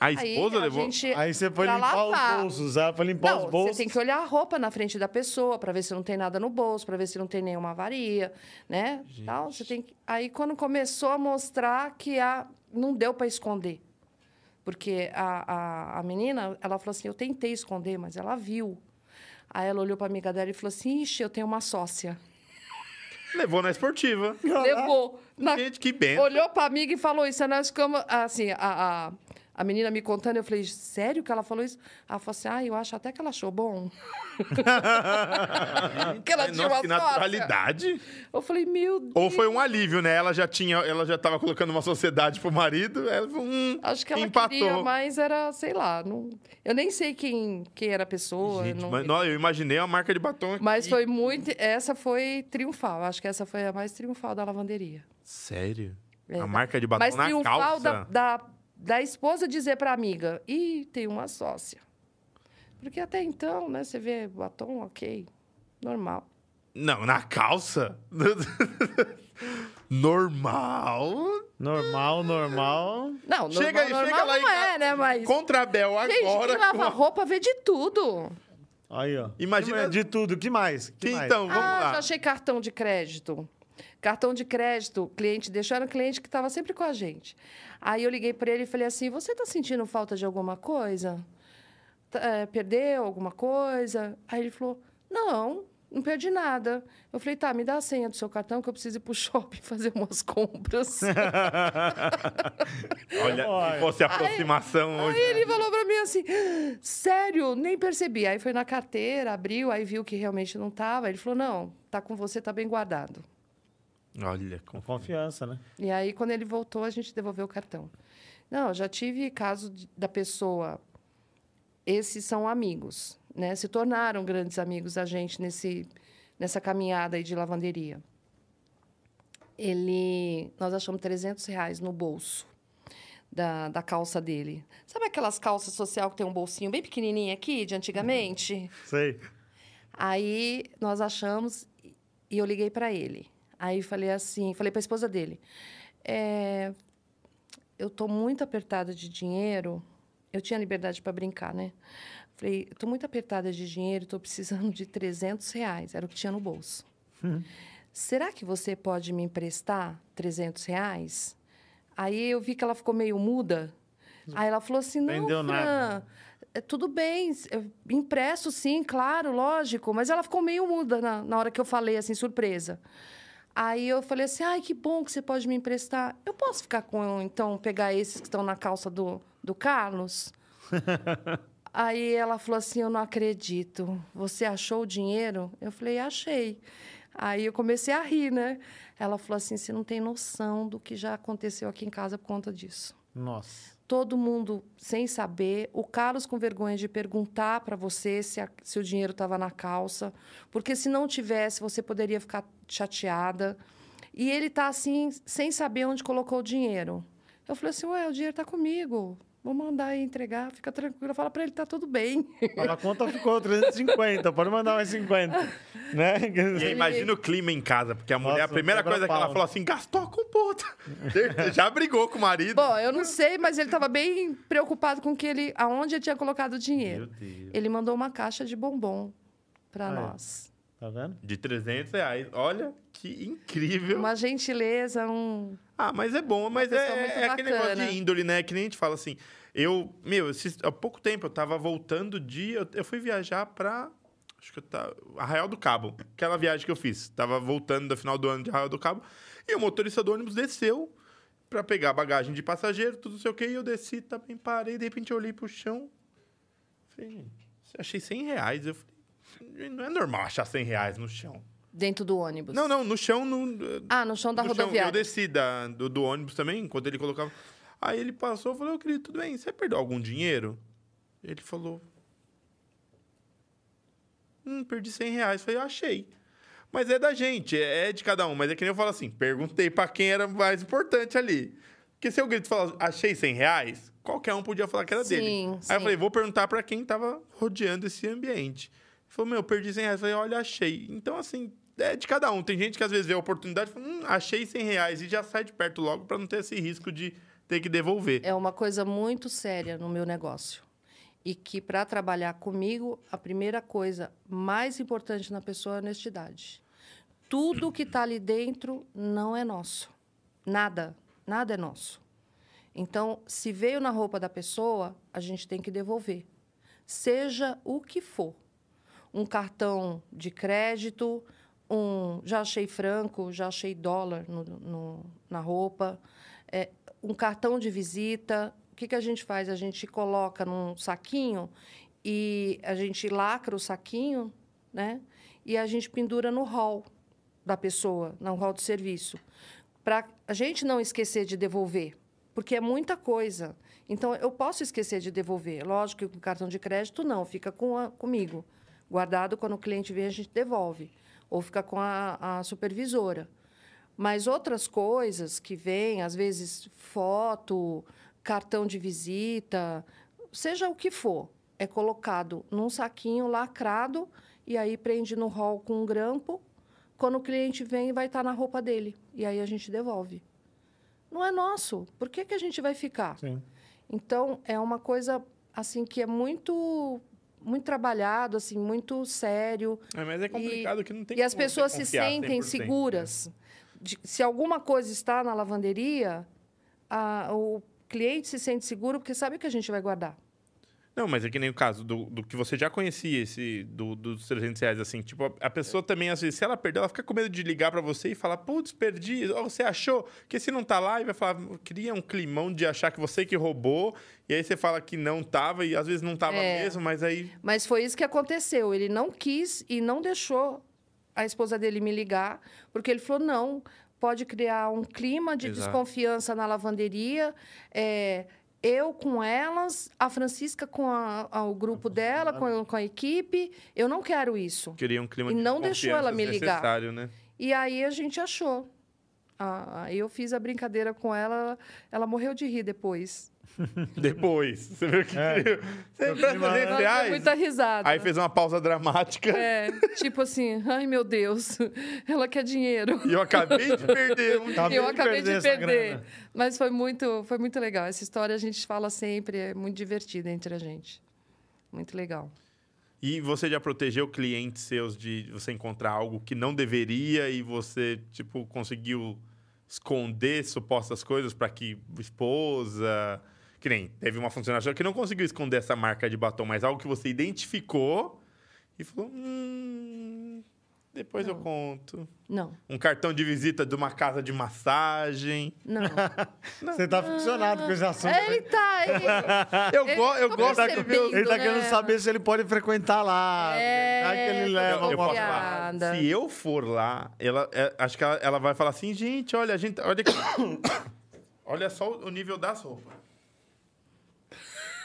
Speaker 2: A
Speaker 3: Aí
Speaker 2: esposa
Speaker 3: a
Speaker 2: levou.
Speaker 3: gente-
Speaker 1: Aí você foi limpar
Speaker 3: lavar.
Speaker 1: os bolsos, ela foi limpar
Speaker 3: Não,
Speaker 1: os bolsos.
Speaker 3: você tem que olhar a roupa na frente da pessoa para ver se não tem nada no bolso, para ver se não tem nenhuma avaria, né? Tal, você tem que... Aí quando começou a mostrar que a... não deu para esconder. Porque a, a, a menina, ela falou assim, eu tentei esconder, mas ela viu. Aí ela olhou para amiga dela e falou assim, ixi, eu tenho uma sócia.
Speaker 2: Levou na esportiva.
Speaker 3: Levou. Na...
Speaker 2: Gente, que benção.
Speaker 3: Olhou para amiga e falou isso. Aí nós ficamos, assim, a, a, a menina me contando, eu falei, sério que ela falou isso? Ela falou assim, ah, eu acho até que ela achou bom. que ela
Speaker 2: Ai,
Speaker 3: tinha
Speaker 2: Nossa,
Speaker 3: uma
Speaker 2: que
Speaker 3: sócia.
Speaker 2: naturalidade.
Speaker 3: Eu falei, meu Deus.
Speaker 2: Ou foi um alívio, né? Ela já tinha, ela já tava colocando uma sociedade pro marido, ela hum,
Speaker 3: Acho que ela
Speaker 2: empatou.
Speaker 3: queria, mas era, sei lá, não... eu nem sei quem, quem era a pessoa.
Speaker 2: Gente,
Speaker 3: não-
Speaker 2: mas, não, eu imaginei uma marca de batom aqui.
Speaker 3: Mas foi muito. Essa foi triunfal. Acho que essa foi a mais triunfal da lavanderia.
Speaker 2: Sério?
Speaker 3: É,
Speaker 2: a marca de batom
Speaker 3: Mas
Speaker 2: na
Speaker 3: triunfal
Speaker 2: calça?
Speaker 3: da, da, da esposa dizer pra amiga: ih, tem uma sócia. Porque até então, né, você vê batom, ok, normal.
Speaker 2: Não, na calça? Normal?
Speaker 1: Normal, normal.
Speaker 3: Não,
Speaker 2: Chega
Speaker 3: normal,
Speaker 2: aí, chega
Speaker 3: normal
Speaker 2: lá
Speaker 3: não é, né? Mas.
Speaker 2: Contra a Bel
Speaker 3: Gente,
Speaker 2: agora.
Speaker 3: quem lava
Speaker 2: com a-
Speaker 3: roupa vê de tudo.
Speaker 1: Aí, ó.
Speaker 2: Imagina-
Speaker 1: De tudo. que mais? Que mais?
Speaker 2: Então, vamos
Speaker 3: ah,
Speaker 2: lá.
Speaker 3: já achei cartão de crédito. Cartão de crédito, cliente deixou, era um cliente que estava sempre com a gente. Aí eu liguei para ele e falei assim: Você está sentindo falta de alguma coisa? Tá, é, perdeu alguma coisa? Aí ele falou: Não, não perdi nada. Eu falei: Tá, me dá a senha do seu cartão que eu preciso ir para o shopping fazer umas compras.
Speaker 2: Olha,
Speaker 1: Olha.
Speaker 2: se fosse aproximação hoje.
Speaker 3: Aí ele falou pra mim assim, sério, nem percebi. Aí foi na carteira, abriu, aí viu que realmente não tava. Ele falou, não, tá com você, tá bem guardado.
Speaker 2: Olha,
Speaker 1: Com confiança, né?
Speaker 3: E aí, quando ele voltou, a gente devolveu o cartão. Não, eu já tive caso de- da pessoa... Esses são amigos, né? Se tornaram grandes amigos a gente nesse, nessa caminhada aí de lavanderia. Ele... Nós achamos 300 reais no bolso da, da calça dele. Sabe aquelas calças social que tem um bolsinho bem pequenininho aqui, de antigamente?
Speaker 1: Sei.
Speaker 3: Aí nós achamos e eu liguei para ele. Aí falei assim, falei para a esposa dele, é, eu tô muito apertada de dinheiro. Eu tinha liberdade para brincar, né? Falei, tô muito apertada de dinheiro, tô precisando de 300 reais. Era o que tinha no bolso. será que você pode me emprestar 300 reais? Aí eu vi que ela ficou meio muda. Aí ela falou assim, não, Fran,
Speaker 1: nada.
Speaker 3: é, tudo bem, eu empresto sim, claro, lógico. Mas ela ficou meio muda na, na hora que eu falei, assim, surpresa. Aí eu falei assim, ai, que bom que você pode me emprestar. Eu posso ficar com, então, pegar esses que estão na calça do, do Carlos? Aí ela falou assim, eu não acredito. Você achou o dinheiro? Eu falei, achei. Aí eu comecei a rir, né? Ela falou assim, você não tem noção do que já aconteceu aqui em casa por conta disso
Speaker 1: Nossa.
Speaker 3: Todo mundo sem saber, o Carlos com vergonha de perguntar para você se, a- se o dinheiro estava na calça, porque se não tivesse, você poderia ficar chateada. E ele tá assim, sem saber onde colocou o dinheiro. Eu falei assim: ué, o dinheiro está comigo. Vou mandar aí entregar, fica tranquila. Fala para ele, tá tudo bem.
Speaker 1: A conta ficou 350, pode mandar mais 50. Né?
Speaker 2: E imagina o clima em casa, porque a mulher, a
Speaker 1: Nossa,
Speaker 2: primeira coisa que ela falou assim, gastou com puta. Já brigou com o marido.
Speaker 3: Bom, eu não sei, mas ele estava bem preocupado com que ele, aonde ele tinha colocado o dinheiro.
Speaker 2: Deus.
Speaker 3: Ele mandou uma caixa de bombom para nós.
Speaker 1: Tá vendo?
Speaker 2: De 300 reais. Olha que incrível.
Speaker 3: Uma gentileza, um.
Speaker 2: Ah, mas é bom, mas é, é aquele negócio de índole, né? Que nem a gente fala assim. Eu, meu, esses- há pouco tempo eu tava voltando de. Eu, eu fui viajar pra. Acho que eu tava. Arraial do Cabo. Aquela viagem que eu fiz. Tava voltando do final do ano de Arraial do Cabo. E o motorista do ônibus desceu pra pegar bagagem de passageiro, tudo não sei o quê. E eu desci, também parei. De repente eu olhei pro chão. Falei, gente, achei 100 reais. Eu falei, não é normal achar 100 reais no chão.
Speaker 3: Dentro do ônibus.
Speaker 2: Não, não, no chão, no,
Speaker 3: Ah, no chão da
Speaker 2: no chão.
Speaker 3: rodoviária.
Speaker 2: Eu desci da, do, do ônibus também, enquanto ele colocava. Aí ele passou e falou, ô querido, tudo bem? Você perdeu algum dinheiro? Ele falou. Hum, perdi 100 reais. Eu falei, eu achei. Mas é da gente, é é de cada um. Mas é que nem eu falo assim, perguntei pra quem era mais importante ali. Porque se eu grito e falar, achei 100 reais, qualquer um podia falar que era dele.
Speaker 3: Sim,
Speaker 2: Aí eu
Speaker 3: sim.
Speaker 2: falei, vou perguntar pra quem tava rodeando esse ambiente. Falou, meu, perdi 100 reais. Falei, olha, achei. Então, assim, é de cada um. Tem gente que às vezes vê a oportunidade e fala, hum, achei 100 reais e já sai de perto logo pra não ter esse risco de ter que devolver.
Speaker 3: É uma coisa muito séria no meu negócio. E que, para trabalhar comigo, a primeira coisa mais importante na pessoa é a honestidade. Tudo que está ali dentro não é nosso. Nada. Nada é nosso. Então, se veio na roupa da pessoa, a gente tem que devolver. Seja o que for. Um cartão de crédito, um. Já achei franco, já achei dólar no, no- na roupa. É, um cartão de visita. O que, que a gente faz? A gente coloca num saquinho e a gente lacra o saquinho, né? E a gente pendura no hall da pessoa, no hall de serviço. Para a gente não esquecer de devolver, porque é muita coisa. Então, eu posso esquecer de devolver. Lógico que com cartão de crédito, não, fica com a- comigo. Guardado, quando o cliente vem, a gente devolve. Ou fica com a, a supervisora. Mas outras coisas que vêm, às vezes foto, cartão de visita, seja o que for, é colocado num saquinho lacrado e aí prende no hall com um grampo. Quando o cliente vem, vai estar na roupa dele. E aí a gente devolve. Não é nosso. Por que, que a gente vai ficar?
Speaker 1: Sim.
Speaker 3: Então, é uma coisa assim que é muito muito trabalhado, assim, muito sério.
Speaker 2: É, mas é complicado que não tem
Speaker 3: E as pessoas se sentem
Speaker 2: 100%, né?
Speaker 3: seguras. de- se alguma coisa está na lavanderia, a- o cliente se sente seguro porque sabe que a gente vai guardar.
Speaker 2: Não, mas é que nem o caso do, do que você já conhecia, esse do, dos 300 reais, assim. Tipo, a, a pessoa também, às vezes, se ela perder, ela fica com medo de ligar pra você e falar, putz, perdi. Ou você achou? Porque se não tá lá, e vai falar, cria um climão de achar que você que roubou. E aí você fala que não tava, e às vezes não tava
Speaker 3: É.
Speaker 2: mesmo, mas aí.
Speaker 3: Mas foi isso que aconteceu. Ele não quis e não deixou a esposa dele me ligar, porque ele falou: não, pode criar um clima de
Speaker 2: Exato.
Speaker 3: desconfiança na lavanderia. é, eu com elas, a Francisca com a- a- o grupo dela, com a, com a equipe. Eu não quero isso.
Speaker 2: Cria um clima
Speaker 3: E
Speaker 2: de
Speaker 3: não deixou ela me ligar.
Speaker 2: né?
Speaker 3: E aí a gente achou. Ah, eu fiz a brincadeira com ela, ela morreu de rir depois.
Speaker 2: Depois. Você viu que.
Speaker 1: É.
Speaker 2: Você
Speaker 1: Eu
Speaker 2: empresta
Speaker 1: clima-
Speaker 2: 300
Speaker 3: Ela deu
Speaker 2: reais?
Speaker 3: muita risada.
Speaker 2: Aí fez uma pausa dramática.
Speaker 3: É, tipo assim, ai meu Deus, ela quer dinheiro.
Speaker 2: E eu acabei de perder um
Speaker 1: Acabei
Speaker 3: eu
Speaker 1: de
Speaker 3: acabei de
Speaker 1: perder essa
Speaker 3: perder.
Speaker 1: grana.
Speaker 3: Mas foi muito, foi muito legal. Essa história a gente fala sempre, é muito divertida entre a gente. Muito legal.
Speaker 2: E você já protegeu clientes seus de você encontrar algo que não deveria e você, tipo, conseguiu esconder supostas coisas para que esposa. Que nem teve uma funcionária que não conseguiu esconder essa marca de batom, mas algo que você identificou e falou: hum, depois eu conto.
Speaker 3: Não,
Speaker 2: Um cartão de visita de uma casa de massagem.
Speaker 3: não.
Speaker 1: Você tá ficcionado com esse assunto. né?
Speaker 3: ele tá. Ele,
Speaker 2: Eu, go eu gosto
Speaker 3: percebendo,
Speaker 1: Ele tá
Speaker 3: né?
Speaker 1: querendo saber se ele pode frequentar lá.
Speaker 3: É,
Speaker 1: Vai que ele leva
Speaker 2: eu
Speaker 1: uma
Speaker 2: posso falar. Se eu for lá, ela, é, acho que ela, ela vai falar assim, gente, olha, a gente, olha, aqui. olha só o nível das roupas.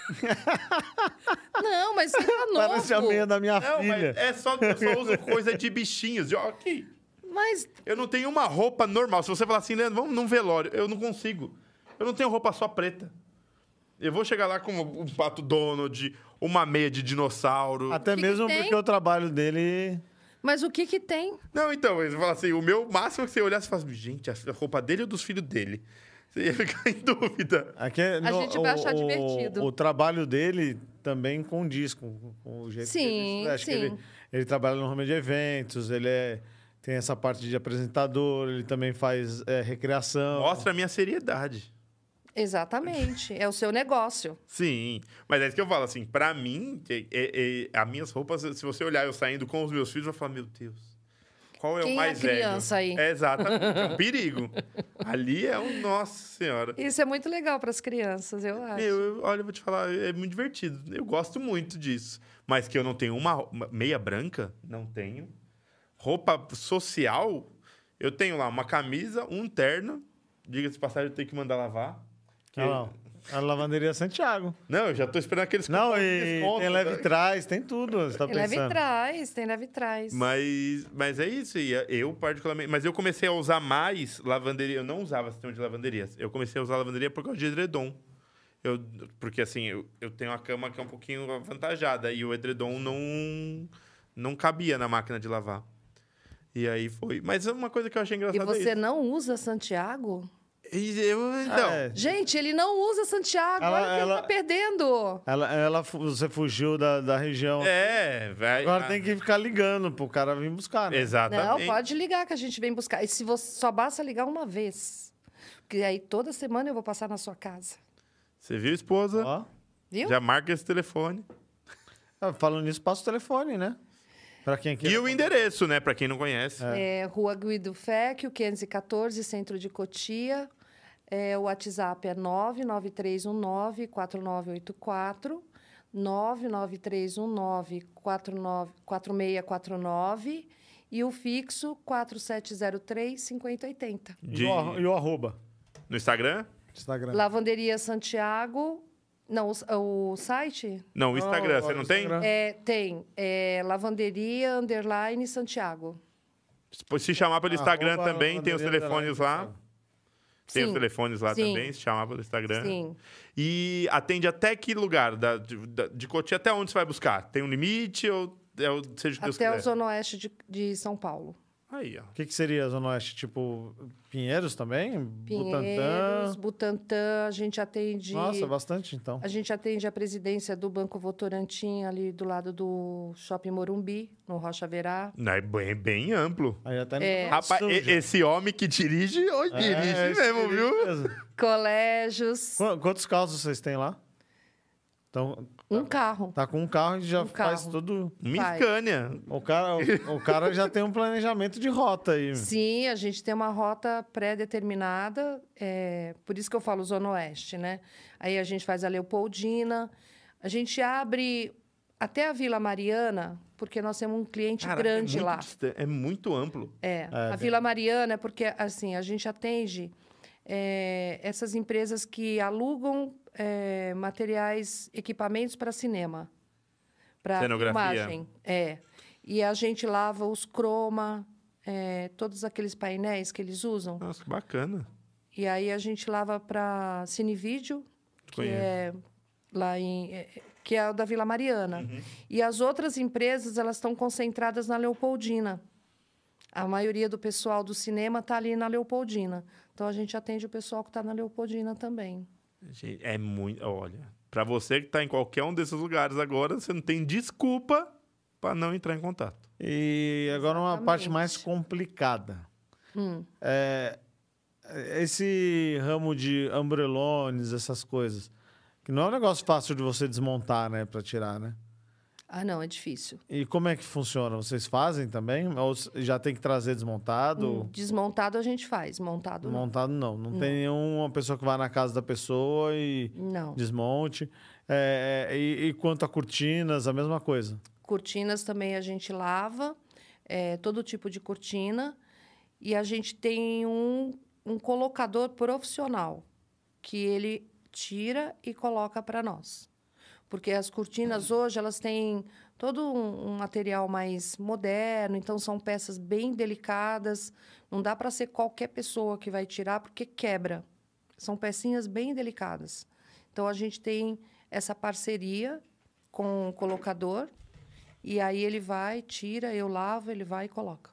Speaker 3: Não, mas você tá novo.
Speaker 1: Parece a meia da minha
Speaker 2: Não,
Speaker 1: filha.
Speaker 2: mas é só, eu só uso coisa de bichinhos. de- ó, Aqui,
Speaker 3: Mas
Speaker 2: eu não tenho uma roupa normal. Se você falar assim, Leandro, vamos num velório, eu não consigo. Eu não tenho roupa só preta. Eu vou chegar lá com um pato Donald, uma meia de dinossauro.
Speaker 1: Até
Speaker 3: que que
Speaker 1: mesmo
Speaker 3: tem?
Speaker 1: porque o trabalho dele.
Speaker 3: Mas o que que tem?
Speaker 2: Não, então, você fala assim, o meu máximo é que você olhasse e falasse, gente, a roupa dele ou dos filhos dele? Você ia ficar em dúvida.
Speaker 1: Aqui, é no-
Speaker 3: gente vai achar
Speaker 1: o,
Speaker 3: divertido.
Speaker 1: O, trabalho dele também condiz com, com o jeito que ele
Speaker 3: Sim.
Speaker 1: Acho que
Speaker 3: sim.
Speaker 1: ele, ele trabalha no ramo de eventos, ele é, tem essa parte de apresentador, ele também faz é, recreação.
Speaker 2: Mostra a minha seriedade.
Speaker 3: Exatamente. É o seu negócio.
Speaker 2: Sim, mas é isso que eu falo, assim, pra mim, é, é, é, as minhas roupas, se você olhar eu saindo com os meus filhos, vai falar, meu Deus, qual é
Speaker 3: Quem é
Speaker 2: o
Speaker 3: a
Speaker 2: mais velho?
Speaker 3: criança aí?
Speaker 2: É, exatamente, é um perigo. Ali é um, nossa senhora.
Speaker 3: Isso é muito legal para as crianças, eu acho.
Speaker 2: Meu, eu, olha, eu vou te falar, é muito divertido. Eu gosto muito disso. Mas que eu não tenho uma, uma meia branca, não tenho. Roupa social, eu tenho lá uma camisa, um terno. Diga-se passagem, eu tenho que mandar lavar. que-
Speaker 1: Ah, não. A lavanderia Santiago.
Speaker 2: Não, eu já tô esperando aqueles
Speaker 1: Não, e
Speaker 2: desconto,
Speaker 1: tem leve
Speaker 2: né?
Speaker 1: trás, tem tudo. Você tá
Speaker 3: Tem leve
Speaker 1: pensando.
Speaker 3: trás, tem leve trás.
Speaker 2: Mas, mas é isso, e eu particularmente. Mas eu comecei a usar mais lavanderia. Eu não usava sistema de lavanderias. Eu comecei a usar lavanderia por causa de edredom. Eu, porque assim, eu, eu tenho uma cama que é um pouquinho avantajada e o edredom não, não cabia na máquina de lavar. E aí foi. Mas uma coisa que eu achei
Speaker 3: E
Speaker 2: engraçada é
Speaker 3: você
Speaker 2: isso.
Speaker 3: não usa Santiago?
Speaker 2: Eu, então,
Speaker 1: É.
Speaker 3: Gente, ele não usa Santiago.
Speaker 1: Ela-
Speaker 3: Olha o que ele
Speaker 1: ela-
Speaker 3: tá perdendo.
Speaker 1: Ela, ela, você fugiu da, da região.
Speaker 2: É, vai.
Speaker 1: Agora tem que ficar ligando pro cara vir buscar, né?
Speaker 3: Não,
Speaker 2: Exatamente.
Speaker 3: pode ligar que a gente vem buscar. E se você só basta ligar uma vez. Porque aí toda semana eu vou passar na sua casa.
Speaker 2: Você viu, esposa?
Speaker 1: Ó.
Speaker 3: Viu?
Speaker 2: Já marca esse telefone.
Speaker 1: Ah, Falando nisso, passa o telefone, né? Pra quem quer.
Speaker 2: E o endereço, né? Pra quem não conhece.
Speaker 3: É, Rua Guido Fecchio, 514, centro de Cotia. É, o WhatsApp é 99319-4984, 99319-4649 e o fixo 4703-5080.
Speaker 1: E,
Speaker 2: De-
Speaker 1: o, arro- e o arroba?
Speaker 2: No Instagram?
Speaker 1: Instagram.
Speaker 3: Lavanderia Santiago. Não, o, o site?
Speaker 2: Não, o Instagram. Você
Speaker 1: o
Speaker 2: não tem?
Speaker 1: Instagram.
Speaker 3: É, tem. É, lavanderia Underline Santiago.
Speaker 2: Se chamar pelo Instagram
Speaker 1: Arroba
Speaker 2: também, tem os telefones lá. Tem os
Speaker 3: Sim.
Speaker 2: telefones lá
Speaker 3: Sim.
Speaker 2: também, se chamar pelo Instagram.
Speaker 3: Sim.
Speaker 2: E atende até que lugar? Da, de, de Cotia até onde você vai buscar? Tem um limite ou é o, seja o que Deus
Speaker 3: Até o
Speaker 2: quiser?
Speaker 3: Zona Oeste de, de São Paulo.
Speaker 2: Aí, ó.
Speaker 1: O que, que seria a Zona Oeste? Tipo, Pinheiros também?
Speaker 3: Pinheiros,
Speaker 1: Butantã?
Speaker 3: Butantã, a gente atende.
Speaker 1: Nossa, bastante então.
Speaker 3: A gente atende a presidência do Banco Votorantim ali do lado do Shopping Morumbi, no Rocha Verá.
Speaker 2: É bem, bem amplo.
Speaker 1: Aí até
Speaker 3: É.
Speaker 2: Rapaz, e- esse homem que dirige, ó,
Speaker 1: É,
Speaker 2: dirige
Speaker 1: esse
Speaker 2: mesmo,
Speaker 1: dirige
Speaker 2: viu?
Speaker 1: mesmo.
Speaker 3: Colégios,
Speaker 1: Qu- Quantos carros vocês têm lá? Então,
Speaker 3: um carro.
Speaker 1: tá com um carro e já
Speaker 3: Um
Speaker 1: faz
Speaker 3: carro.
Speaker 1: tudo.
Speaker 2: Scania.
Speaker 1: O cara, o, o cara já tem um planejamento de rota aí.
Speaker 3: Sim, a gente tem uma rota pré-determinada, é, por isso que eu falo Zona Oeste, né? Aí a gente faz a Leopoldina, a gente abre até a Vila Mariana, porque nós temos um cliente
Speaker 2: Cara,
Speaker 3: grande
Speaker 2: é muito
Speaker 3: lá.
Speaker 2: É muito amplo.
Speaker 3: É, a
Speaker 1: bem-
Speaker 3: Vila Mariana é porque, assim, a gente atende é, essas empresas que alugam é, materiais, equipamentos para cinema. Para filmagem. É. E a gente lava os croma, é, todos aqueles painéis que eles usam.
Speaker 2: Nossa, que bacana.
Speaker 3: E aí a gente lava para Cinevídeo, que
Speaker 2: Conheço.
Speaker 3: é lá em... é, que é o da Vila Mariana.
Speaker 2: Uhum.
Speaker 3: E as outras empresas, elas estão concentradas na Leopoldina. A maioria do pessoal do cinema está ali na Leopoldina. Então, a gente atende o pessoal que está na Leopoldina também.
Speaker 2: Gente, é muito. Olha, pra você que tá em qualquer um desses lugares agora, você não tem desculpa para não entrar em contato.
Speaker 1: E agora uma parte
Speaker 3: Exatamente.
Speaker 1: mais complicada.
Speaker 3: Hum.
Speaker 1: É, esse ramo de ambrelones, essas coisas, que não é um negócio fácil de você desmontar, né, para tirar, né?
Speaker 3: Ah, não, é difícil.
Speaker 1: E como é que funciona? Vocês fazem também? Ou já tem que trazer desmontado?
Speaker 3: Hum, Desmontado a gente faz, montado não.
Speaker 1: Montado não. Não tem nenhuma pessoa que vá na casa da pessoa e
Speaker 3: Não.
Speaker 1: desmonte. É, e, e quanto a cortinas, a mesma coisa.
Speaker 3: Cortinas também a gente lava, é, todo tipo de cortina. E a gente tem um, um colocador profissional que ele tira e coloca para nós. Porque as cortinas hoje elas têm todo um, um material mais moderno, então são peças bem delicadas. Não dá para ser qualquer pessoa que vai tirar porque quebra. São pecinhas bem delicadas. Então a gente tem essa parceria com o colocador e aí ele vai, tira, eu lavo, ele vai e coloca.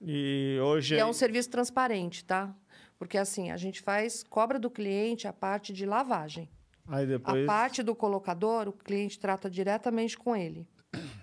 Speaker 1: E hoje.
Speaker 3: E é um serviço transparente, tá? Porque assim, a gente faz, cobra do cliente a parte de lavagem.
Speaker 1: Aí depois.
Speaker 3: A parte do colocador, o cliente trata diretamente com ele.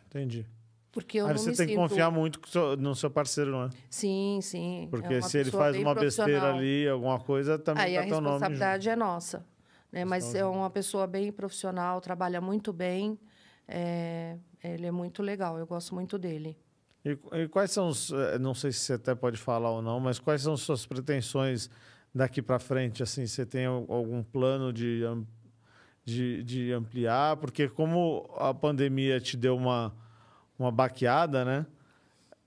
Speaker 1: Entendi.
Speaker 3: Porque eu
Speaker 1: Aí você tem que
Speaker 3: sinto-
Speaker 1: confiar muito no seu parceiro, não é?
Speaker 3: Sim, sim. é
Speaker 1: Porque
Speaker 3: uma
Speaker 1: se ele faz uma besteira ali, alguma coisa, também
Speaker 3: Aí
Speaker 1: tá
Speaker 3: a responsabilidade é nossa. Né? Mas é uma pessoa bem profissional, trabalha muito bem. é, Ele é muito legal, eu gosto muito dele.
Speaker 1: E, e quais são os. eh, Não sei se você até pode falar ou não, mas quais são suas pretensões daqui para frente? Assim, você tem al- algum plano de, de, de ampliar? Porque como a pandemia te deu uma, uma baqueada, né?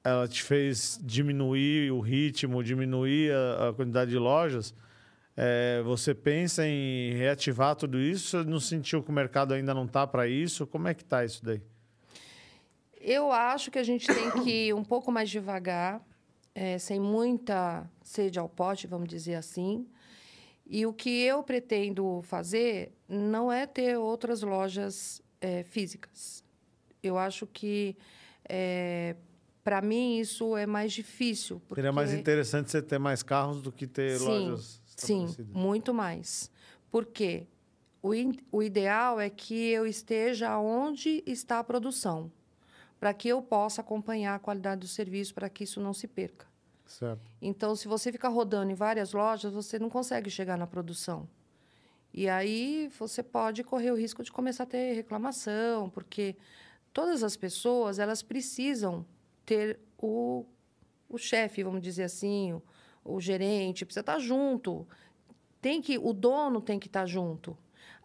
Speaker 1: Ela te fez diminuir o ritmo, diminuir a, a quantidade de lojas. Eh, você pensa em reativar tudo isso? Você não sentiu que o mercado ainda não está para isso? Como é que está isso daí?
Speaker 3: Eu acho que a gente tem que ir um pouco mais devagar, eh, sem muita sede ao pote, vamos dizer assim. E o que eu pretendo fazer não é ter outras lojas eh, físicas. Eu acho que, para mim, isso é mais difícil. Porque...
Speaker 1: Seria mais interessante você ter mais carros do que ter
Speaker 3: Sim,
Speaker 1: lojas
Speaker 3: Sim, muito mais. Por quê? O, o ideal é que eu esteja onde está a produção, para que eu possa acompanhar a qualidade do serviço, para que isso não se perca.
Speaker 1: Certo.
Speaker 3: Então, se você ficar rodando em várias lojas, você não consegue chegar na produção. E aí você pode correr o risco de começar a ter reclamação, porque todas as pessoas elas precisam ter o, o chefe, vamos dizer assim, o, o gerente, precisa estar junto. Tem que, o dono tem que estar junto.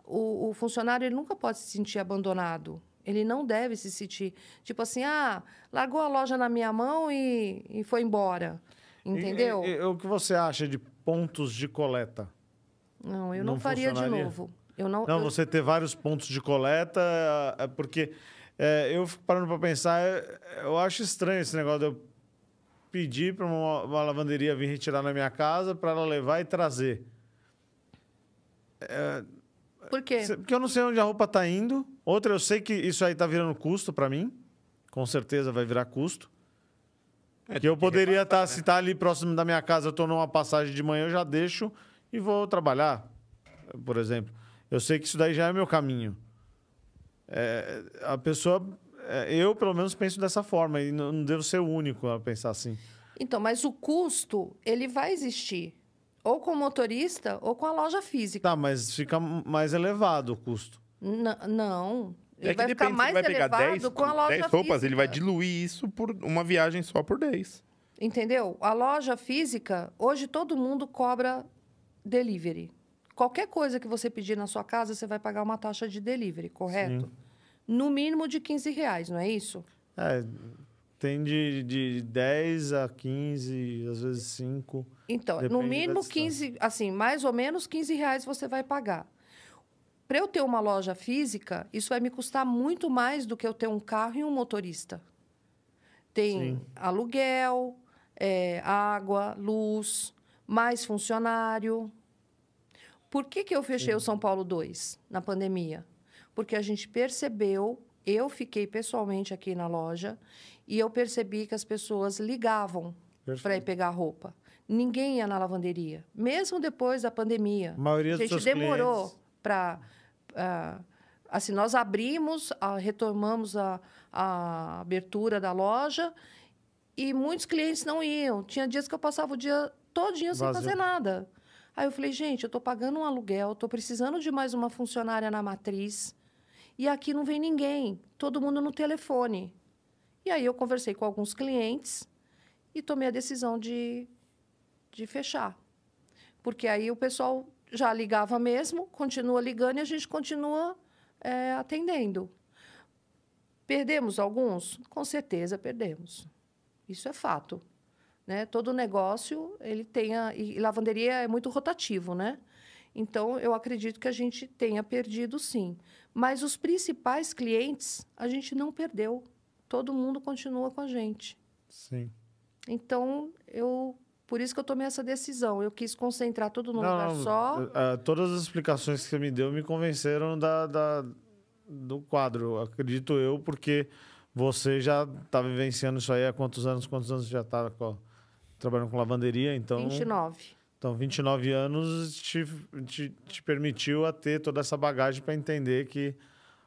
Speaker 3: O, o funcionário ele nunca pode se sentir abandonado. Ele não deve se sentir tipo assim, ah, largou a loja na minha mão e, e foi embora. Entendeu?
Speaker 1: E, e- e o que você acha de pontos de coleta?
Speaker 3: Não, eu não,
Speaker 1: Não
Speaker 3: faria de novo. Eu não,
Speaker 1: Não,
Speaker 3: eu-
Speaker 1: você ter vários pontos de coleta, é, é porque é, eu fico parando para pensar, é, eu acho estranho esse negócio de eu pedir para uma, uma lavanderia vir retirar na minha casa para ela levar e trazer.
Speaker 3: Por quê?
Speaker 1: Porque eu não sei onde a roupa está indo. Outra, eu sei que isso aí está virando custo para mim. Com certeza vai virar custo.
Speaker 2: É,
Speaker 1: que eu poderia estar, se está ali próximo da minha casa, eu estou numa passagem de manhã, eu já deixo e vou trabalhar, por exemplo. Eu sei que isso daí já é meu caminho. É, a pessoa, é, eu pelo menos penso dessa forma e não, não devo ser o único a pensar assim.
Speaker 3: Então, mas o custo, ele vai existir. Ou com o motorista, ou com a loja física.
Speaker 1: Tá, mas fica mais elevado o custo.
Speaker 3: N- não. Ele
Speaker 2: É
Speaker 3: vai ficar
Speaker 2: depende,
Speaker 3: mais
Speaker 2: você vai pegar
Speaker 3: elevado
Speaker 2: 10,
Speaker 3: com a loja
Speaker 2: 10 roupas,
Speaker 3: física.
Speaker 2: ele vai diluir isso por uma viagem só por 10.
Speaker 3: Entendeu? A loja física, hoje todo mundo cobra delivery. Qualquer coisa que você pedir na sua casa, você vai pagar uma taxa de delivery, correto? No mínimo de 15 reais, não é isso?
Speaker 1: É, tem de, de 10 a 15, às vezes 5.
Speaker 3: Então, no mínimo
Speaker 1: distância.
Speaker 3: 15, assim, mais ou menos 15 reais você vai pagar. Para eu ter uma loja física, isso vai me custar muito mais do que eu ter um carro e um motorista. Tem
Speaker 1: Sim.
Speaker 3: aluguel, é, água, luz, mais funcionário. Por que, que eu fechei o São Paulo 2 na pandemia? Porque a gente percebeu, eu fiquei pessoalmente aqui na loja, e eu percebi que as pessoas ligavam para ir pegar roupa. Ninguém ia na lavanderia, mesmo depois da pandemia.
Speaker 1: A maioria
Speaker 3: A gente demorou para Assim, nós abrimos, a, retomamos a, a abertura da loja e muitos clientes não iam. Tinha dias que eu passava o dia todinho sem
Speaker 1: Vazio.
Speaker 3: fazer nada. Aí eu falei, gente, eu estou pagando um aluguel, estou precisando de mais uma funcionária na matriz e aqui não vem ninguém, todo mundo no telefone. E aí eu conversei com alguns clientes e tomei a decisão de, de fechar. Porque aí o pessoal já ligava mesmo, continua ligando e a gente continua é, atendendo. Perdemos alguns? Com certeza perdemos. Isso é fato. Né? Todo negócio, ele tem a, e lavanderia é muito rotativo, né? Então, eu acredito que a gente tenha perdido, sim. Mas os principais clientes, a gente não perdeu. Todo mundo continua com a gente.
Speaker 1: Sim.
Speaker 3: Então, eu por isso que eu tomei essa decisão. Eu quis concentrar tudo num lugar só.
Speaker 1: eh, todas as explicações que você me deu me convenceram da, da- do quadro, acredito eu, porque você já está vivenciando isso aí há quantos anos? Quantos anos já está trabalhando com lavanderia? Então,
Speaker 3: 29.
Speaker 1: então 29 anos te, te, te permitiu a ter toda essa bagagem para entender que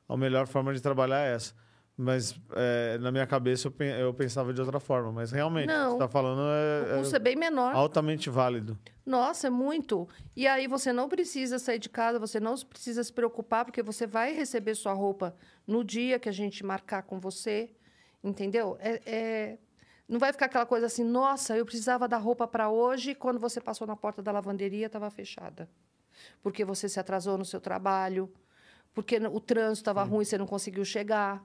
Speaker 1: a melhor forma de trabalhar é essa. Mas eh, na minha cabeça eu, eu pensava de outra forma. Mas realmente,
Speaker 3: Não.
Speaker 1: você está falando
Speaker 3: O
Speaker 1: é,
Speaker 3: custo é bem menor.
Speaker 1: é altamente válido.
Speaker 3: Nossa, é muito. E aí você não precisa sair de casa, você não precisa se preocupar, porque você vai receber sua roupa no dia que a gente marcar com você. Entendeu? É, é- Não vai ficar aquela coisa assim, nossa, eu precisava da roupa para hoje, e quando você passou na porta da lavanderia, estava fechada. Porque você se atrasou no seu trabalho, porque o trânsito estava ruim, você não conseguiu chegar.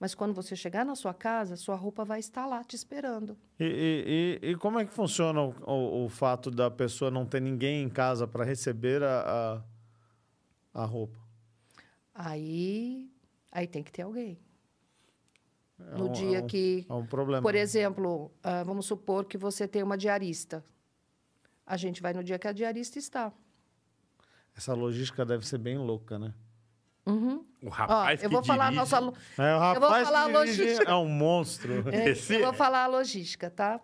Speaker 3: Mas quando você chegar na sua casa, sua roupa vai estar lá te esperando.
Speaker 1: E, e- e- e como é que funciona o, o- o fato da pessoa não ter ninguém em casa para receber a, a, a roupa?
Speaker 3: Aí, aí tem que ter alguém.
Speaker 1: É
Speaker 3: No
Speaker 1: um-
Speaker 3: dia
Speaker 1: é um-
Speaker 3: que,
Speaker 1: É um problema.
Speaker 3: por exemplo, ah, vamos supor que você tem uma diarista. A gente vai no dia que a diarista está.
Speaker 1: Essa logística deve ser bem louca, né?
Speaker 3: Uhum.
Speaker 2: O
Speaker 3: Ó,
Speaker 2: rapaz
Speaker 3: eu
Speaker 2: que
Speaker 3: vou falar a
Speaker 2: dirige-
Speaker 3: nossa, lo-
Speaker 1: É, o
Speaker 3: Eu vou
Speaker 1: rapaz
Speaker 3: falar
Speaker 1: que
Speaker 3: a
Speaker 1: dirige
Speaker 3: logística.
Speaker 1: é um monstro.
Speaker 3: é,
Speaker 2: Esse
Speaker 3: eu vou
Speaker 2: é.
Speaker 3: falar a logística, tá?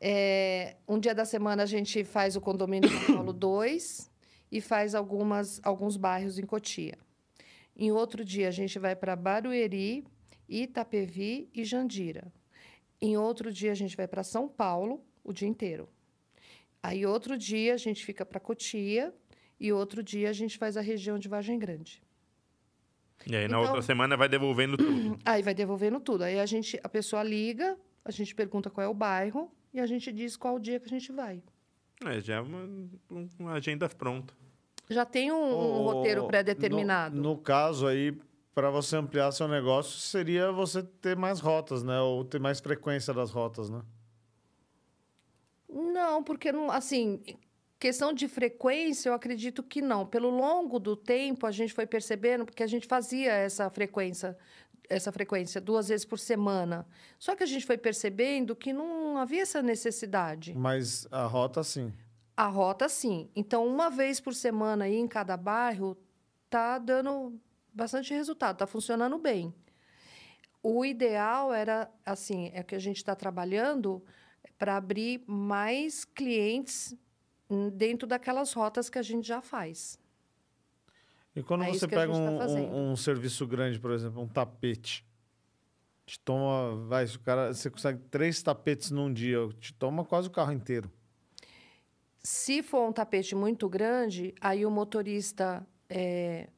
Speaker 3: É, um dia da semana a gente faz o condomínio São Paulo 2 e faz algumas, alguns bairros em Cotia. Em outro dia a gente vai para Barueri, Itapevi e Jandira. Em outro dia a gente vai para São Paulo o dia inteiro. Aí outro dia a gente fica para Cotia e outro dia a gente faz a região de Vargem Grande.
Speaker 2: E aí, na
Speaker 3: Então-
Speaker 2: outra semana, vai devolvendo tudo.
Speaker 3: Aí vai devolvendo tudo. Aí a gente, a pessoa liga, a gente pergunta qual é o bairro e a gente diz qual o dia que a gente vai.
Speaker 2: É, já é uma, uma agenda pronta.
Speaker 3: Já tem um, um
Speaker 1: O-
Speaker 3: roteiro pré-determinado.
Speaker 1: No, no caso aí, para você ampliar seu negócio, seria você ter mais rotas, né? Ou ter mais frequência das rotas, né?
Speaker 3: Não, porque não, assim, questão de frequência, eu acredito que não. Pelo longo do tempo, a gente foi percebendo porque a gente fazia essa frequência, essa frequência duas vezes por semana. Só que a gente foi percebendo que não havia essa necessidade.
Speaker 1: Mas a rota, sim.
Speaker 3: A rota, sim. Então, uma vez por semana aí em cada bairro, tá dando bastante resultado, tá funcionando bem. O ideal era, assim, é que a gente está trabalhando para abrir mais clientes dentro daquelas rotas que a gente já faz.
Speaker 1: E quando
Speaker 3: É
Speaker 1: você pega
Speaker 3: gente tá
Speaker 1: um, um- um serviço grande, por exemplo, um tapete, te toma, vai, se o cara, você consegue três tapetes num dia, te toma quase o carro inteiro.
Speaker 3: Se for um tapete muito grande, aí o motorista é,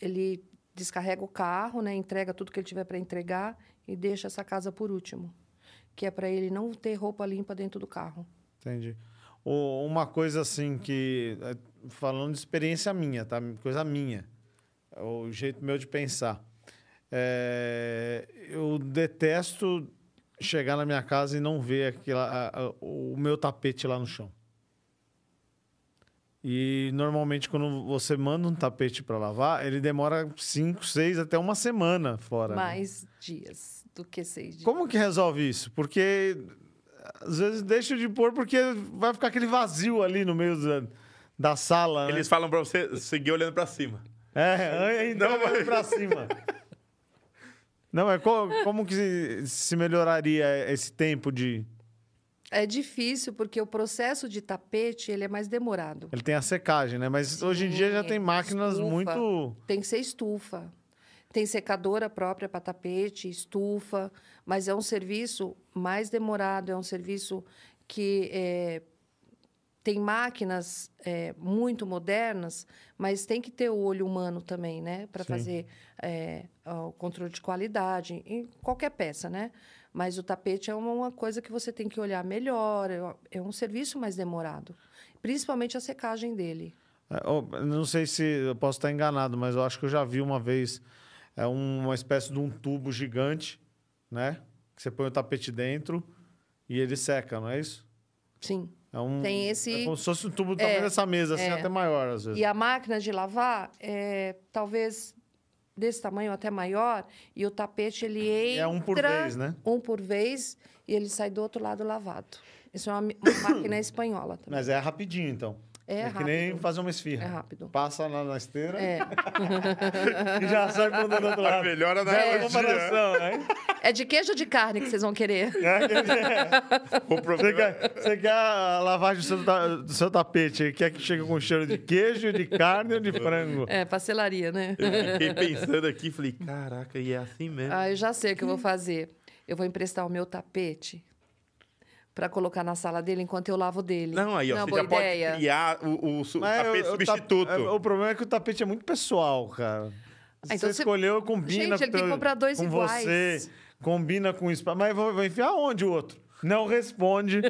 Speaker 3: ele descarrega o carro, né, entrega tudo que ele tiver para entregar e deixa essa casa por último, que é para ele não ter roupa limpa dentro do carro.
Speaker 1: Entendi. O- uma coisa assim que, é, falando de experiência minha, tá? Coisa minha. É O jeito meu de pensar. É, eu detesto chegar na minha casa e não ver aquela, a- a- o meu tapete lá no chão. E normalmente quando você manda um tapete para lavar, ele demora cinco, seis, até uma semana fora. né?
Speaker 3: Mais dias do que seis dias.
Speaker 1: Como que resolve isso? Porque às vezes deixa de pôr porque vai ficar aquele vazio ali no meio da, da sala. né?
Speaker 2: Eles falam pra você seguir olhando pra cima.
Speaker 1: É, ainda
Speaker 2: Não,
Speaker 1: vai pra cima. Não, é co- como que se melhoraria esse tempo de.
Speaker 3: É difícil porque o processo de tapete ele é mais demorado.
Speaker 1: Ele tem a secagem, né? Mas
Speaker 3: Sim,
Speaker 1: hoje em dia já tem máquinas
Speaker 3: estufa.
Speaker 1: muito.
Speaker 3: Tem que ser estufa. Tem secadora própria para tapete, estufa, mas é um serviço mais demorado, é um serviço que é, tem máquinas é, muito modernas, mas tem que ter o olho humano também, né? Para fazer é, o controle de qualidade em qualquer peça, né? Mas o tapete é uma, uma coisa que você tem que olhar melhor, é, é um serviço mais demorado. Principalmente a secagem dele.
Speaker 1: É, não sei se eu posso estar enganado, mas eu acho que eu já vi uma vez é uma espécie de um tubo gigante, né? Que você põe o tapete dentro e ele seca, não é isso?
Speaker 3: Sim.
Speaker 1: É um,
Speaker 3: Tem esse-
Speaker 1: É como se fosse um tubo do tamanho dessa mesa, assim,
Speaker 3: é.
Speaker 1: até maior às vezes.
Speaker 3: E a máquina de lavar é talvez desse tamanho até maior e o tapete ele entra
Speaker 1: é um por vez, né?
Speaker 3: um por vez e ele sai do outro lado lavado. Isso é uma, uma máquina espanhola também.
Speaker 1: Mas é rapidinho, então.
Speaker 3: É
Speaker 1: que nem fazer uma esfirra.
Speaker 3: É rápido.
Speaker 1: Passa lá na esteira
Speaker 3: É.
Speaker 1: e já sai pro do outro lado.
Speaker 2: melhor
Speaker 1: É
Speaker 2: analogia.
Speaker 1: uma comparação, né?
Speaker 3: É de queijo ou de carne que vocês vão querer?
Speaker 2: O
Speaker 1: Você
Speaker 2: problema
Speaker 1: quer, você quer a lavagem do seu, ta- do seu tapete? Quer que chegue com cheiro de queijo, de carne ou de frango?
Speaker 3: É, pastelaria, né?
Speaker 2: Eu fiquei pensando aqui, falei, caraca, e é assim mesmo.
Speaker 3: Ah, eu já sei o que eu vou fazer. Eu vou emprestar o meu tapete para colocar na sala dele enquanto eu lavo dele.
Speaker 2: Não, aí, ó,
Speaker 3: Não é
Speaker 2: você
Speaker 3: boa
Speaker 2: já pode
Speaker 3: ideia.
Speaker 2: criar o, o su-
Speaker 1: Mas
Speaker 2: tapete
Speaker 1: o- o tap-
Speaker 2: substituto.
Speaker 1: é, O, problema é que o tapete é muito pessoal, cara. Se
Speaker 3: Ah, então
Speaker 1: você
Speaker 3: você-
Speaker 1: escolheu, combina
Speaker 3: Gente, ele tem que comprar dois
Speaker 1: com
Speaker 3: iguais.
Speaker 1: você, combina com isso. Mas vou, vou enfiar onde o outro? Não responde.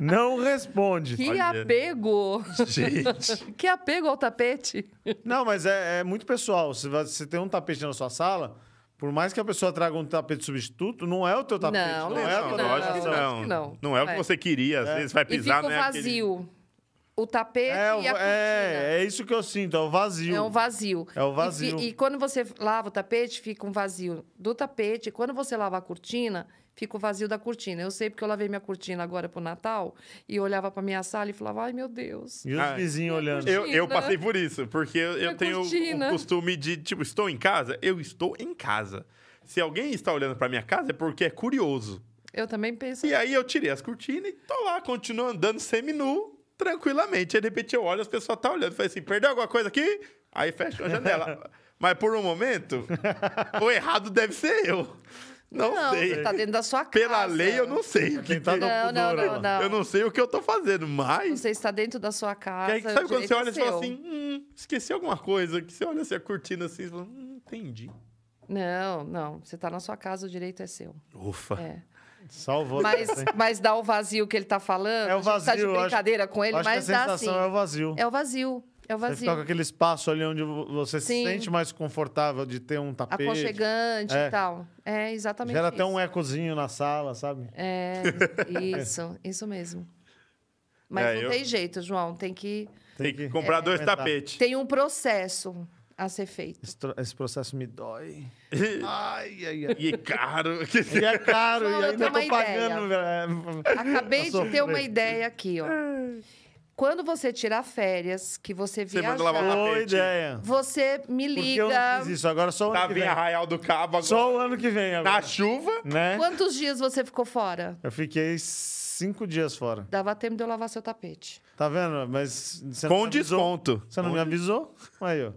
Speaker 1: não responde.
Speaker 3: Que
Speaker 2: Olha.
Speaker 3: apego!
Speaker 2: Gente,
Speaker 3: Que apego ao tapete.
Speaker 1: Não, mas é, é muito pessoal. Se você tem um tapete na sua sala, por mais que a pessoa traga um tapete substituto, não é o teu tapete.
Speaker 3: Não,
Speaker 1: Não,
Speaker 3: lógico
Speaker 1: é a
Speaker 3: que
Speaker 1: tua decoração.
Speaker 2: não.
Speaker 3: não.
Speaker 2: Não é o que
Speaker 3: É.
Speaker 2: você queria. Às vezes vai
Speaker 3: E
Speaker 2: pisar,
Speaker 3: fica o
Speaker 2: aquele-
Speaker 3: vazio. O tapete
Speaker 1: É, o-
Speaker 3: e a cortina.
Speaker 1: é, é isso que eu sinto, é o vazio.
Speaker 3: É um vazio.
Speaker 1: É o
Speaker 3: E
Speaker 1: vazio.
Speaker 3: fi- E, quando você lava o tapete, fica um vazio do tapete. E quando você lava a cortina, fica o vazio da cortina. Eu sei porque eu lavei minha cortina agora pro Natal e olhava pra minha sala e falava, ai meu Deus.
Speaker 1: E os
Speaker 2: Ah,
Speaker 1: vizinhos olhando.
Speaker 2: Eu, eu passei por isso, porque eu, eu tenho o-
Speaker 3: cortina.
Speaker 2: o costume de, tipo, estou em casa? Eu estou em casa. Se alguém está olhando pra minha casa, é porque é curioso.
Speaker 3: Eu também penso.
Speaker 2: E aí eu tirei as cortinas e tô lá, continuo andando semi-nu, tranquilamente. Aí, de repente, eu olho, as pessoas estão olhando. Falei assim, perdeu alguma coisa aqui? Aí fecho a janela. Mas por um momento, o errado deve ser eu. Não, sei.
Speaker 3: você tá dentro da sua casa.
Speaker 2: Pela lei, eu não sei o que...
Speaker 1: Quem tá no
Speaker 3: Não, não, não, não.
Speaker 2: Eu não sei o que eu tô fazendo, mas...
Speaker 3: Você está dentro da sua casa.
Speaker 2: aí, sabe
Speaker 3: o
Speaker 2: quando você olha
Speaker 3: é
Speaker 2: e fala assim, hum, esqueci alguma coisa, que você olha assim, a cortina assim, e fala, hum, entendi.
Speaker 3: Não, não. Você tá na sua casa, o direito é seu.
Speaker 2: Ufa.
Speaker 3: É.
Speaker 1: Salvou.
Speaker 3: Mas, mas dá o vazio que ele tá falando.
Speaker 1: É o
Speaker 3: a gente tá de
Speaker 1: vazio, eu acho-
Speaker 3: brincadeira com ele,
Speaker 1: Acho
Speaker 3: mas
Speaker 1: que a
Speaker 3: dá
Speaker 1: sensação
Speaker 3: sim.
Speaker 1: é o vazio.
Speaker 3: É o vazio. É o
Speaker 1: Você
Speaker 3: vazio.
Speaker 1: fica com aquele espaço ali onde vo- você se
Speaker 3: Sim.
Speaker 1: sente mais confortável de ter um tapete.
Speaker 3: Aconchegante
Speaker 1: É.
Speaker 3: e tal. É exatamente
Speaker 1: Gera
Speaker 3: isso.
Speaker 1: até um ecozinho na sala, sabe?
Speaker 3: É, isso, isso mesmo. Mas
Speaker 2: É,
Speaker 3: não
Speaker 2: eu-
Speaker 3: tem jeito, João. Tem que.
Speaker 2: Tem que comprar dois
Speaker 1: Aumentar.
Speaker 2: tapetes.
Speaker 3: Tem um processo a ser feito.
Speaker 1: Esse, tro- esse processo me dói. Ai, ai, ai.
Speaker 2: E é caro.
Speaker 1: E é caro,
Speaker 3: Não,
Speaker 1: e
Speaker 3: eu
Speaker 1: ainda tô pagando.
Speaker 3: Acabei
Speaker 1: Pra
Speaker 3: de ter uma ideia aqui, ó. Quando você tirar férias, que você
Speaker 2: Você lavar o
Speaker 1: Boa ideia.
Speaker 3: você me
Speaker 1: Porque eu
Speaker 3: liga.
Speaker 1: não fiz isso. Agora só o ano
Speaker 2: Tá
Speaker 1: que
Speaker 2: vindo
Speaker 1: vem.
Speaker 2: Arraial do Cabo agora.
Speaker 1: Só o ano que vem agora.
Speaker 2: Na chuva.
Speaker 1: Né?
Speaker 3: Quantos dias você ficou fora?
Speaker 1: Eu fiquei cinco dias fora.
Speaker 3: Dava tempo de eu lavar seu tapete.
Speaker 1: Tá vendo? Mas você
Speaker 2: Com
Speaker 1: não me avisou.
Speaker 2: desconto.
Speaker 1: Você não me avisou? Aí, ó.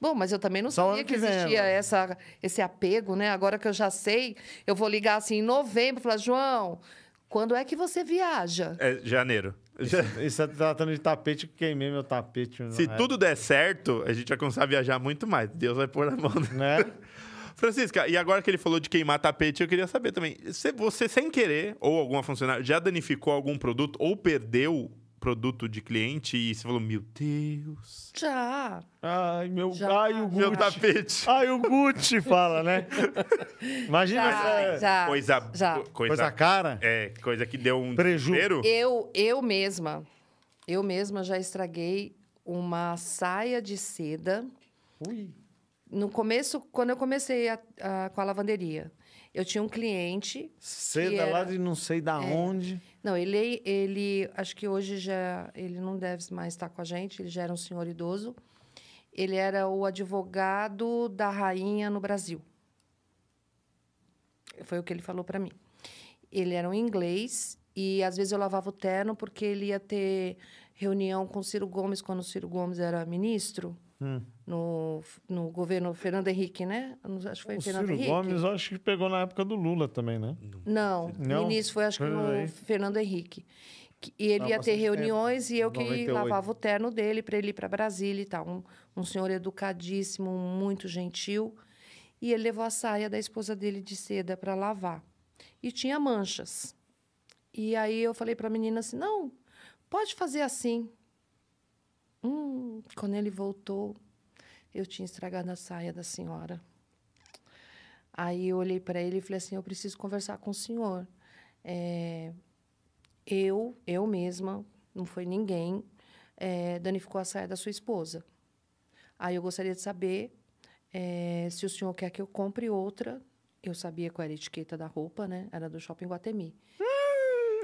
Speaker 3: Bom, mas eu também não
Speaker 1: Só o
Speaker 3: sabia
Speaker 1: ano
Speaker 3: que
Speaker 1: que vem
Speaker 3: existia essa, esse apego, né? Agora que eu já sei, eu vou ligar assim em novembro e falar, João, quando é que você viaja?
Speaker 2: É janeiro. Já-
Speaker 1: você tá tratando de tapete, eu queimei meu tapete.
Speaker 2: Se tudo der certo, a gente vai começar a viajar muito mais. Deus vai pôr a mão.
Speaker 1: época, Né?
Speaker 2: Francisca, e agora que ele falou de queimar tapete, eu queria saber também. se Você, sem querer, ou alguma funcionária, já danificou algum produto ou perdeu produto de cliente e você falou, meu Deus,
Speaker 3: Já.
Speaker 1: Ai, meu...
Speaker 3: Já.
Speaker 1: Ai, o
Speaker 2: meu
Speaker 1: Gucci.
Speaker 2: tapete.
Speaker 1: Ai, o Gucci fala, né? Imagina
Speaker 3: Já,
Speaker 1: essa
Speaker 3: já.
Speaker 2: Coisa,
Speaker 3: já.
Speaker 2: co-
Speaker 1: coisa
Speaker 2: coisa,
Speaker 1: cara.
Speaker 2: é, coisa que deu um
Speaker 1: Preju.
Speaker 2: desespero.
Speaker 3: Eu, eu mesma, eu mesma já estraguei uma saia de seda
Speaker 1: Ui.
Speaker 3: no começo, quando eu comecei a- a- com a lavanderia. Eu tinha um cliente
Speaker 1: Seda
Speaker 3: era-
Speaker 1: lá de não sei da onde.
Speaker 3: Não, ele, ele, acho que hoje já, ele não deve mais estar com a gente, ele já era um senhor idoso. Ele era o advogado da rainha no Brasil. Foi o que ele falou para mim. Ele era um inglês E às vezes eu lavava o terno porque ele ia ter reunião com o Ciro Gomes quando o Ciro Gomes era ministro
Speaker 1: Hum.
Speaker 3: No, no governo Fernando Henrique, né? Acho que foi
Speaker 1: O
Speaker 3: Fernando
Speaker 1: Ciro
Speaker 3: Henrique.
Speaker 1: Gomes, acho que pegou na época do Lula também, né?
Speaker 3: Não,
Speaker 1: Não?
Speaker 3: no início foi acho que no. Fernando Henrique. Que- E ele ia ter
Speaker 1: bastante tempo.
Speaker 3: reuniões e eu que
Speaker 1: 98.
Speaker 3: lavava o terno dele para ele ir para Brasília e tal. Um, um senhor educadíssimo, muito gentil. E ele levou a saia da esposa dele de seda para lavar. E tinha manchas. E aí eu falei para a menina assim: não, pode fazer assim. Hum, quando ele voltou, eu tinha estragado a saia da senhora. Aí eu olhei para ele e falei assim: eu preciso conversar com o senhor. É, eu, eu mesma, não foi ninguém, é, danificou a saia da sua esposa. Aí eu gostaria de saber é, se o senhor quer que eu compre outra. Eu sabia qual era a etiqueta da roupa, né? Era do Shopping Guatemi.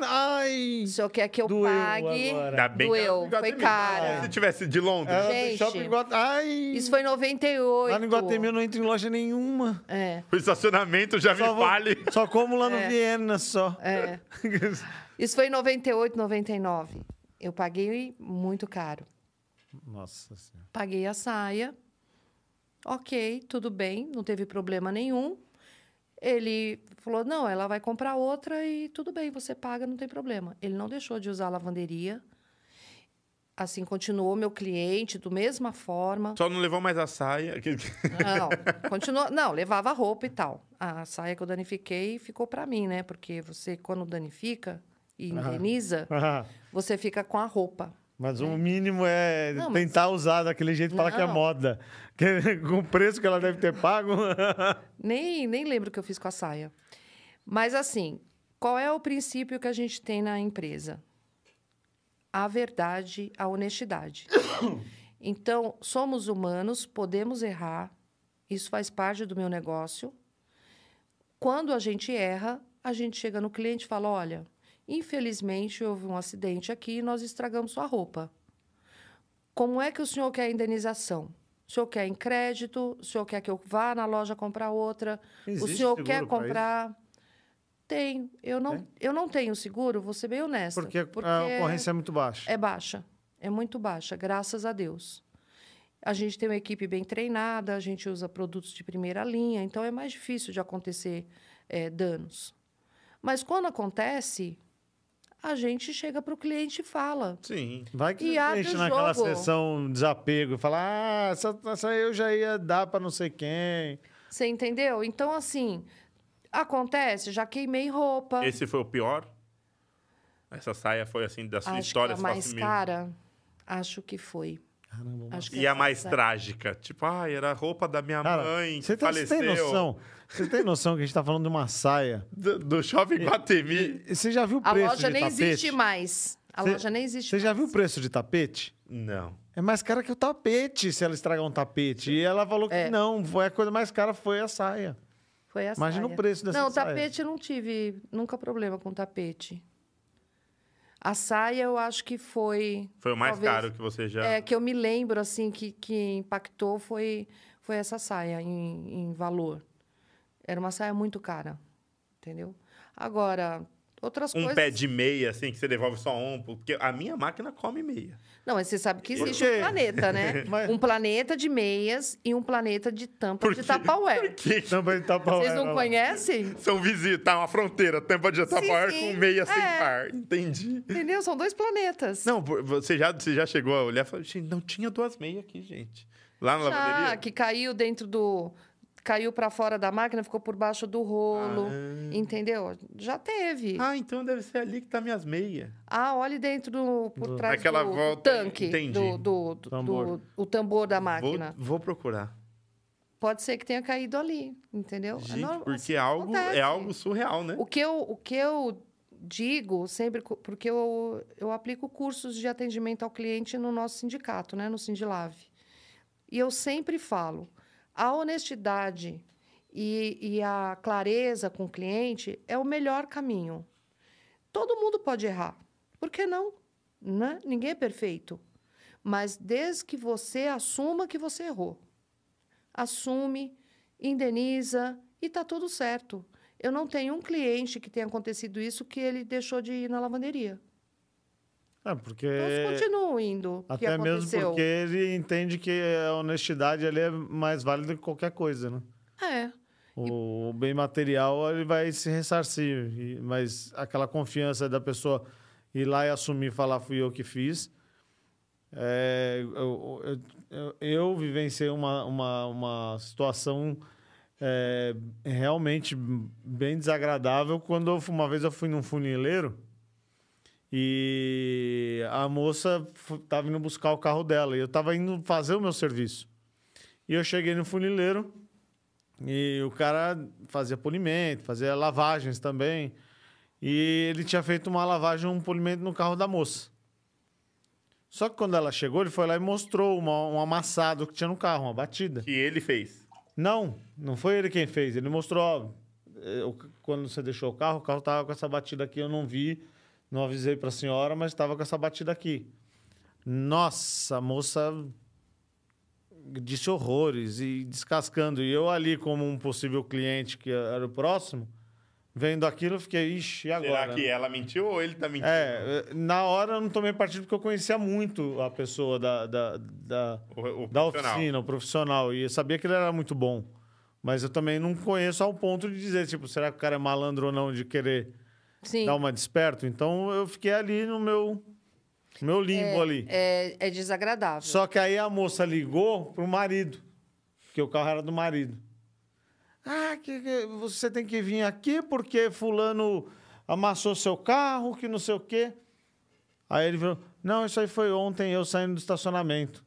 Speaker 1: Ai!
Speaker 3: O senhor quer que eu
Speaker 1: Doeu
Speaker 3: pague.
Speaker 1: agora.
Speaker 2: Ainda bem
Speaker 3: Doeu,
Speaker 2: que
Speaker 3: foi cara.
Speaker 2: Se tivesse de Londres.
Speaker 1: Do
Speaker 3: Gente.
Speaker 1: shopping Guat- Ai!
Speaker 3: Isso foi em 98.
Speaker 1: Lá no Iguatemi eu não entro em loja nenhuma.
Speaker 3: É,
Speaker 2: O estacionamento já me
Speaker 1: Só, vou-
Speaker 2: fale.
Speaker 1: só como lá no
Speaker 3: É.
Speaker 1: Viena, só.
Speaker 3: é. Isso foi em 98, 99. Eu paguei muito caro.
Speaker 1: Nossa Senhora.
Speaker 3: Paguei a saia. Ok, tudo bem, não teve problema nenhum. Ele falou: não, ela vai comprar outra e tudo bem, você paga, não tem problema. Ele não deixou de usar a lavanderia. Assim, continuou meu cliente, do mesma forma.
Speaker 2: Só não levou mais a saia.
Speaker 3: Não, continuou. Não, levava roupa e tal. A saia que eu danifiquei ficou para mim, né? Porque você, quando danifica e indeniza, você fica com a roupa.
Speaker 1: Mas o mínimo é
Speaker 3: Não, mas-
Speaker 1: tentar usar daquele jeito e falar que é moda. Que, com o preço que ela deve ter pago.
Speaker 3: Nem, nem lembro o que eu fiz com a saia. Mas, assim, qual é o princípio que a gente tem na empresa? A verdade, a honestidade. Então, somos humanos, podemos errar, isso faz parte do meu negócio. Quando a gente erra, a gente chega no cliente e fala: olha, infelizmente houve um acidente aqui e nós estragamos sua roupa. Como é que o senhor quer a indenização? O senhor quer em crédito? O senhor quer que eu vá na loja comprar outra? o
Speaker 1: Existe
Speaker 3: senhor
Speaker 1: seguro
Speaker 3: quer
Speaker 1: pra
Speaker 3: comprar? Tem. Eu não,
Speaker 1: Tem?
Speaker 3: eu não tenho seguro, vou ser bem honesta.
Speaker 1: Porque, a ocorrência é muito baixa.
Speaker 3: É baixa. É muito baixa, graças a Deus. A gente tem uma equipe bem treinada, a gente usa produtos de primeira linha, então é mais difícil de acontecer eh, danos. Mas quando acontece, a gente chega para o cliente e fala.
Speaker 2: Sim.
Speaker 1: Vai que
Speaker 3: E
Speaker 1: a
Speaker 3: abre
Speaker 1: gente
Speaker 3: o
Speaker 1: naquela
Speaker 3: jogo.
Speaker 1: sessão desapego e fala: Ah, essa, essa eu já ia dar pra não sei quem.
Speaker 3: Você entendeu? Então, assim, acontece, já queimei roupa.
Speaker 2: Esse foi o pior? Essa saia foi assim da sua
Speaker 3: acho
Speaker 2: história?
Speaker 3: que a mais
Speaker 2: assim,
Speaker 3: cara, acho que foi.
Speaker 1: Caramba,
Speaker 3: Acho que
Speaker 2: E a mais
Speaker 3: saia-
Speaker 2: trágica? Tipo, ai, era a roupa da minha
Speaker 1: Cara,
Speaker 2: mãe que
Speaker 1: você tem, você
Speaker 2: faleceu.
Speaker 1: tem noção? Você tem noção que a gente tá falando de uma saia?
Speaker 2: Do, do shopping Guatemi.
Speaker 1: Você já viu o
Speaker 3: A
Speaker 1: preço
Speaker 3: loja
Speaker 1: de
Speaker 3: nem
Speaker 1: tapete?
Speaker 3: existe mais. A
Speaker 1: Cê-
Speaker 3: loja nem existe
Speaker 1: Você já viu o preço de tapete?
Speaker 2: Não.
Speaker 1: É mais cara que o tapete se ela estragar um tapete. E ela falou que
Speaker 3: É.
Speaker 1: não, foi a coisa mais cara foi a saia.
Speaker 3: Foi a
Speaker 1: Imagina
Speaker 3: saia.
Speaker 1: o preço dessa
Speaker 3: Não,
Speaker 1: saia.
Speaker 3: tapete eu não tive nunca problema com tapete. A saia eu acho que foi.
Speaker 2: Foi o mais
Speaker 3: Talvez-
Speaker 2: caro que você já.
Speaker 3: É, que eu me lembro, assim, que, que impactou foi, foi essa saia em, em valor. Era uma saia muito cara, entendeu? Agora, outras
Speaker 2: um
Speaker 3: coisas...
Speaker 2: pé de meia, assim, que você devolve só um. Porque a minha máquina come meia.
Speaker 3: Não, mas você sabe que
Speaker 1: Por
Speaker 3: existe um planeta, né?
Speaker 1: Mas-
Speaker 3: Um planeta de meias e um planeta de tampa
Speaker 2: Por
Speaker 3: de? Tupperware.
Speaker 2: Que
Speaker 1: Não, mas tá bom,
Speaker 3: Vocês não conhecem?
Speaker 2: são vizinhos, tá uma fronteira, tampa de Tupperware com meia sem
Speaker 3: É.
Speaker 2: par. Entendi.
Speaker 3: Entendeu? São dois planetas.
Speaker 2: Não, por- você já, você já chegou a olhar e falou, gente, não tinha duas meias aqui, gente. Lá na
Speaker 3: Já,
Speaker 2: lavanderia?
Speaker 3: que caiu dentro do. Caiu para fora da máquina, ficou por baixo do rolo. Entendeu? Já teve.
Speaker 2: Ah, então deve ser ali que tá minhas meias.
Speaker 3: Ah, olhe dentro do. Por
Speaker 1: Do-
Speaker 3: trás
Speaker 2: Aquela
Speaker 3: do,
Speaker 2: volta,
Speaker 3: tanque.
Speaker 2: entendi.
Speaker 3: Do, do, do,
Speaker 1: Tambor.
Speaker 3: do- o tambor da
Speaker 2: Vou,
Speaker 3: máquina.
Speaker 2: vou procurar.
Speaker 3: Pode ser que tenha caído ali, entendeu? É
Speaker 2: Gente,
Speaker 3: normal,
Speaker 2: porque
Speaker 3: assim,
Speaker 2: é algo,
Speaker 3: acontece.
Speaker 2: é algo surreal, né?
Speaker 3: O que eu, o que eu digo sempre, porque eu, eu aplico cursos de atendimento ao cliente no nosso sindicato, né, no Sindilave. E eu sempre falo, a honestidade e, e a clareza com o cliente é o melhor caminho. Todo mundo pode errar. Por que não? Né? Ninguém é perfeito. Mas desde que você assuma que você errou. Assume, indeniza e tá tudo certo. Eu não tenho um cliente que tenha acontecido isso que ele deixou de ir na lavanderia.
Speaker 1: É, porque.
Speaker 3: Então, continuam indo.
Speaker 1: Até mesmo porque ele entende que a honestidade ali é mais válida que qualquer coisa, né?
Speaker 3: É.
Speaker 1: O bem material ele vai se ressarcir, e- mas aquela confiança da pessoa ir lá e assumir, falar fui eu que fiz. É, eu, eu, eu, eu vivenciei uma, uma, uma situação é, realmente bem desagradável quando eu, uma vez eu fui num funileiro e a moça estava indo buscar o carro dela e eu estava indo fazer o meu serviço. E eu cheguei no funileiro e o cara fazia polimento, fazia lavagens também. E ele tinha feito uma lavagem, um polimento no carro da moça. Só que quando ela chegou, ele foi lá e mostrou uma, um amassado que tinha no carro, uma batida.
Speaker 2: Que ele fez.
Speaker 1: Não, não foi ele quem fez. Ele mostrou, ó, eu- quando você deixou o carro, o carro tava com essa batida aqui, eu não vi, não avisei para a senhora, mas estava com essa batida aqui. Nossa, a moça disse horrores e descascando. E eu ali, como um possível cliente que era o próximo, vendo aquilo, eu fiquei, ixi, e agora?
Speaker 2: Será que ela mentiu ou ele tá mentindo?
Speaker 1: É, na hora eu não tomei partido porque eu conhecia muito a pessoa da, da, da,
Speaker 2: O, o
Speaker 1: da oficina, o profissional. E eu sabia que ele era muito bom. Mas eu também não conheço ao ponto de dizer, tipo, será que o cara é malandro ou não de querer
Speaker 3: Sim.
Speaker 1: dar uma desperto? Então eu fiquei ali no meu, meu limbo ali.
Speaker 3: É, é desagradável.
Speaker 1: Só que aí a moça ligou pro marido, porque o carro era do marido. Ah, que, que você tem que vir aqui porque fulano amassou seu carro, que não sei o quê. Aí ele falou, não, isso aí foi ontem eu saindo do estacionamento.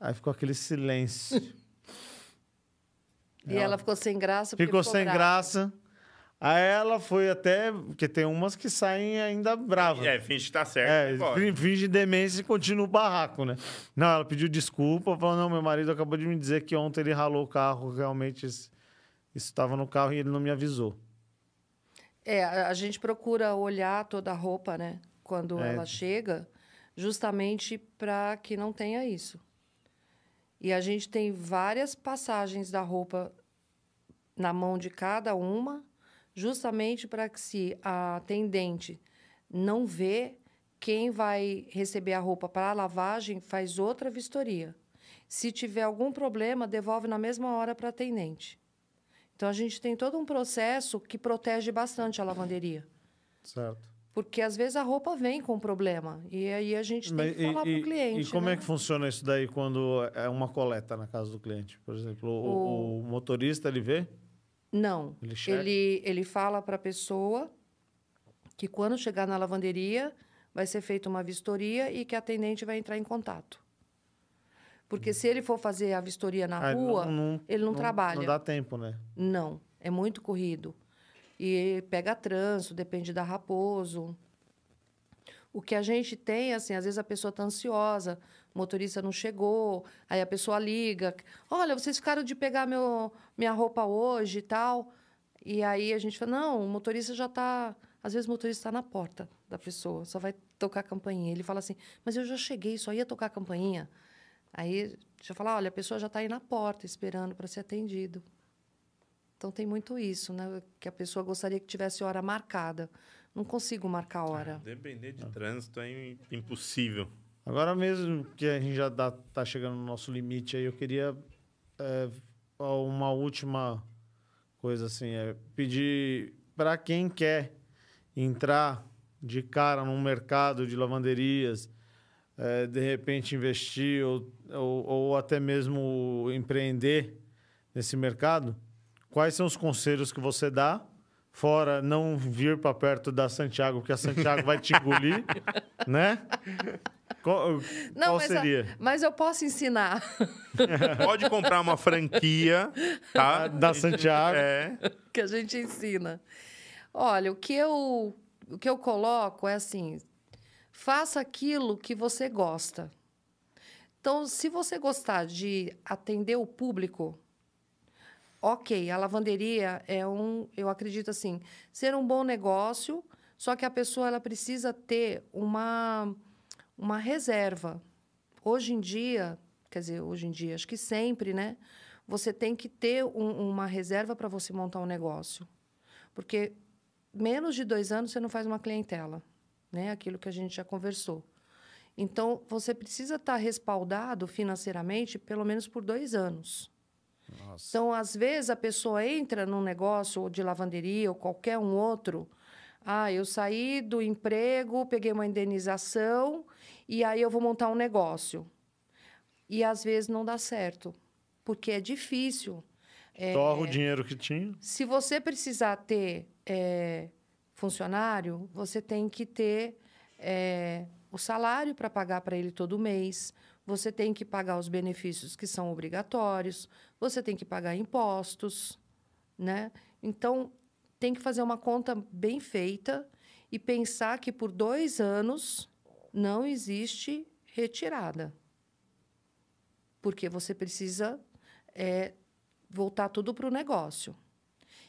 Speaker 1: Aí ficou aquele silêncio.
Speaker 3: E ela ficou sem graça. porque
Speaker 1: Ficou sem
Speaker 3: brava.
Speaker 1: graça. Aí ela foi até. Porque tem umas que saem ainda bravas.
Speaker 2: É, finge que tá certo.
Speaker 1: É, fin- finge demência e continua o barraco, né? Não, ela pediu desculpa, falou: não, meu marido acabou de me dizer que ontem ele ralou o carro, realmente isso estava no carro e ele não me avisou.
Speaker 3: É, a a gente procura olhar toda a roupa, né? Quando
Speaker 1: É.
Speaker 3: ela chega, justamente para que não tenha isso. E a gente tem várias passagens da roupa na mão de cada uma, justamente para que se a atendente não vê, quem vai receber a roupa para a lavagem faz outra vistoria. Se tiver algum problema, devolve na mesma hora para a atendente. Então a gente tem todo um processo que protege bastante a lavanderia.
Speaker 1: Certo.
Speaker 3: Porque às vezes a roupa vem com problema. E aí a gente tem que falar para o cliente.
Speaker 1: e como
Speaker 3: né?
Speaker 1: é que funciona isso daí quando é uma coleta na casa do cliente? Por exemplo, o, o motorista ele vê?
Speaker 3: Não.
Speaker 1: Ele?
Speaker 3: Ele, ele fala para a pessoa que quando chegar na lavanderia vai ser feita uma vistoria e que a atendente vai entrar em contato. Porque se ele for fazer a vistoria na
Speaker 1: Ah,
Speaker 3: rua, ele não trabalha.
Speaker 1: Não dá tempo, né?
Speaker 3: Não, é muito corrido. E pega trânsito, depende da Raposo. O que a gente tem, assim, às vezes a pessoa está ansiosa, o motorista não chegou, aí a pessoa liga, olha, vocês ficaram de pegar meu, minha roupa hoje e tal. E aí a gente fala, não, o motorista já está... Às vezes o motorista está na porta da pessoa, só vai tocar a campainha. Ele fala assim, mas eu já cheguei, só ia tocar a campainha. Aí já fala, olha, a pessoa já está aí na porta esperando para ser atendido. Então tem muito isso, né? Que a pessoa gostaria que tivesse hora marcada. Não consigo marcar a hora.
Speaker 2: Depender de trânsito é im- impossível.
Speaker 1: Agora mesmo que a gente já dá, tá chegando no nosso limite aí, eu queria é, uma última coisa assim, é pedir para quem quer entrar de cara num mercado de lavanderias, é, de repente investir ou, ou, ou até mesmo empreender nesse mercado, quais são os conselhos que você dá? Fora não vir para perto da Santiago, porque a Santiago vai te engolir, né? Qual, qual
Speaker 3: mas, a-
Speaker 1: seria?
Speaker 3: mas eu posso ensinar.
Speaker 2: Pode comprar uma franquia, tá?
Speaker 1: Da Santiago.
Speaker 2: É.
Speaker 3: que a gente ensina. Olha, o que eu, o que eu coloco é assim: faça aquilo que você gosta. Então, se você gostar de atender o público, ok, a lavanderia é um, eu acredito assim, ser um bom negócio, só que a pessoa ela precisa ter uma, uma reserva. Hoje em dia, quer dizer, hoje em dia, acho que sempre, né? você tem que ter um, uma reserva para você montar um negócio. Porque menos de dois anos você não faz uma clientela, né? Aquilo que a gente já conversou. Então, você precisa estar respaldado financeiramente pelo menos por dois anos.
Speaker 1: Nossa.
Speaker 3: Então, às vezes, a pessoa entra num negócio de lavanderia ou qualquer um outro. Ah, eu saí do emprego, peguei uma indenização e aí eu vou montar um negócio. E às vezes não dá certo, porque é difícil. É,
Speaker 1: Torra o dinheiro que tinha.
Speaker 3: se você precisar ter é, funcionário, você tem que ter é, o salário para pagar para ele todo mês. Você tem que pagar os benefícios que são obrigatórios. Você tem que pagar impostos, né? Então tem que fazer uma conta bem feita e pensar que por dois anos não existe retirada, porque você precisa é, voltar tudo para o negócio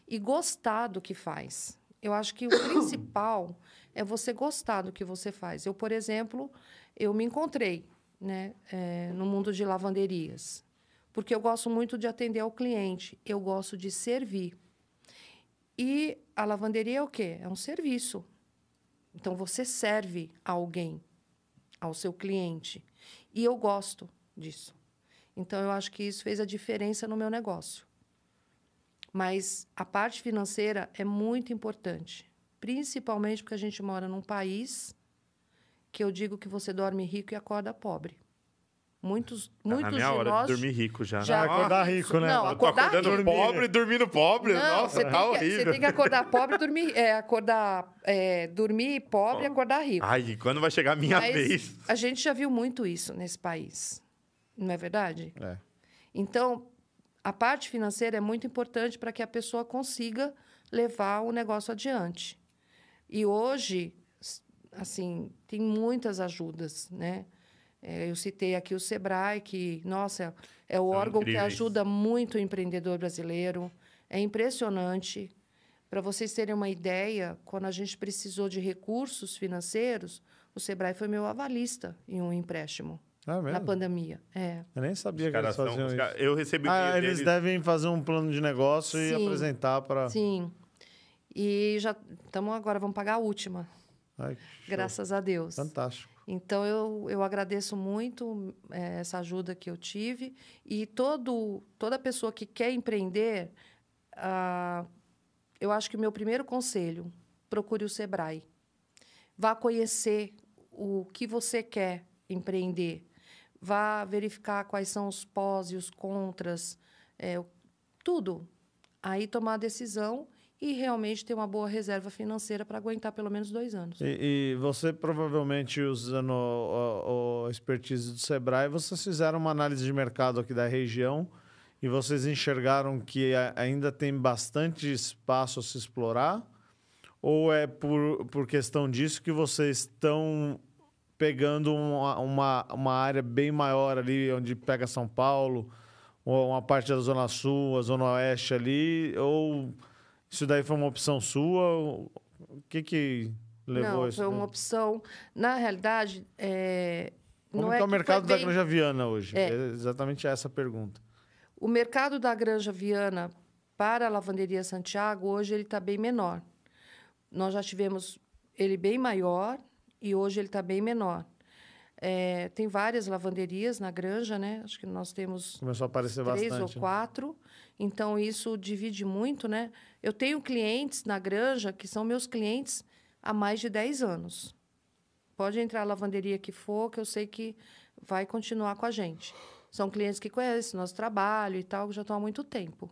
Speaker 3: e gostar do que faz. Eu acho que o principal é você gostar do que você faz. Eu, por exemplo, eu me encontrei né, é, no mundo de lavanderias, porque eu gosto muito de atender ao cliente, eu gosto de servir. E a lavanderia é o quê? É um serviço. Então, você serve a alguém, ao seu cliente. E eu gosto disso. Então, eu acho que isso fez a diferença no meu negócio. Mas a parte financeira é muito importante, principalmente porque a gente mora num país que eu digo que você dorme rico e acorda pobre. Muitos,
Speaker 2: Tá
Speaker 3: muitos
Speaker 2: na minha
Speaker 3: de
Speaker 2: hora
Speaker 3: nós
Speaker 2: de dormir rico já.
Speaker 3: já
Speaker 1: Ah, acordar rico, né?
Speaker 3: Não,
Speaker 2: Eu tô
Speaker 3: acordar
Speaker 2: acordando
Speaker 3: rico.
Speaker 2: pobre e dormindo pobre.
Speaker 3: Não,
Speaker 2: Nossa,
Speaker 3: você,
Speaker 2: tá
Speaker 3: que,
Speaker 2: horrível.
Speaker 3: você tem que acordar pobre e dormir. É, acordar, é, dormir pobre e acordar rico.
Speaker 2: Ai, quando vai chegar a minha
Speaker 3: Mas
Speaker 2: vez?
Speaker 3: A gente já viu muito isso nesse país. Não é verdade?
Speaker 1: É.
Speaker 3: Então, a parte financeira é muito importante para que a pessoa consiga levar o negócio adiante. E hoje, assim, tem muitas ajudas, né? É, eu citei aqui o Sebrae, que, nossa, é o
Speaker 2: São
Speaker 3: órgão que
Speaker 2: incríveis.
Speaker 3: ajuda muito o empreendedor brasileiro. É impressionante. Para vocês terem uma ideia, quando a gente precisou de recursos financeiros, o Sebrae foi meu avalista em um empréstimo
Speaker 1: É
Speaker 3: na pandemia. É.
Speaker 1: Eu nem sabia
Speaker 2: Os
Speaker 1: que eles faziam isso.
Speaker 2: caras- eu recebi o
Speaker 1: Ah,
Speaker 2: dinheiro
Speaker 1: eles
Speaker 2: deles.
Speaker 1: devem fazer um plano de negócio e
Speaker 3: Sim.
Speaker 1: apresentar para.
Speaker 3: Sim. E já estamos agora, vamos pagar a última,
Speaker 1: Ai, que
Speaker 3: graças a Deus.
Speaker 1: Fantástico.
Speaker 3: Então, eu, eu agradeço muito eh, essa ajuda que eu tive. E todo, toda pessoa que quer empreender, ah, eu acho que o meu primeiro conselho, procure o Sebrae. Vá conhecer o que você quer empreender. Vá verificar quais são os pós e os contras, o- tudo. Aí tomar a decisão e realmente ter uma boa reserva financeira para aguentar pelo menos dois anos.
Speaker 1: E, e você provavelmente usando o, o- expertise do Sebrae, vocês fizeram uma análise de mercado aqui da região e vocês enxergaram que ainda tem bastante espaço a se explorar? Ou é por, por questão disso que vocês estão pegando uma, uma, uma área bem maior ali, onde pega São Paulo, ou uma parte da Zona Sul, a Zona Oeste ali, ou isso daí foi uma opção sua? O que que levou
Speaker 3: não,
Speaker 1: isso?
Speaker 3: foi uma opção. Na realidade, é,
Speaker 1: Como
Speaker 3: não é
Speaker 1: é o mercado da
Speaker 3: bem-
Speaker 1: Granja Viana hoje?
Speaker 3: É.
Speaker 1: É exatamente essa a pergunta.
Speaker 3: O mercado da Granja Viana para a lavanderia Santiago, hoje ele está bem menor. Nós já tivemos ele bem maior e hoje ele está bem menor. É, tem várias lavanderias na Granja, né? Acho que nós temos
Speaker 1: Começou a aparecer
Speaker 3: três
Speaker 1: bastante.
Speaker 3: ou quatro. Então, isso divide muito, né? Eu tenho clientes na Granja que são meus clientes há mais de 10 anos. Pode entrar a lavanderia que for, que eu sei que vai continuar com a gente. São clientes que conhecem nosso trabalho e tal, que já estão há muito tempo.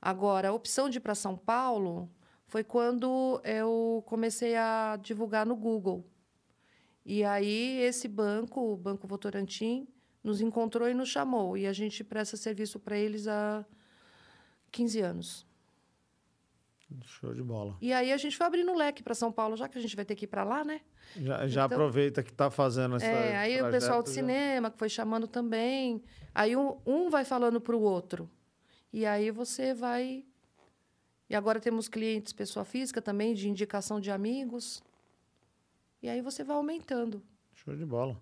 Speaker 3: Agora, a opção de ir para São Paulo foi quando eu comecei a divulgar no Google. E aí, esse banco, o Banco Votorantim, nos encontrou e nos chamou. E a gente presta serviço para eles há 15 anos.
Speaker 1: Show de bola.
Speaker 3: E aí, a gente foi abrindo o leque para São Paulo, já que a gente vai ter que ir para lá, né?
Speaker 1: Já, já
Speaker 3: Então-
Speaker 1: aproveita que está fazendo essa.
Speaker 3: É, aí o pessoal do
Speaker 1: já-
Speaker 3: cinema que foi chamando também. Aí um, um vai falando para o outro. E aí você vai. E agora temos clientes, pessoa física também, de indicação de amigos. E aí você vai aumentando.
Speaker 1: Show de bola.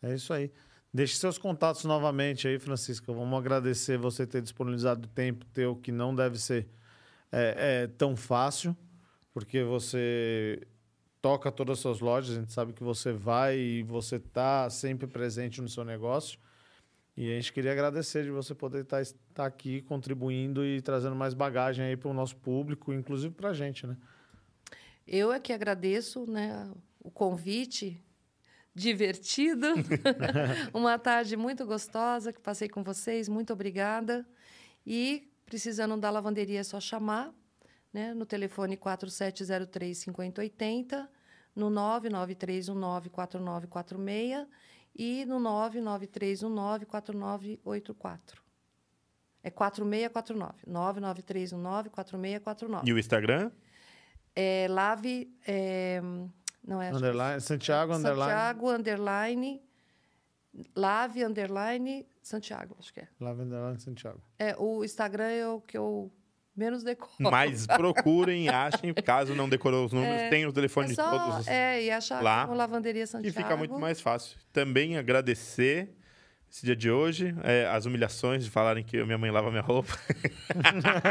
Speaker 1: É isso aí. Deixe seus contatos novamente aí, Francisca. Vamos agradecer você ter disponibilizado o tempo teu, que não deve ser é, é, tão fácil, porque você toca todas as suas lojas, a gente sabe que você vai e você está sempre presente no seu negócio. E a gente queria agradecer de você poder estar, estar aqui contribuindo e trazendo mais bagagem aí para o nosso público, inclusive para a gente, né?
Speaker 3: Eu é que agradeço né, o convite divertido. Uma tarde muito gostosa que passei com vocês. Muito obrigada. E precisando da lavanderia é só chamar, né, no telefone 4703 5080, no 99319 4946 e no 99319 4984. É 4649. 99319 4649.
Speaker 2: E o Instagram?
Speaker 3: É Lave. É, não é?
Speaker 1: Underline, Santiago, underline.
Speaker 3: Santiago, underline. Lave, underline, Santiago, acho que é.
Speaker 1: Lave, underline, Santiago.
Speaker 3: É, o Instagram é o que eu menos decoro.
Speaker 2: Mas procurem, achem. Caso não decorou os números, tem o telefone
Speaker 3: É
Speaker 2: de
Speaker 3: só,
Speaker 2: todos os
Speaker 3: é, e achar
Speaker 2: lá.
Speaker 3: no Lavanderia
Speaker 2: E
Speaker 3: Santiago.
Speaker 2: fica muito mais fácil. Também agradecer esse dia de hoje, é, as humilhações de falarem que minha mãe lava minha roupa.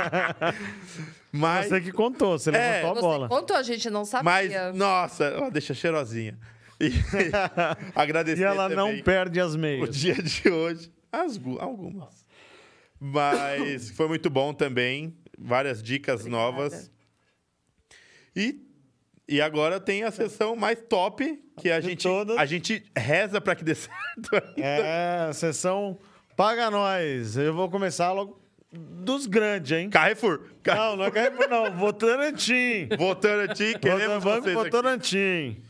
Speaker 2: mas,
Speaker 1: Você que contou, você
Speaker 2: É,
Speaker 1: levantou a
Speaker 3: Você
Speaker 1: bola.
Speaker 3: contou, a gente não sabia.
Speaker 2: mas, nossa, ela deixa cheirosinha. E agradecer
Speaker 1: E ela não perde as
Speaker 2: o
Speaker 1: meias.
Speaker 2: dia de hoje. As, algumas. Mas foi muito bom também. Várias dicas
Speaker 3: Obrigada.
Speaker 2: novas. E, e agora tem a sessão mais top, que a
Speaker 1: De
Speaker 2: gente,
Speaker 1: todas.
Speaker 2: a gente reza para que dê certo.
Speaker 1: É, sessão Paga Nós. Eu vou começar logo dos grandes, hein?
Speaker 2: Carrefour. Car...
Speaker 1: Não, não é Carrefour, não. Votorantim.
Speaker 2: Votorantim, queremos
Speaker 1: Banco
Speaker 2: vocês aqui.
Speaker 1: Votorantim.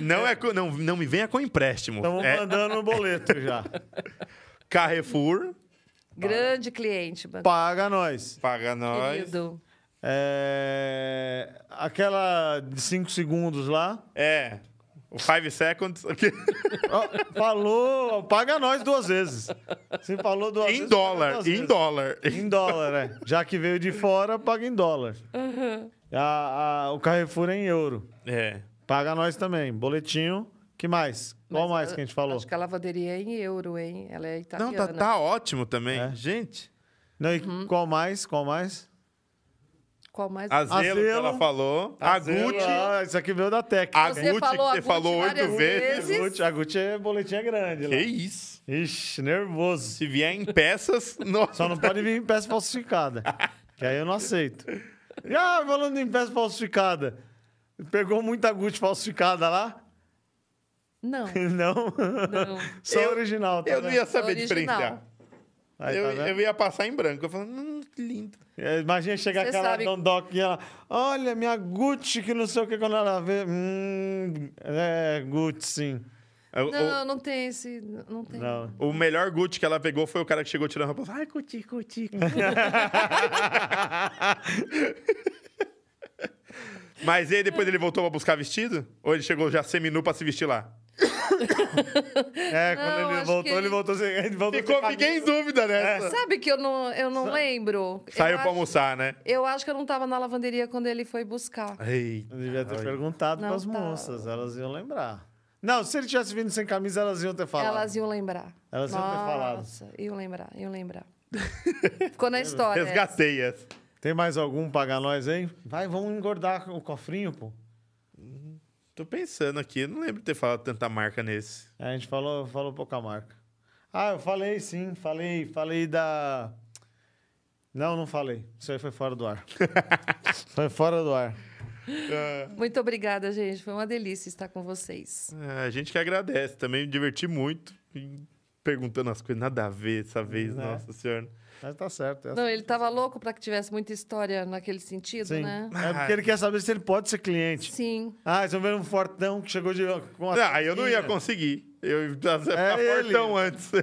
Speaker 2: Não, é, com- não, não me venha com empréstimo.
Speaker 1: Estamos
Speaker 2: É
Speaker 1: mandando o boleto já.
Speaker 2: Carrefour,
Speaker 3: Grande cliente, mano.
Speaker 1: Paga Nós.
Speaker 2: paga nós.
Speaker 3: Querido.
Speaker 1: É, aquela de 5 segundos lá.
Speaker 2: É, o Five Seconds. aqui.
Speaker 1: Ó, falou, paga nós duas vezes. Você falou duas
Speaker 2: em
Speaker 1: vezes.
Speaker 2: dólar,
Speaker 1: duas
Speaker 2: em
Speaker 1: vezes.
Speaker 2: dólar.
Speaker 1: Em dólar, é. Já que veio de fora, paga em dólar. A- a- o Carrefour é em euro.
Speaker 2: É.
Speaker 1: Paga nós também. Boletinho. que mais? Qual
Speaker 3: Mas
Speaker 1: mais
Speaker 3: a-
Speaker 1: que a gente falou?
Speaker 3: Acho que a lavanderia é em euro, hein? Ela é
Speaker 2: Não,
Speaker 3: italiana.
Speaker 2: tá, tá ótimo também.
Speaker 1: É.
Speaker 2: Gente,
Speaker 1: Não, e
Speaker 3: Uhum.
Speaker 1: Qual mais? Qual mais?
Speaker 3: Qual mais?
Speaker 2: a Zelo, que ela falou. A Gucci.
Speaker 1: Ah, isso aqui veio da Tec.
Speaker 2: A
Speaker 3: falou
Speaker 2: que você falou oito vezes.
Speaker 3: vezes.
Speaker 1: A Gucci, é boletim é grande
Speaker 2: Que
Speaker 1: lá.
Speaker 2: isso?
Speaker 1: Ixi, nervoso.
Speaker 2: Se vier em peças, nossa.
Speaker 1: Só não pode vir em peça falsificada. que aí eu não aceito. E, ah, falando em peça falsificada. Pegou muita Gucci falsificada lá?
Speaker 3: Não,
Speaker 1: Não.
Speaker 3: não.
Speaker 1: Só
Speaker 2: Eu-
Speaker 1: original. Tá
Speaker 2: Eu não ia saber
Speaker 3: Original.
Speaker 2: diferenciar.
Speaker 1: Aí,
Speaker 2: eu,
Speaker 1: tá vendo?
Speaker 2: eu ia passar em branco. Eu falando, hum, que lindo.
Speaker 1: É, Imagina chegar
Speaker 3: Você
Speaker 1: aquela
Speaker 3: sabe-
Speaker 1: Dondoc e ela... Olha, minha Gucci, que não sei o que, quando ela vê... Hum, é, Gucci, sim.
Speaker 2: O-
Speaker 3: Não, não tem esse. Não tem.
Speaker 1: Não.
Speaker 2: O, o melhor Gucci que ela pegou foi o cara que chegou tirando a roupa. Ai, Gucci, Gucci. Mas e aí depois ele voltou pra buscar vestido? Ou ele chegou já seminu pra se vestir lá?
Speaker 1: É,
Speaker 3: Não,
Speaker 1: quando ele
Speaker 3: acho
Speaker 1: voltou, ele
Speaker 3: ele-
Speaker 1: voltou sem... Ele voltou
Speaker 2: Ficou,
Speaker 1: sem
Speaker 2: fiquei em
Speaker 1: camisa.
Speaker 2: dúvida nessa.
Speaker 3: Sabe que eu não, eu não lembro?
Speaker 2: Saiu
Speaker 3: eu
Speaker 2: pra
Speaker 3: acho,
Speaker 2: almoçar, né?
Speaker 3: eu acho que eu não tava na lavanderia quando ele foi buscar.
Speaker 2: Eita.
Speaker 1: Eu devia ter perguntado
Speaker 3: Não,
Speaker 1: pras
Speaker 3: tá.
Speaker 1: moças, elas iam lembrar. Não, se ele tivesse vindo sem camisa, elas iam ter falado.
Speaker 3: Elas iam lembrar.
Speaker 1: Elas iam ter falado.
Speaker 3: Nossa, iam lembrar, iam lembrar. Ficou na história.
Speaker 2: Resgatei essa.
Speaker 1: Tem mais algum pagar nós aí? Vai, vamos engordar o cofrinho, pô.
Speaker 2: Tô pensando aqui, não lembro de ter falado tanta marca nesse.
Speaker 1: É, a gente falou, falou pouca marca. Ah, eu falei sim, falei, falei da. Não, não falei. Isso aí foi fora do ar. foi fora do ar.
Speaker 3: Muito obrigada, gente. Foi uma delícia estar com vocês.
Speaker 2: É, a gente que agradece. Também me diverti muito. Perguntando as coisas, nada a ver dessa vez,
Speaker 1: Né?
Speaker 2: nossa senhora.
Speaker 1: Mas tá certo. É,
Speaker 3: Não, ele tava louco para que tivesse muita história naquele sentido,
Speaker 1: sim.
Speaker 3: né?
Speaker 1: é porque ele quer saber se ele pode ser cliente.
Speaker 3: Sim.
Speaker 1: Ah, vocês vão ver um fortão que chegou de. Com a
Speaker 2: Não, aí eu não ia conseguir. Eu ia ficar
Speaker 1: É
Speaker 2: fortão antes.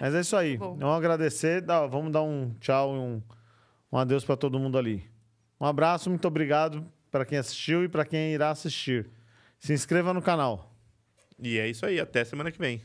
Speaker 1: Mas é isso aí.
Speaker 3: Bom.
Speaker 1: Vamos agradecer. dá- vamos dar um tchau e um, um adeus para todo mundo ali. Um abraço, muito obrigado para quem assistiu e para quem irá assistir. Se inscreva no canal.
Speaker 2: e é isso aí, até semana que vem.